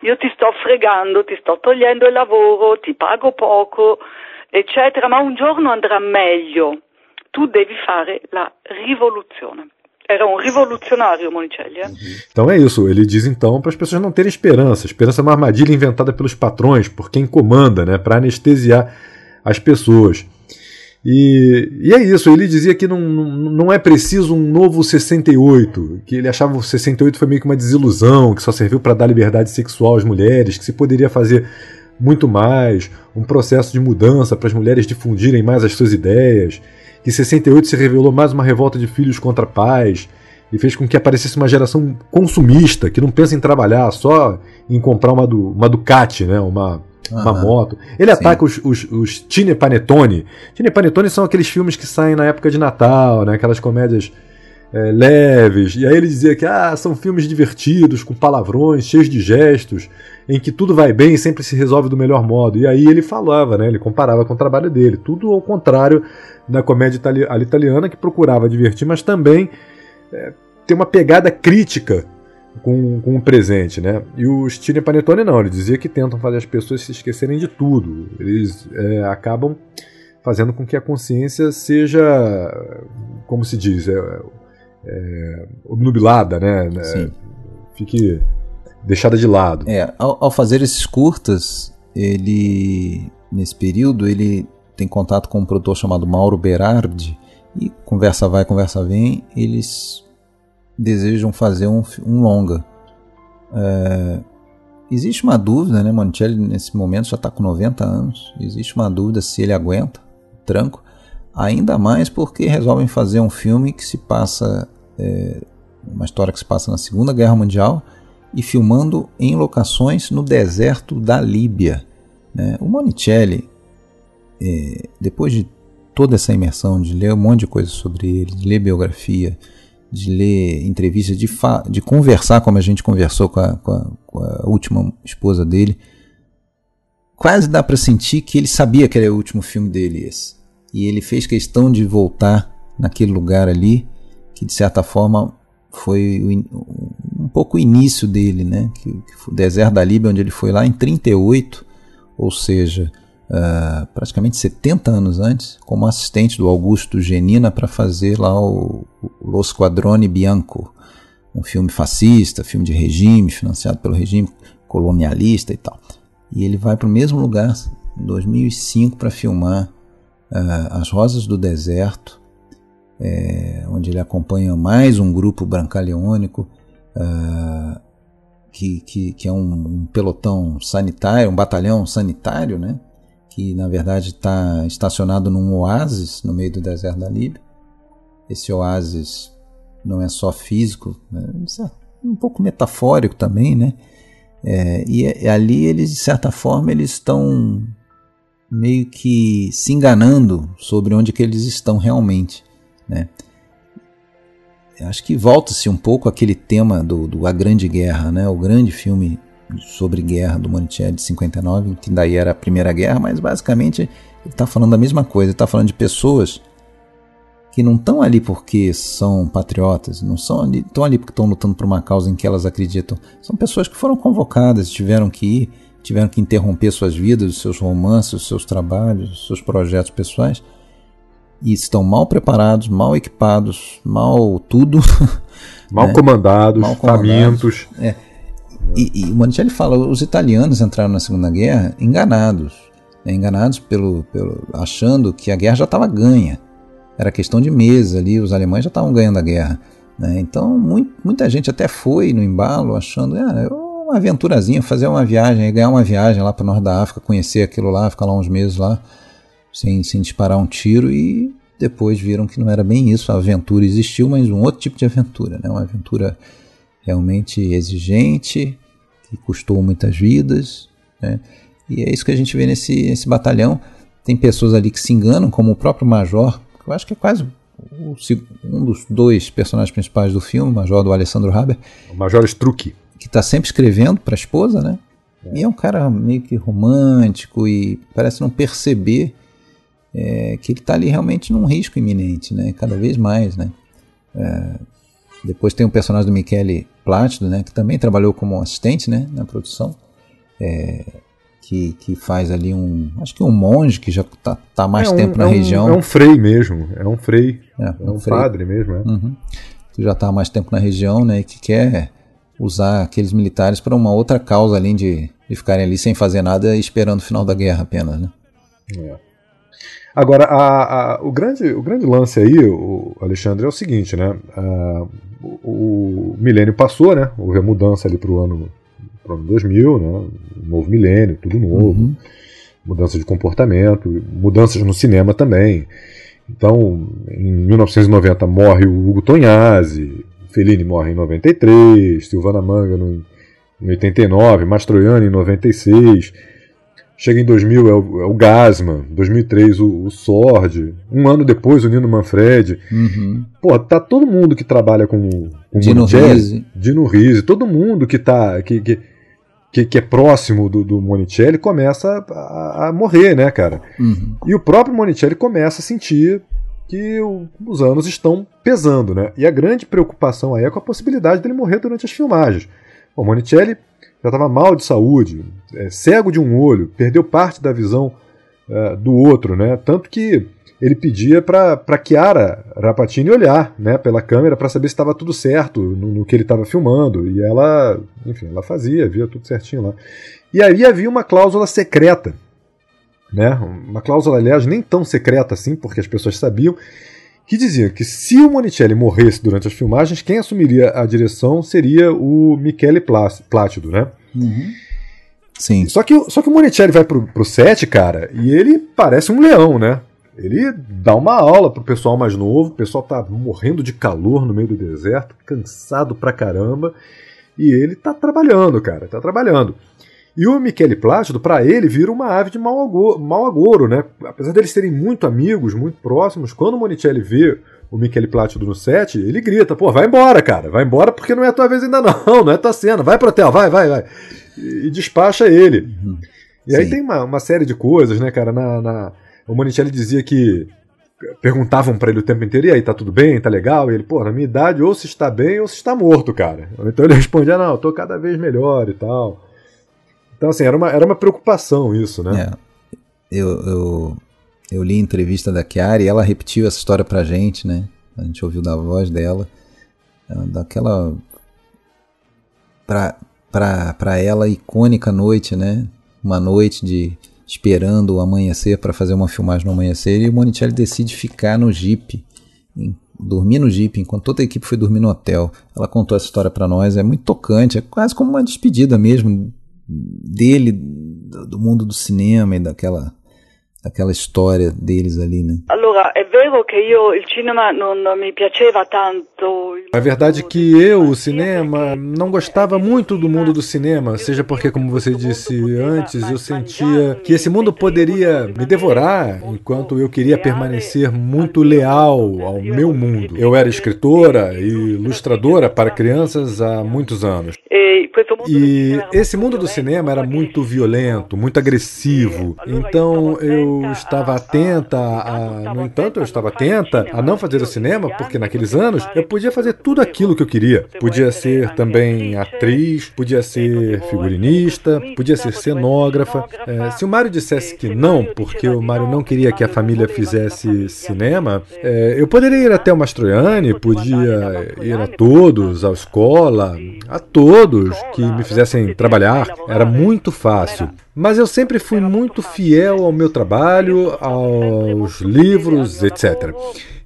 io ti sto fregando, ti sto togliendo il lavoro, ti pago poco, eccetera, ma un giorno andrà meglio. Tu devi fare la rivoluzione. Era um revolucionário, Monicelli. É? Então é isso. Ele diz então para as pessoas não terem esperança. Esperança é uma armadilha inventada pelos patrões, por quem comanda, né, para anestesiar as pessoas. E, e, é isso, ele dizia que não, não é preciso um novo 68, que ele achava o 68 foi meio que uma desilusão, que só serviu para dar liberdade sexual às mulheres, que se poderia fazer muito mais, um processo de mudança para as mulheres difundirem mais as suas ideias, que 68 se revelou mais uma revolta de filhos contra pais, e fez com que aparecesse uma geração consumista, que não pensa em trabalhar, só em comprar uma, uma Ducati, né, uma uma moto. Ele Sim. ataca os, os, os Tine Panetone. Tine Panetone são aqueles filmes que saem na época de Natal, né? aquelas comédias é, leves. E aí ele dizia que ah, são filmes divertidos, com palavrões, cheios de gestos, em que tudo vai bem e sempre se resolve do melhor modo. E aí ele falava, né? ele comparava com o trabalho dele. Tudo ao contrário da comédia itali italiana, que procurava divertir, mas também é, ter uma pegada crítica com, com o presente, né? E os Tine Panetone não, ele dizia que tentam fazer as pessoas se esquecerem de tudo. Eles é, acabam fazendo com que a consciência seja, como se diz, é, é, obnubilada, né? Sim. Fique deixada de lado. É, ao, ao fazer esses curtas, ele nesse período ele tem contato com um produtor chamado Mauro Berardi E conversa vai, conversa vem, eles desejam fazer um, um longa. É, existe uma dúvida, né? Monticelli nesse momento já está com 90 anos. Existe uma dúvida se ele aguenta tranco. Ainda mais porque resolvem fazer um filme que se passa. É, uma história que se passa na Segunda Guerra Mundial e filmando em locações no deserto da Líbia. Né? O Monicelli, é, depois de toda essa imersão, de ler um monte de coisa sobre ele, de ler biografia, de ler entrevistas, de, de conversar como a gente conversou com a, com a, com a última esposa dele, quase dá para sentir que ele sabia que era o último filme dele esse. E ele fez questão de voltar naquele lugar ali, que de certa forma foi um pouco o início dele, né? Que, que o deserto da Líbia, onde ele foi lá em 38, ou seja, uh, praticamente 70 anos antes, como assistente do Augusto Genina para fazer lá o, o Lo Squadrone Bianco, um filme fascista, filme de regime, financiado pelo regime colonialista e tal. E ele vai para o mesmo lugar, em 2005, para filmar uh, As Rosas do Deserto, é, onde ele acompanha mais um grupo brancaleônico, uh, que, que, que, é um, um, pelotão sanitário, um batalhão sanitário, né? Que na verdade está estacionado num oásis no meio do deserto da Líbia. Esse oásis não é só físico, né? é um pouco metafórico também, né? É, e, e ali eles, de certa forma, eles estão meio que se enganando sobre onde que eles estão realmente, né? Acho que volta-se um pouco aquele tema do, do A Grande Guerra, né? O grande filme sobre guerra do Monticelli de 59, que daí era a Primeira Guerra, mas basicamente ele está falando a mesma coisa, ele está falando de pessoas que não estão ali porque são patriotas, não são ali, estão ali porque estão lutando por uma causa em que elas acreditam. São pessoas que foram convocadas, tiveram que ir, tiveram que interromper suas vidas, seus romances, seus trabalhos, seus projetos pessoais e estão mal preparados, mal equipados, mal tudo. Mal, né? comandados, mal comandados, famintos. É. E, e o Monicelli fala, os italianos entraram na Segunda Guerra enganados, né? enganados pelo, pelo, achando que a guerra já estava ganha. Era questão de meses ali, os alemães já estavam ganhando a guerra. Né? Então muito, muita gente até foi no embalo achando, ah, uma aventurazinha, fazer uma viagem, ganhar uma viagem lá para o norte da África, conhecer aquilo lá, ficar lá uns meses lá sem, sem disparar um tiro e depois viram que não era bem isso. A aventura existiu, mas um outro tipo de aventura, né? uma aventura realmente exigente, que custou muitas vidas. Né? E é isso que a gente vê nesse, nesse batalhão. Tem pessoas ali que se enganam, como o próprio Major, que eu acho que é quase o, um dos dois personagens principais do filme, o Major do Alessandro Haber. O Major Struck. Que está sempre escrevendo para a esposa, né? É. E é um cara meio que romântico e parece não perceber é, que ele está ali realmente num risco iminente, né? Cada vez mais, né? É, depois tem o personagem do Michele Plácido, né? Que também trabalhou como assistente, né? Na produção. É, que, que faz ali um. Acho que um monge que já está tá mais é um, tempo na é um, região. É um frei mesmo. É um frei. É, um, um padre mesmo, é. Uhum. Que já está há mais tempo na região, né? E que quer usar aqueles militares para uma outra causa, além de, de ficarem ali sem fazer nada esperando o final da guerra apenas, né? É. Agora, a, a, o, grande, o grande lance aí, o Alexandre, é o seguinte, né? A, o, o, milênio passou, né? Houve a mudança ali para o ano, pro ano 2000, né? Novo milênio, tudo novo. Uhum. Mudança de comportamento, mudanças no cinema também. Então, em 1990 morre o Hugo Tonhazzi, Fellini morre em 93, Silvana Manga no, em 89, Mastroianni em 96. Chega em 2000 é o, é o Gasman, 2003 o, o Sword, um ano depois o Nino Manfred. Uhum. Pô, tá todo mundo que trabalha com, com Dino Rizzi. Dino Rizzi, todo mundo que tá que, que, que, que é próximo do, do Monicelli começa a, a morrer, né, cara? Uhum. E o próprio Monicelli começa a sentir que o, os anos estão pesando, né? E a grande preocupação aí é com a possibilidade dele morrer durante as filmagens. O Monicelli já estava mal de saúde, é, cego de um olho, perdeu parte da visão é, do outro, né? Tanto que ele pedia para Chiara Rapatini olhar né, pela câmera para saber se estava tudo certo no, no que ele estava filmando. E ela, enfim, ela fazia, via tudo certinho lá. E aí havia uma cláusula secreta, né? Uma cláusula, aliás, nem tão secreta assim, porque as pessoas sabiam que dizia que se o Monicelli morresse durante as filmagens, quem assumiria a direção seria o Michele Plá- Plácido, né? Sim. Só que, só que o Monicelli vai pro, pro set, cara, e ele parece um leão, né? Ele dá uma aula pro pessoal mais novo, o pessoal tá morrendo de calor no meio do deserto, cansado pra caramba, e ele tá trabalhando, cara, tá trabalhando. E o Michele Plácido, pra ele, vira uma ave de mau ago- mau agouro, né? Apesar deles serem muito amigos, muito próximos, quando o Monicelli vê o Michele Plácido no set, ele grita, pô, vai embora, cara, vai embora porque não é a tua vez ainda não, não é tua cena, vai pro hotel, vai, vai, vai. E, e despacha ele. E aí Sim. tem uma, uma série de coisas, né, cara, na... na- o Monicelli dizia que perguntavam pra ele o tempo inteiro, e aí, tá tudo bem, tá legal? E ele, pô, na minha idade, ou se está bem ou se está morto, cara. Então ele respondia, não, eu tô cada vez melhor e tal. Então, assim, era uma, era uma preocupação isso, né? É. Eu, eu, eu li a entrevista da Chiara e ela repetiu essa história pra gente, né? A gente ouviu da voz dela. é, Daquela. Pra, pra, pra ela, icônica noite, né? Uma noite de esperando o amanhecer para fazer uma filmagem no amanhecer e o Monicelli decide ficar no Jeep, dormir no Jeep, enquanto toda a equipe foi dormir no hotel. Ela contou essa história para nós, é muito tocante, é quase como uma despedida mesmo dele, do do mundo do cinema e daquela, daquela história deles ali, né? Allora, è vero che io il cinema non non mi piaceva tanto. A verdade é que eu, o cinema, não gostava muito do mundo do cinema, seja porque, como você disse antes, eu sentia que esse mundo poderia me devorar enquanto eu queria permanecer muito leal ao meu mundo. Eu era escritora e ilustradora para crianças há muitos anos. E esse mundo do cinema era muito violento, muito agressivo. Então eu estava atenta a. No entanto, eu estava atenta a não fazer o cinema, porque naqueles anos eu podia fazer tudo aquilo que eu queria. Podia ser também atriz, podia ser figurinista, podia ser cenógrafa. É, se o Mário dissesse que não, porque o Mário não queria que a família fizesse cinema, é, eu poderia ir até o Mastroianni, podia ir a todos, à escola, a todos que me fizessem trabalhar. Era muito fácil. Mas eu sempre fui muito fiel ao meu trabalho, aos livros, etc.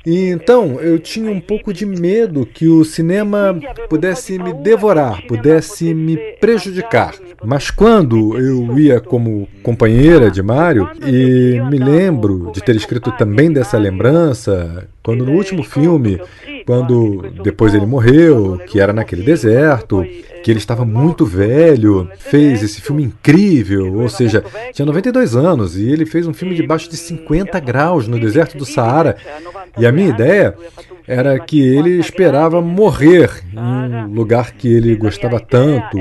E então eu tinha um pouco de medo que o cinema pudesse me devorar, pudesse me prejudicar. Mas quando eu ia como companheira de Mário, e me lembro de ter escrito também dessa lembrança, quando no último filme, quando depois ele morreu, que era naquele deserto, que ele estava muito velho, fez esse filme incrível, ou seja, tinha 92 anos e ele fez um filme debaixo de 50 graus no deserto do Saara. E a minha ideia era que ele esperava morrer em um lugar que ele gostava tanto,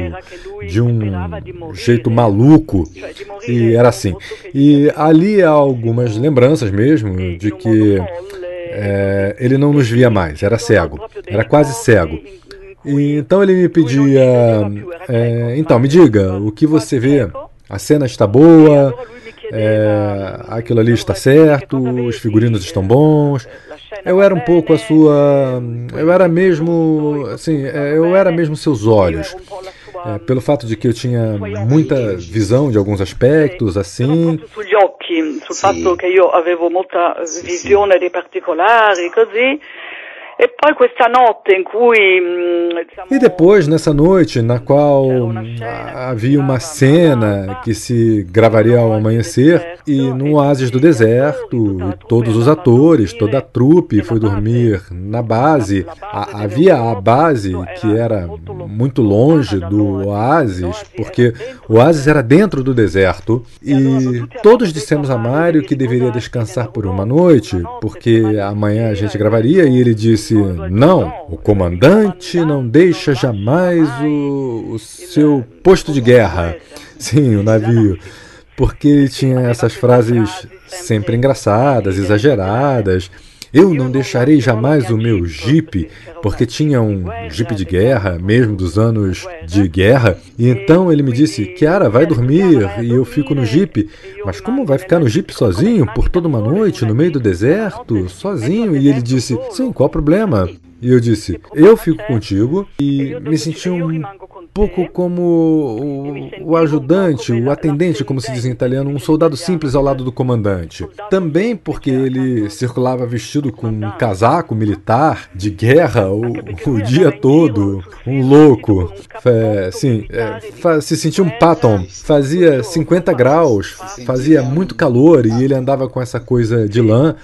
de um jeito maluco, e era assim. E ali há algumas lembranças mesmo de que é, ele não nos via mais, era cego, era quase cego. E então ele me pedia, é, então me diga o que você vê. A cena está boa, é, aquilo ali está certo, os figurinos estão bons. Eu era um pouco a sua, eu era mesmo, assim, é, eu era mesmo seus olhos. É, pelo fato de que eu tinha muita visão de alguns aspectos, assim. sul fatto che io avevo molta visione dei particolari, così. E mm, E depois, nessa noite, na qual ah, havia uma cena que se gravaria ao amanhecer, e no oásis do deserto, e todos os atores, toda a trupe foi dormir na base. Havia a base que era muito longe do oásis, porque o oásis era dentro do deserto, e todos dissemos a Mário que deveria descansar por uma noite, porque amanhã a gente gravaria, e ele disse: Não, o comandante não deixa jamais o, o seu posto de guerra. Sim, o navio. Porque ele tinha essas frases sempre engraçadas, exageradas. Eu não deixarei jamais o meu jipe, porque tinha um jipe de guerra, mesmo dos anos de guerra. E então ele me disse: Kiara, vai dormir e eu fico no jipe. Mas como vai ficar no jipe sozinho por toda uma noite, no meio do deserto, sozinho? E ele disse: Sim, qual o problema? E eu disse: Eu fico contigo e me senti um pouco como o, o ajudante, o atendente, como se diz em italiano, um soldado simples ao lado do comandante. Também porque ele circulava vestido com um casaco militar de guerra o, o dia todo, um louco. É, sim, é, se sentia um Patton. Fazia 50 graus, fazia muito calor e ele andava com essa coisa de lã.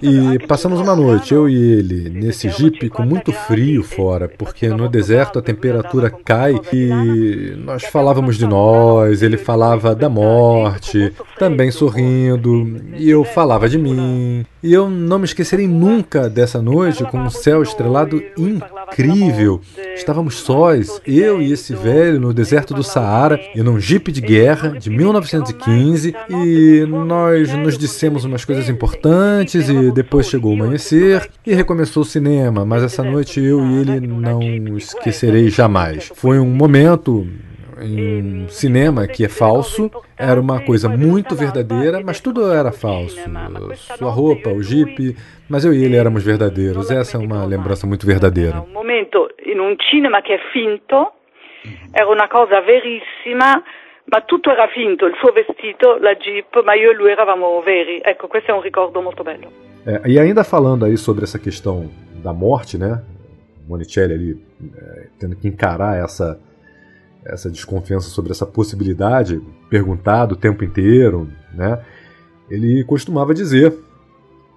E passamos uma noite, eu e ele, nesse jipe com muito frio fora, porque no deserto a temperatura cai e nós falávamos de nós, ele falava da morte, também sorrindo, e eu falava de mim. E eu não me esquecerei nunca dessa noite com um céu estrelado incrível. Estávamos sós, eu e esse velho no deserto do Saara, em um jipe de guerra de 1915, e nós nos dissemos umas coisas importantes e depois chegou o amanhecer e recomeçou o cinema, mas essa noite eu e ele não esquecerei jamais. Foi um momento em um cinema que é falso, era uma coisa muito verdadeira, mas tudo era falso. Sua roupa, o jipe, mas eu e ele éramos verdadeiros. Essa é uma lembrança muito verdadeira. Un momento in un cinema che è finto, era una cosa verissima, ma tutto era finto, il suo vestito, la jeep, ma io e lui eravamo veri. Ecco, questo è un ricordo molto bello. É, e ainda falando aí sobre essa questão da morte, né? Monicelli ali é, tendo que encarar essa essa desconfiança sobre essa possibilidade, perguntado o tempo inteiro, né? Ele costumava dizer,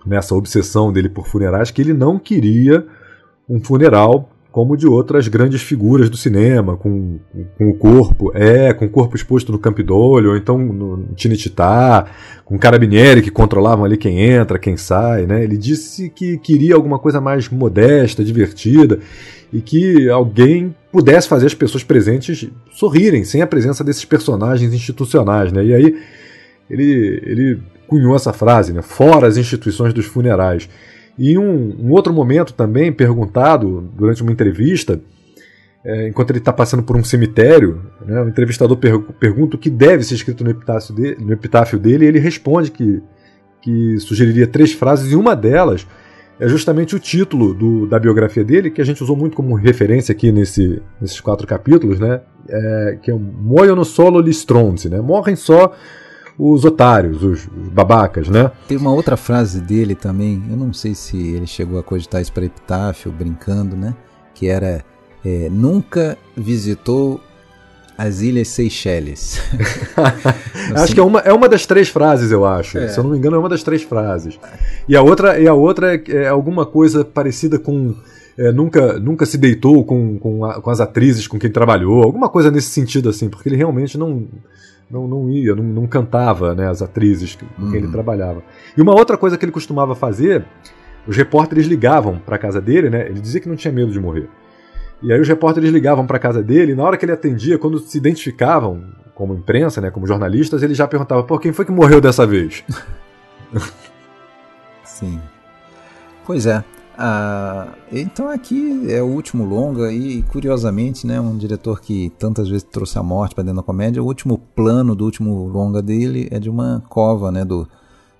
nessa obsessão dele por funerais, que ele não queria um funeral como de outras grandes figuras do cinema, com, com o corpo, é, com o corpo exposto no Campidoglio, ou então no Tinititá, com carabinieri que controlavam ali quem entra, quem sai, né? Ele disse que queria alguma coisa mais modesta, divertida, e que alguém pudesse fazer as pessoas presentes sorrirem sem a presença desses personagens institucionais, né? E aí ele, ele cunhou essa frase, né? Fora as instituições dos funerais. E um, um outro momento também, perguntado durante uma entrevista, é, enquanto ele está passando por um cemitério, né, o entrevistador per pergunta o que deve ser escrito no epitáfio, dele, no epitáfio dele, e ele responde que, que sugeriria três frases, e uma delas é justamente o título do, da biografia dele, que a gente usou muito como referência aqui nesse, nesses quatro capítulos, né? É, que é Muoiono solo gli stronzi, né? Morrem só os otários, os, os, babacas, né? Tem uma outra frase dele também, eu não sei se ele chegou a cogitar isso para epitáfio, brincando, né? Que era é, nunca visitou as Ilhas Seychelles. acho assim, que é uma, é uma das três frases, eu acho. É. Se eu não me engano, é uma das três frases. E a outra, e a outra é, é alguma coisa parecida com. É, nunca, nunca se deitou com, com, a, com, as atrizes com quem trabalhou, alguma coisa nesse sentido, assim, porque ele realmente não, não, não ia, não, não cantava né, as atrizes com quem ele uhum. trabalhava. E uma outra coisa que ele costumava fazer, os repórteres ligavam para casa dele, né? Ele dizia que não tinha medo de morrer. E aí os repórteres ligavam para casa dele e na hora que ele atendia, quando se identificavam como imprensa, né, como jornalistas, ele já perguntava: "Por quem foi que morreu dessa vez?" Sim. Pois é. Ah, então aqui é o último longa e curiosamente, né, um diretor que tantas vezes trouxe a morte para dentro da comédia, o último plano do último longa dele é de uma cova, né, do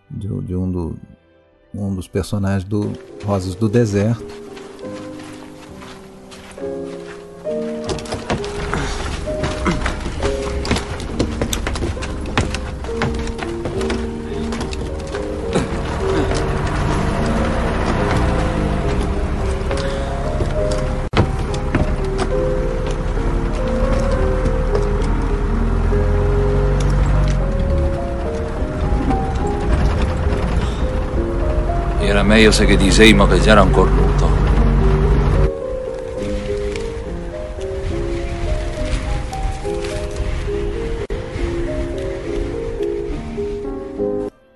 de, de um, do, um dos personagens do Rosas do Deserto meglio se che disegno che già era un cornuto.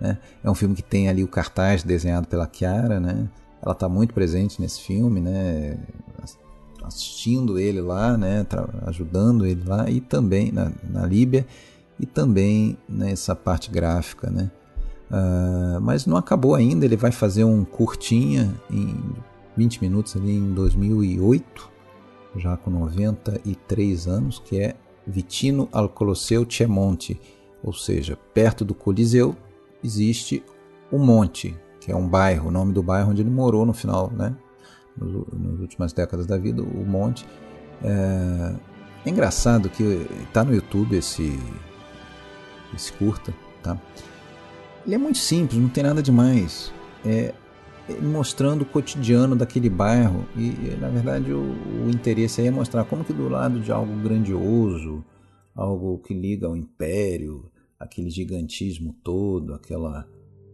É, é um filme que tem ali o cartaz desenhado pela Chiara, né? Ela está muito presente nesse filme, né? Assistindo ele lá, né? Ajudando ele lá e também na, na Líbia e também nessa parte gráfica, né? Uh, mas não acabou ainda, ele vai fazer um curtinha em 20 minutos ali em 2008, já com 93 anos, que é Vitino al Colosseo Cemonte, ou seja, perto do Coliseu existe o Monte, que é um bairro, o nome do bairro onde ele morou no final, né, nas últimas décadas da vida, o Monte. É, É engraçado que tá no YouTube esse esse curta, tá? Ele é muito simples, não tem nada demais. É, é mostrando o cotidiano daquele bairro e, na verdade, o, o, interesse aí é mostrar como que do lado de algo grandioso, algo que liga ao império, aquele gigantismo todo, aquela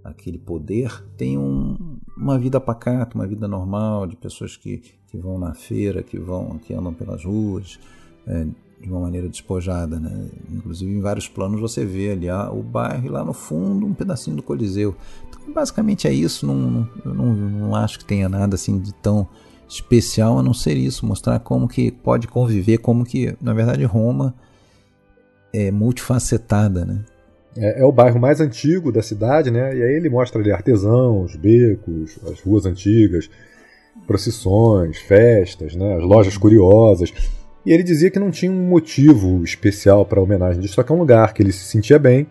aquele poder, tem um, uma vida pacata, uma vida normal de pessoas que, que vão na feira, que vão, que andam pelas ruas, é, de uma maneira despojada, né? Inclusive em vários planos você vê ali ah, o bairro e lá no fundo um pedacinho do Coliseu. Então, basicamente é isso. Não, não, não acho que tenha nada assim de tão especial a não ser isso, mostrar como que pode conviver, como que na verdade Roma é multifacetada, né? É, é, o bairro mais antigo da cidade, né? E aí ele mostra ali artesãos, becos, as ruas antigas, procissões, festas, né? As lojas curiosas. E ele dizia que não tinha um motivo especial para a homenagem só que é um lugar que ele se sentia bem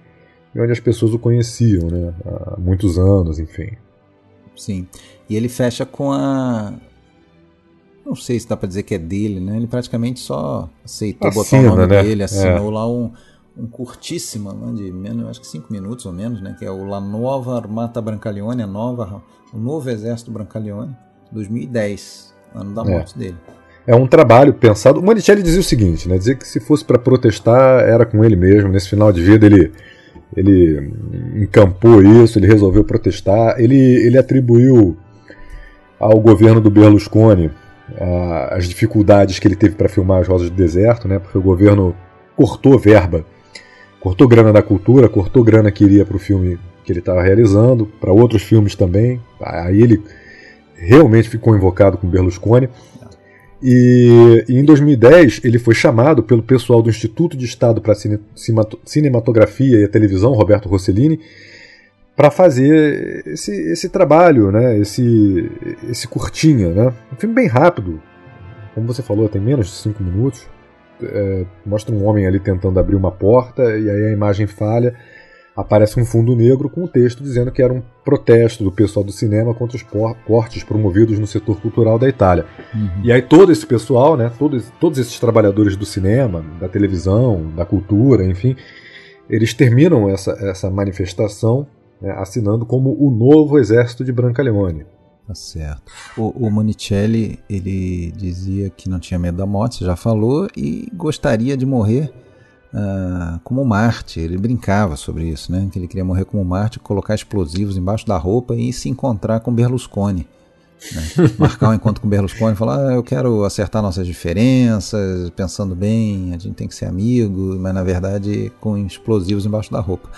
e onde as pessoas o conheciam, né? Há muitos anos, enfim. Sim. E ele fecha com a. Não sei se dá para dizer que é dele, né? Ele praticamente só aceitou Assina, botar o nome né? dele, assinou é. lá um, um curtíssimo, né? de menos, acho que cinco minutos ou menos, né? Que é o La Nova Armata Brancaleone, a nova, o novo exército Brancaleone, 2010, ano da é. morte é. dele é um trabalho pensado. O Monicelli dizia o seguinte, né? Dizia que se fosse para protestar era com ele mesmo. Nesse final de vida ele ele encampou isso, ele resolveu protestar. Ele ele atribuiu ao governo do Berlusconi a, as dificuldades que ele teve para filmar as Rosas do Deserto, né? Porque o governo cortou verba, cortou grana da cultura, cortou grana que iria para o filme que ele estava realizando, para outros filmes também. Aí ele realmente ficou invocado com Berlusconi. E, e, em 2010 ele foi chamado pelo pessoal do Instituto de Estado para Cinematografia e Televisão, Roberto Rossellini, para fazer esse, esse trabalho, né? esse, esse curtinha. Né? Um filme bem rápido, como você falou, tem menos de 5 minutos. É, mostra um homem ali tentando abrir uma porta e aí a imagem falha aparece um fundo negro com o um texto dizendo que era um protesto do pessoal do cinema contra os cortes promovidos no setor cultural da Itália. Uhum. E aí todo esse pessoal, né, todos, todos esses trabalhadores do cinema, da televisão, da cultura, enfim, eles terminam essa, essa manifestação né, assinando como o novo exército de Brancaleone. Tá certo. O, o Monicelli, ele dizia que não tinha medo da morte, você já falou, e gostaria de morrer uh, como Marte. Ele brincava sobre isso, né? Que ele queria morrer como Marte, colocar explosivos embaixo da roupa e se encontrar com Berlusconi. Né? Marcar um encontro com Berlusconi e falar: ah, eu quero acertar nossas diferenças, pensando bem, a gente tem que ser amigo, mas na verdade com explosivos embaixo da roupa.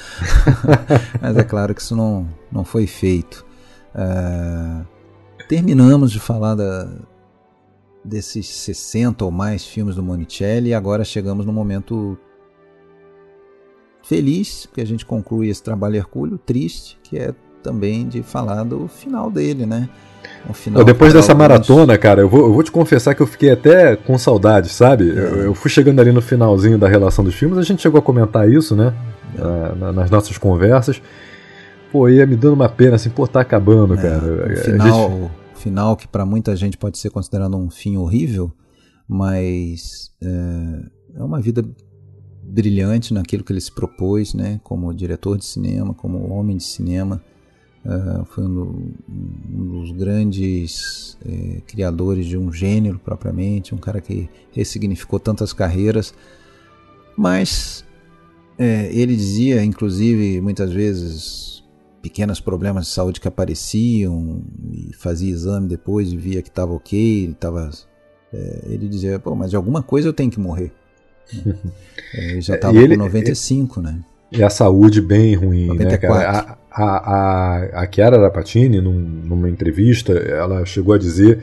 mas é claro que isso não, não foi feito. Uh, terminamos de falar da, desses 60 ou mais filmes do Monicelli e agora chegamos no momento feliz que a gente conclui esse trabalho hercúleo, triste que é também de falar do final dele, né? Final depois dessa maratona, cara, eu vou, eu vou, te confessar que eu fiquei até com saudade, sabe? É. Eu, eu, fui chegando ali no finalzinho da relação dos filmes, a gente chegou a comentar isso, né? É. Na, nas nossas conversas. Pô, ia me dando uma pena, assim, pô, tá acabando, é, cara. O final, gente... final que para muita gente pode ser considerado um fim horrível, mas é, é uma vida brilhante naquilo que ele se propôs, né, como diretor de cinema, como homem de cinema. Uh, foi um, um, dos grandes eh, criadores de um gênero propriamente, um cara que ressignificou tantas carreiras. Mas eh, ele dizia, inclusive, muitas vezes pequenos problemas de saúde que apareciam e fazia exame depois e via que estava ok, ele, tava, eh, ele dizia, pô, mas de alguma coisa eu tenho que morrer. É, já estava com 95, né? E a saúde bem ruim, 94. né, cara? A, a, a, a Chiara Rapatini, num, numa entrevista, ela chegou a dizer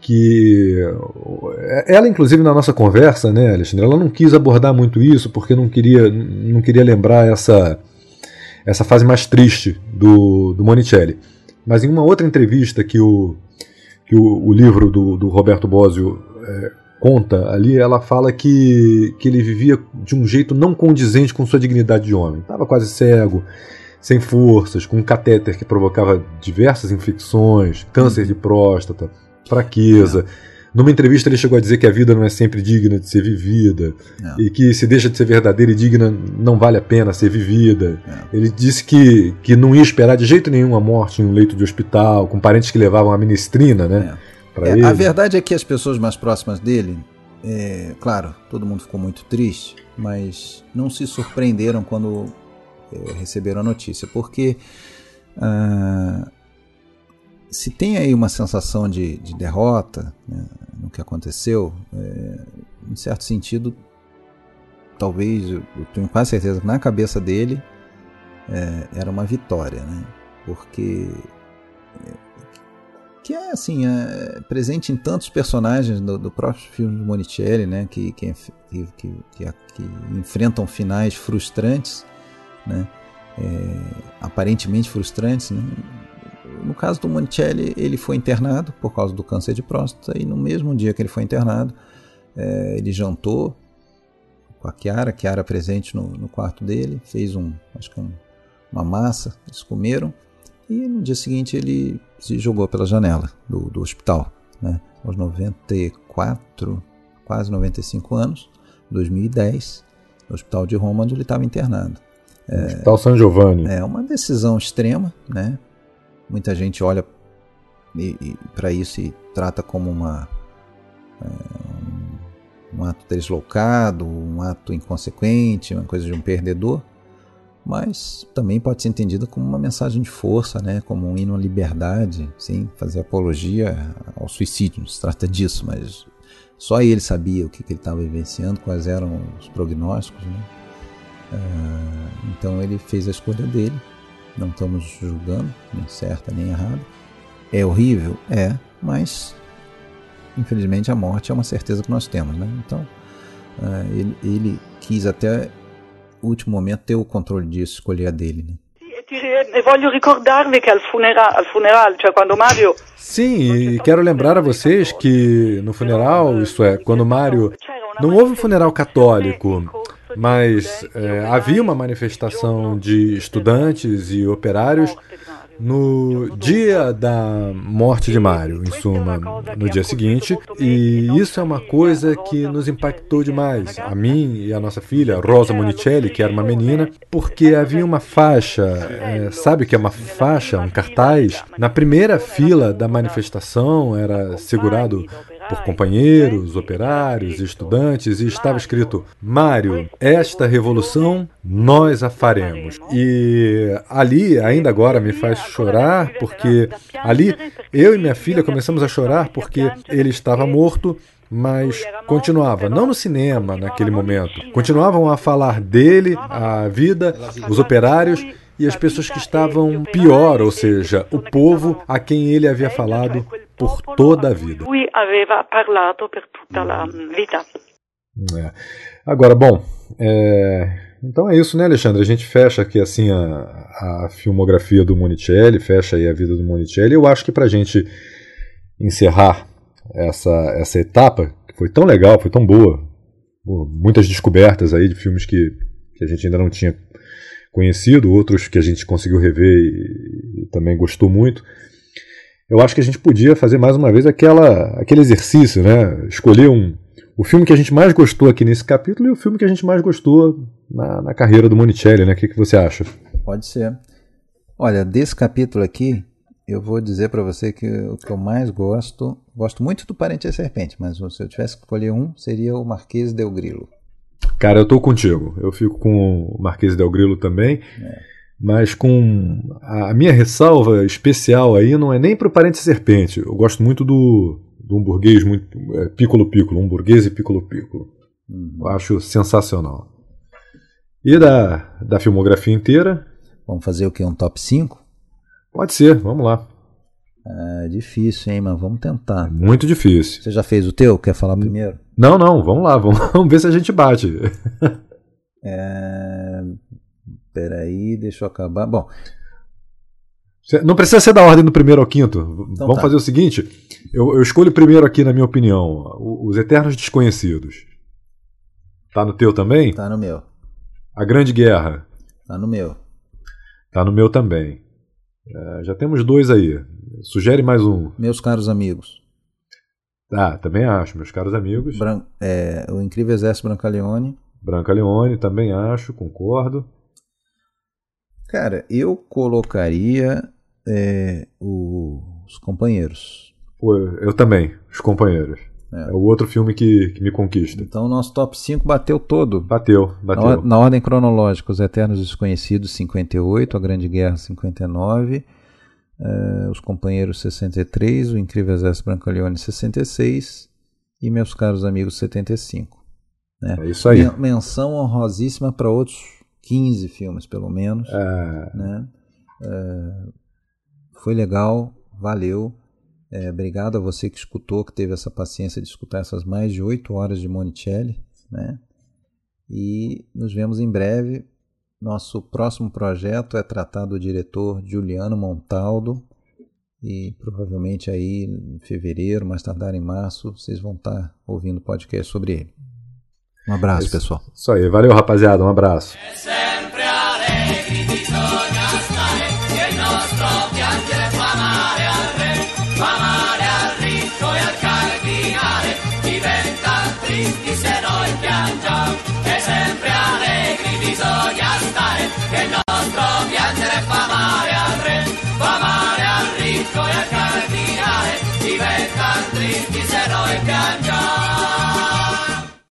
que ela inclusive na nossa conversa, né, Alexandre, ela não quis abordar muito isso porque não queria não queria lembrar essa essa fase mais triste do, do Monicelli. Mas em uma outra entrevista que o que o, o livro do, do Roberto Bosio é, conta ali, ela fala que, que ele vivia de um jeito não condizente com sua dignidade de homem. Estava quase cego, sem forças, com um catéter que provocava diversas infecções, câncer de próstata, fraqueza, Numa entrevista ele chegou a dizer que a vida não é sempre digna de ser vivida Não. e que se deixa de ser verdadeira e digna não vale a pena ser vivida. Ele disse que, que não ia esperar de jeito nenhum a morte em um leito de hospital, com parentes que levavam a ministrina, né? Pra É, ele. a verdade é que as pessoas mais próximas dele, é, claro, todo mundo ficou muito triste, mas não se surpreenderam quando é, receberam a notícia, porque ah, se tem aí uma sensação de, de derrota né, no que aconteceu, é, em certo sentido, talvez, eu, tenho quase certeza que na cabeça dele é, era uma vitória, né? porque que é assim é presente em tantos personagens do, do próprio filme de Monicelli, né, que que, que, que, que- que enfrentam finais frustrantes, né, é, aparentemente frustrantes. Né. No caso do Monicelli, ele foi internado por causa do câncer de próstata e no mesmo dia que ele foi internado, é, ele jantou com a Chiara, Chiara presente no, no quarto dele, fez um, acho que um, uma massa, eles comeram e no dia seguinte ele se jogou pela janela do, do hospital, né? aos 94, quase 95 anos, 2010, no hospital de Roma, onde ele estava internado. É, Hospital San Giovanni. é uma decisão extrema, né? Muita gente olha para isso e trata como uma é, um, um ato deslocado, um ato inconsequente, uma coisa de um perdedor, mas também pode ser entendida como uma mensagem de força, né? Como um hino à liberdade, sim, fazer apologia ao suicídio, não se trata disso, mas só ele sabia o que, que ele estava vivenciando, quais eram os prognósticos, né? Ah, então ele fez a escolha dele. Não estamos julgando, nem certa nem errada. É horrível? É, mas infelizmente a morte é uma certeza que nós temos, né? Então ah, ele, ele quis até último momento ter o controle disso, escolher a dele. Né? E, ti- e voglio ricordarvi che al, funera- al funeral, cioè quando Mario Sim, e quero lembrar a vocês que no funeral, isso é, quando Mário. Não houve um funeral católico, mas é, havia uma manifestação de estudantes e operários no dia da morte de Mário, em suma, no dia seguinte, e isso é uma coisa que nos impactou demais, a mim e a nossa filha, Rosa Monicelli, que era uma menina, porque havia uma faixa, é, sabe que é uma faixa, um cartaz? Na primeira fila da manifestação era segurado por companheiros, operários, estudantes, e estava escrito: Mário, esta revolução nós a faremos. E ali, ainda agora, me faz chorar, porque ali eu e minha filha começamos a chorar porque ele estava morto. Mas continuava, não no cinema naquele momento, continuavam a falar dele, a vida, os operários e as pessoas que estavam pior, ou seja, o povo a quem ele havia falado por toda a vida. É. Agora, bom, é, então é isso, né, Alexandre? A gente fecha aqui assim a, a filmografia do Monicelli, fecha aí a vida do Monicelli. Eu acho que para a gente encerrar essa, essa etapa, que foi tão legal, foi tão boa, pô, muitas descobertas aí de filmes que, que a gente ainda não tinha conhecido, outros que a gente conseguiu rever e, e também gostou muito. Eu acho que a gente podia fazer mais uma vez aquela, aquele exercício, né? Escolher um, o filme que a gente mais gostou aqui nesse capítulo e o filme que a gente mais gostou na, na carreira do Monicelli, né? O que, que você acha? Pode ser. Olha, desse capítulo aqui, eu vou dizer para você que o que eu mais gosto, gosto muito do Parente da Serpente, mas se eu tivesse que escolher um, seria o Marquês del Grilo. Cara, eu tô contigo. Eu fico com o Marquês del Grilo também. Mas com a minha ressalva especial aí não é nem pro Parente Serpente. Eu gosto muito do, do um burguês muito é, Piccolo Piccolo, um burguês e Piccolo Piccolo. Eu acho sensacional. E da, da filmografia inteira? Vamos fazer o que? Um top 5? Pode ser, vamos lá. É difícil, hein, mas vamos tentar. Muito difícil. Você já fez o teu? Quer falar primeiro? Não, não, vamos lá, vamos, vamos ver se a gente bate. É... Peraí, deixa eu acabar. Bom, Não precisa ser da ordem do primeiro ao quinto. Então Vamos tá. fazer o seguinte: eu, eu escolho primeiro aqui, na minha opinião, Os Eternos Desconhecidos. Tá no teu também? tá no meu. A Grande Guerra. Tá no meu. Tá no meu também. É, já temos dois aí. Sugere mais um. Meus caros amigos. Ah, também acho, meus caros amigos. Bran é, o Incrível Exército Brancaleone. Brancaleone, também acho, concordo. Cara, eu colocaria é, o, os companheiros. Pô, eu também, os companheiros. É. é, o outro filme que, que me conquista. Então o nosso top 5 bateu todo. Bateu, bateu. Na, na, ordem cronológica, Os Eternos Desconhecidos 58, A Grande Guerra 59, uh, Os Companheiros 63, O Incrível Exército Brancaleone 66 e Meus Caros Amigos 75. Né? É isso aí. Menção honrosíssima para outros 15 filmes, pelo menos. É... Né? Uh, foi legal, valeu. É, obrigado a você que escutou, que teve essa paciência de escutar essas mais de oito horas de Monicelli. Né? E nos vemos em breve. Nosso próximo projeto é tratar do diretor Juliano Montaldo. E provavelmente aí em fevereiro, mais tardar em março, vocês vão estar ouvindo podcast sobre ele. Um abraço, isso, pessoal. Isso aí, valeu rapaziada, um abraço.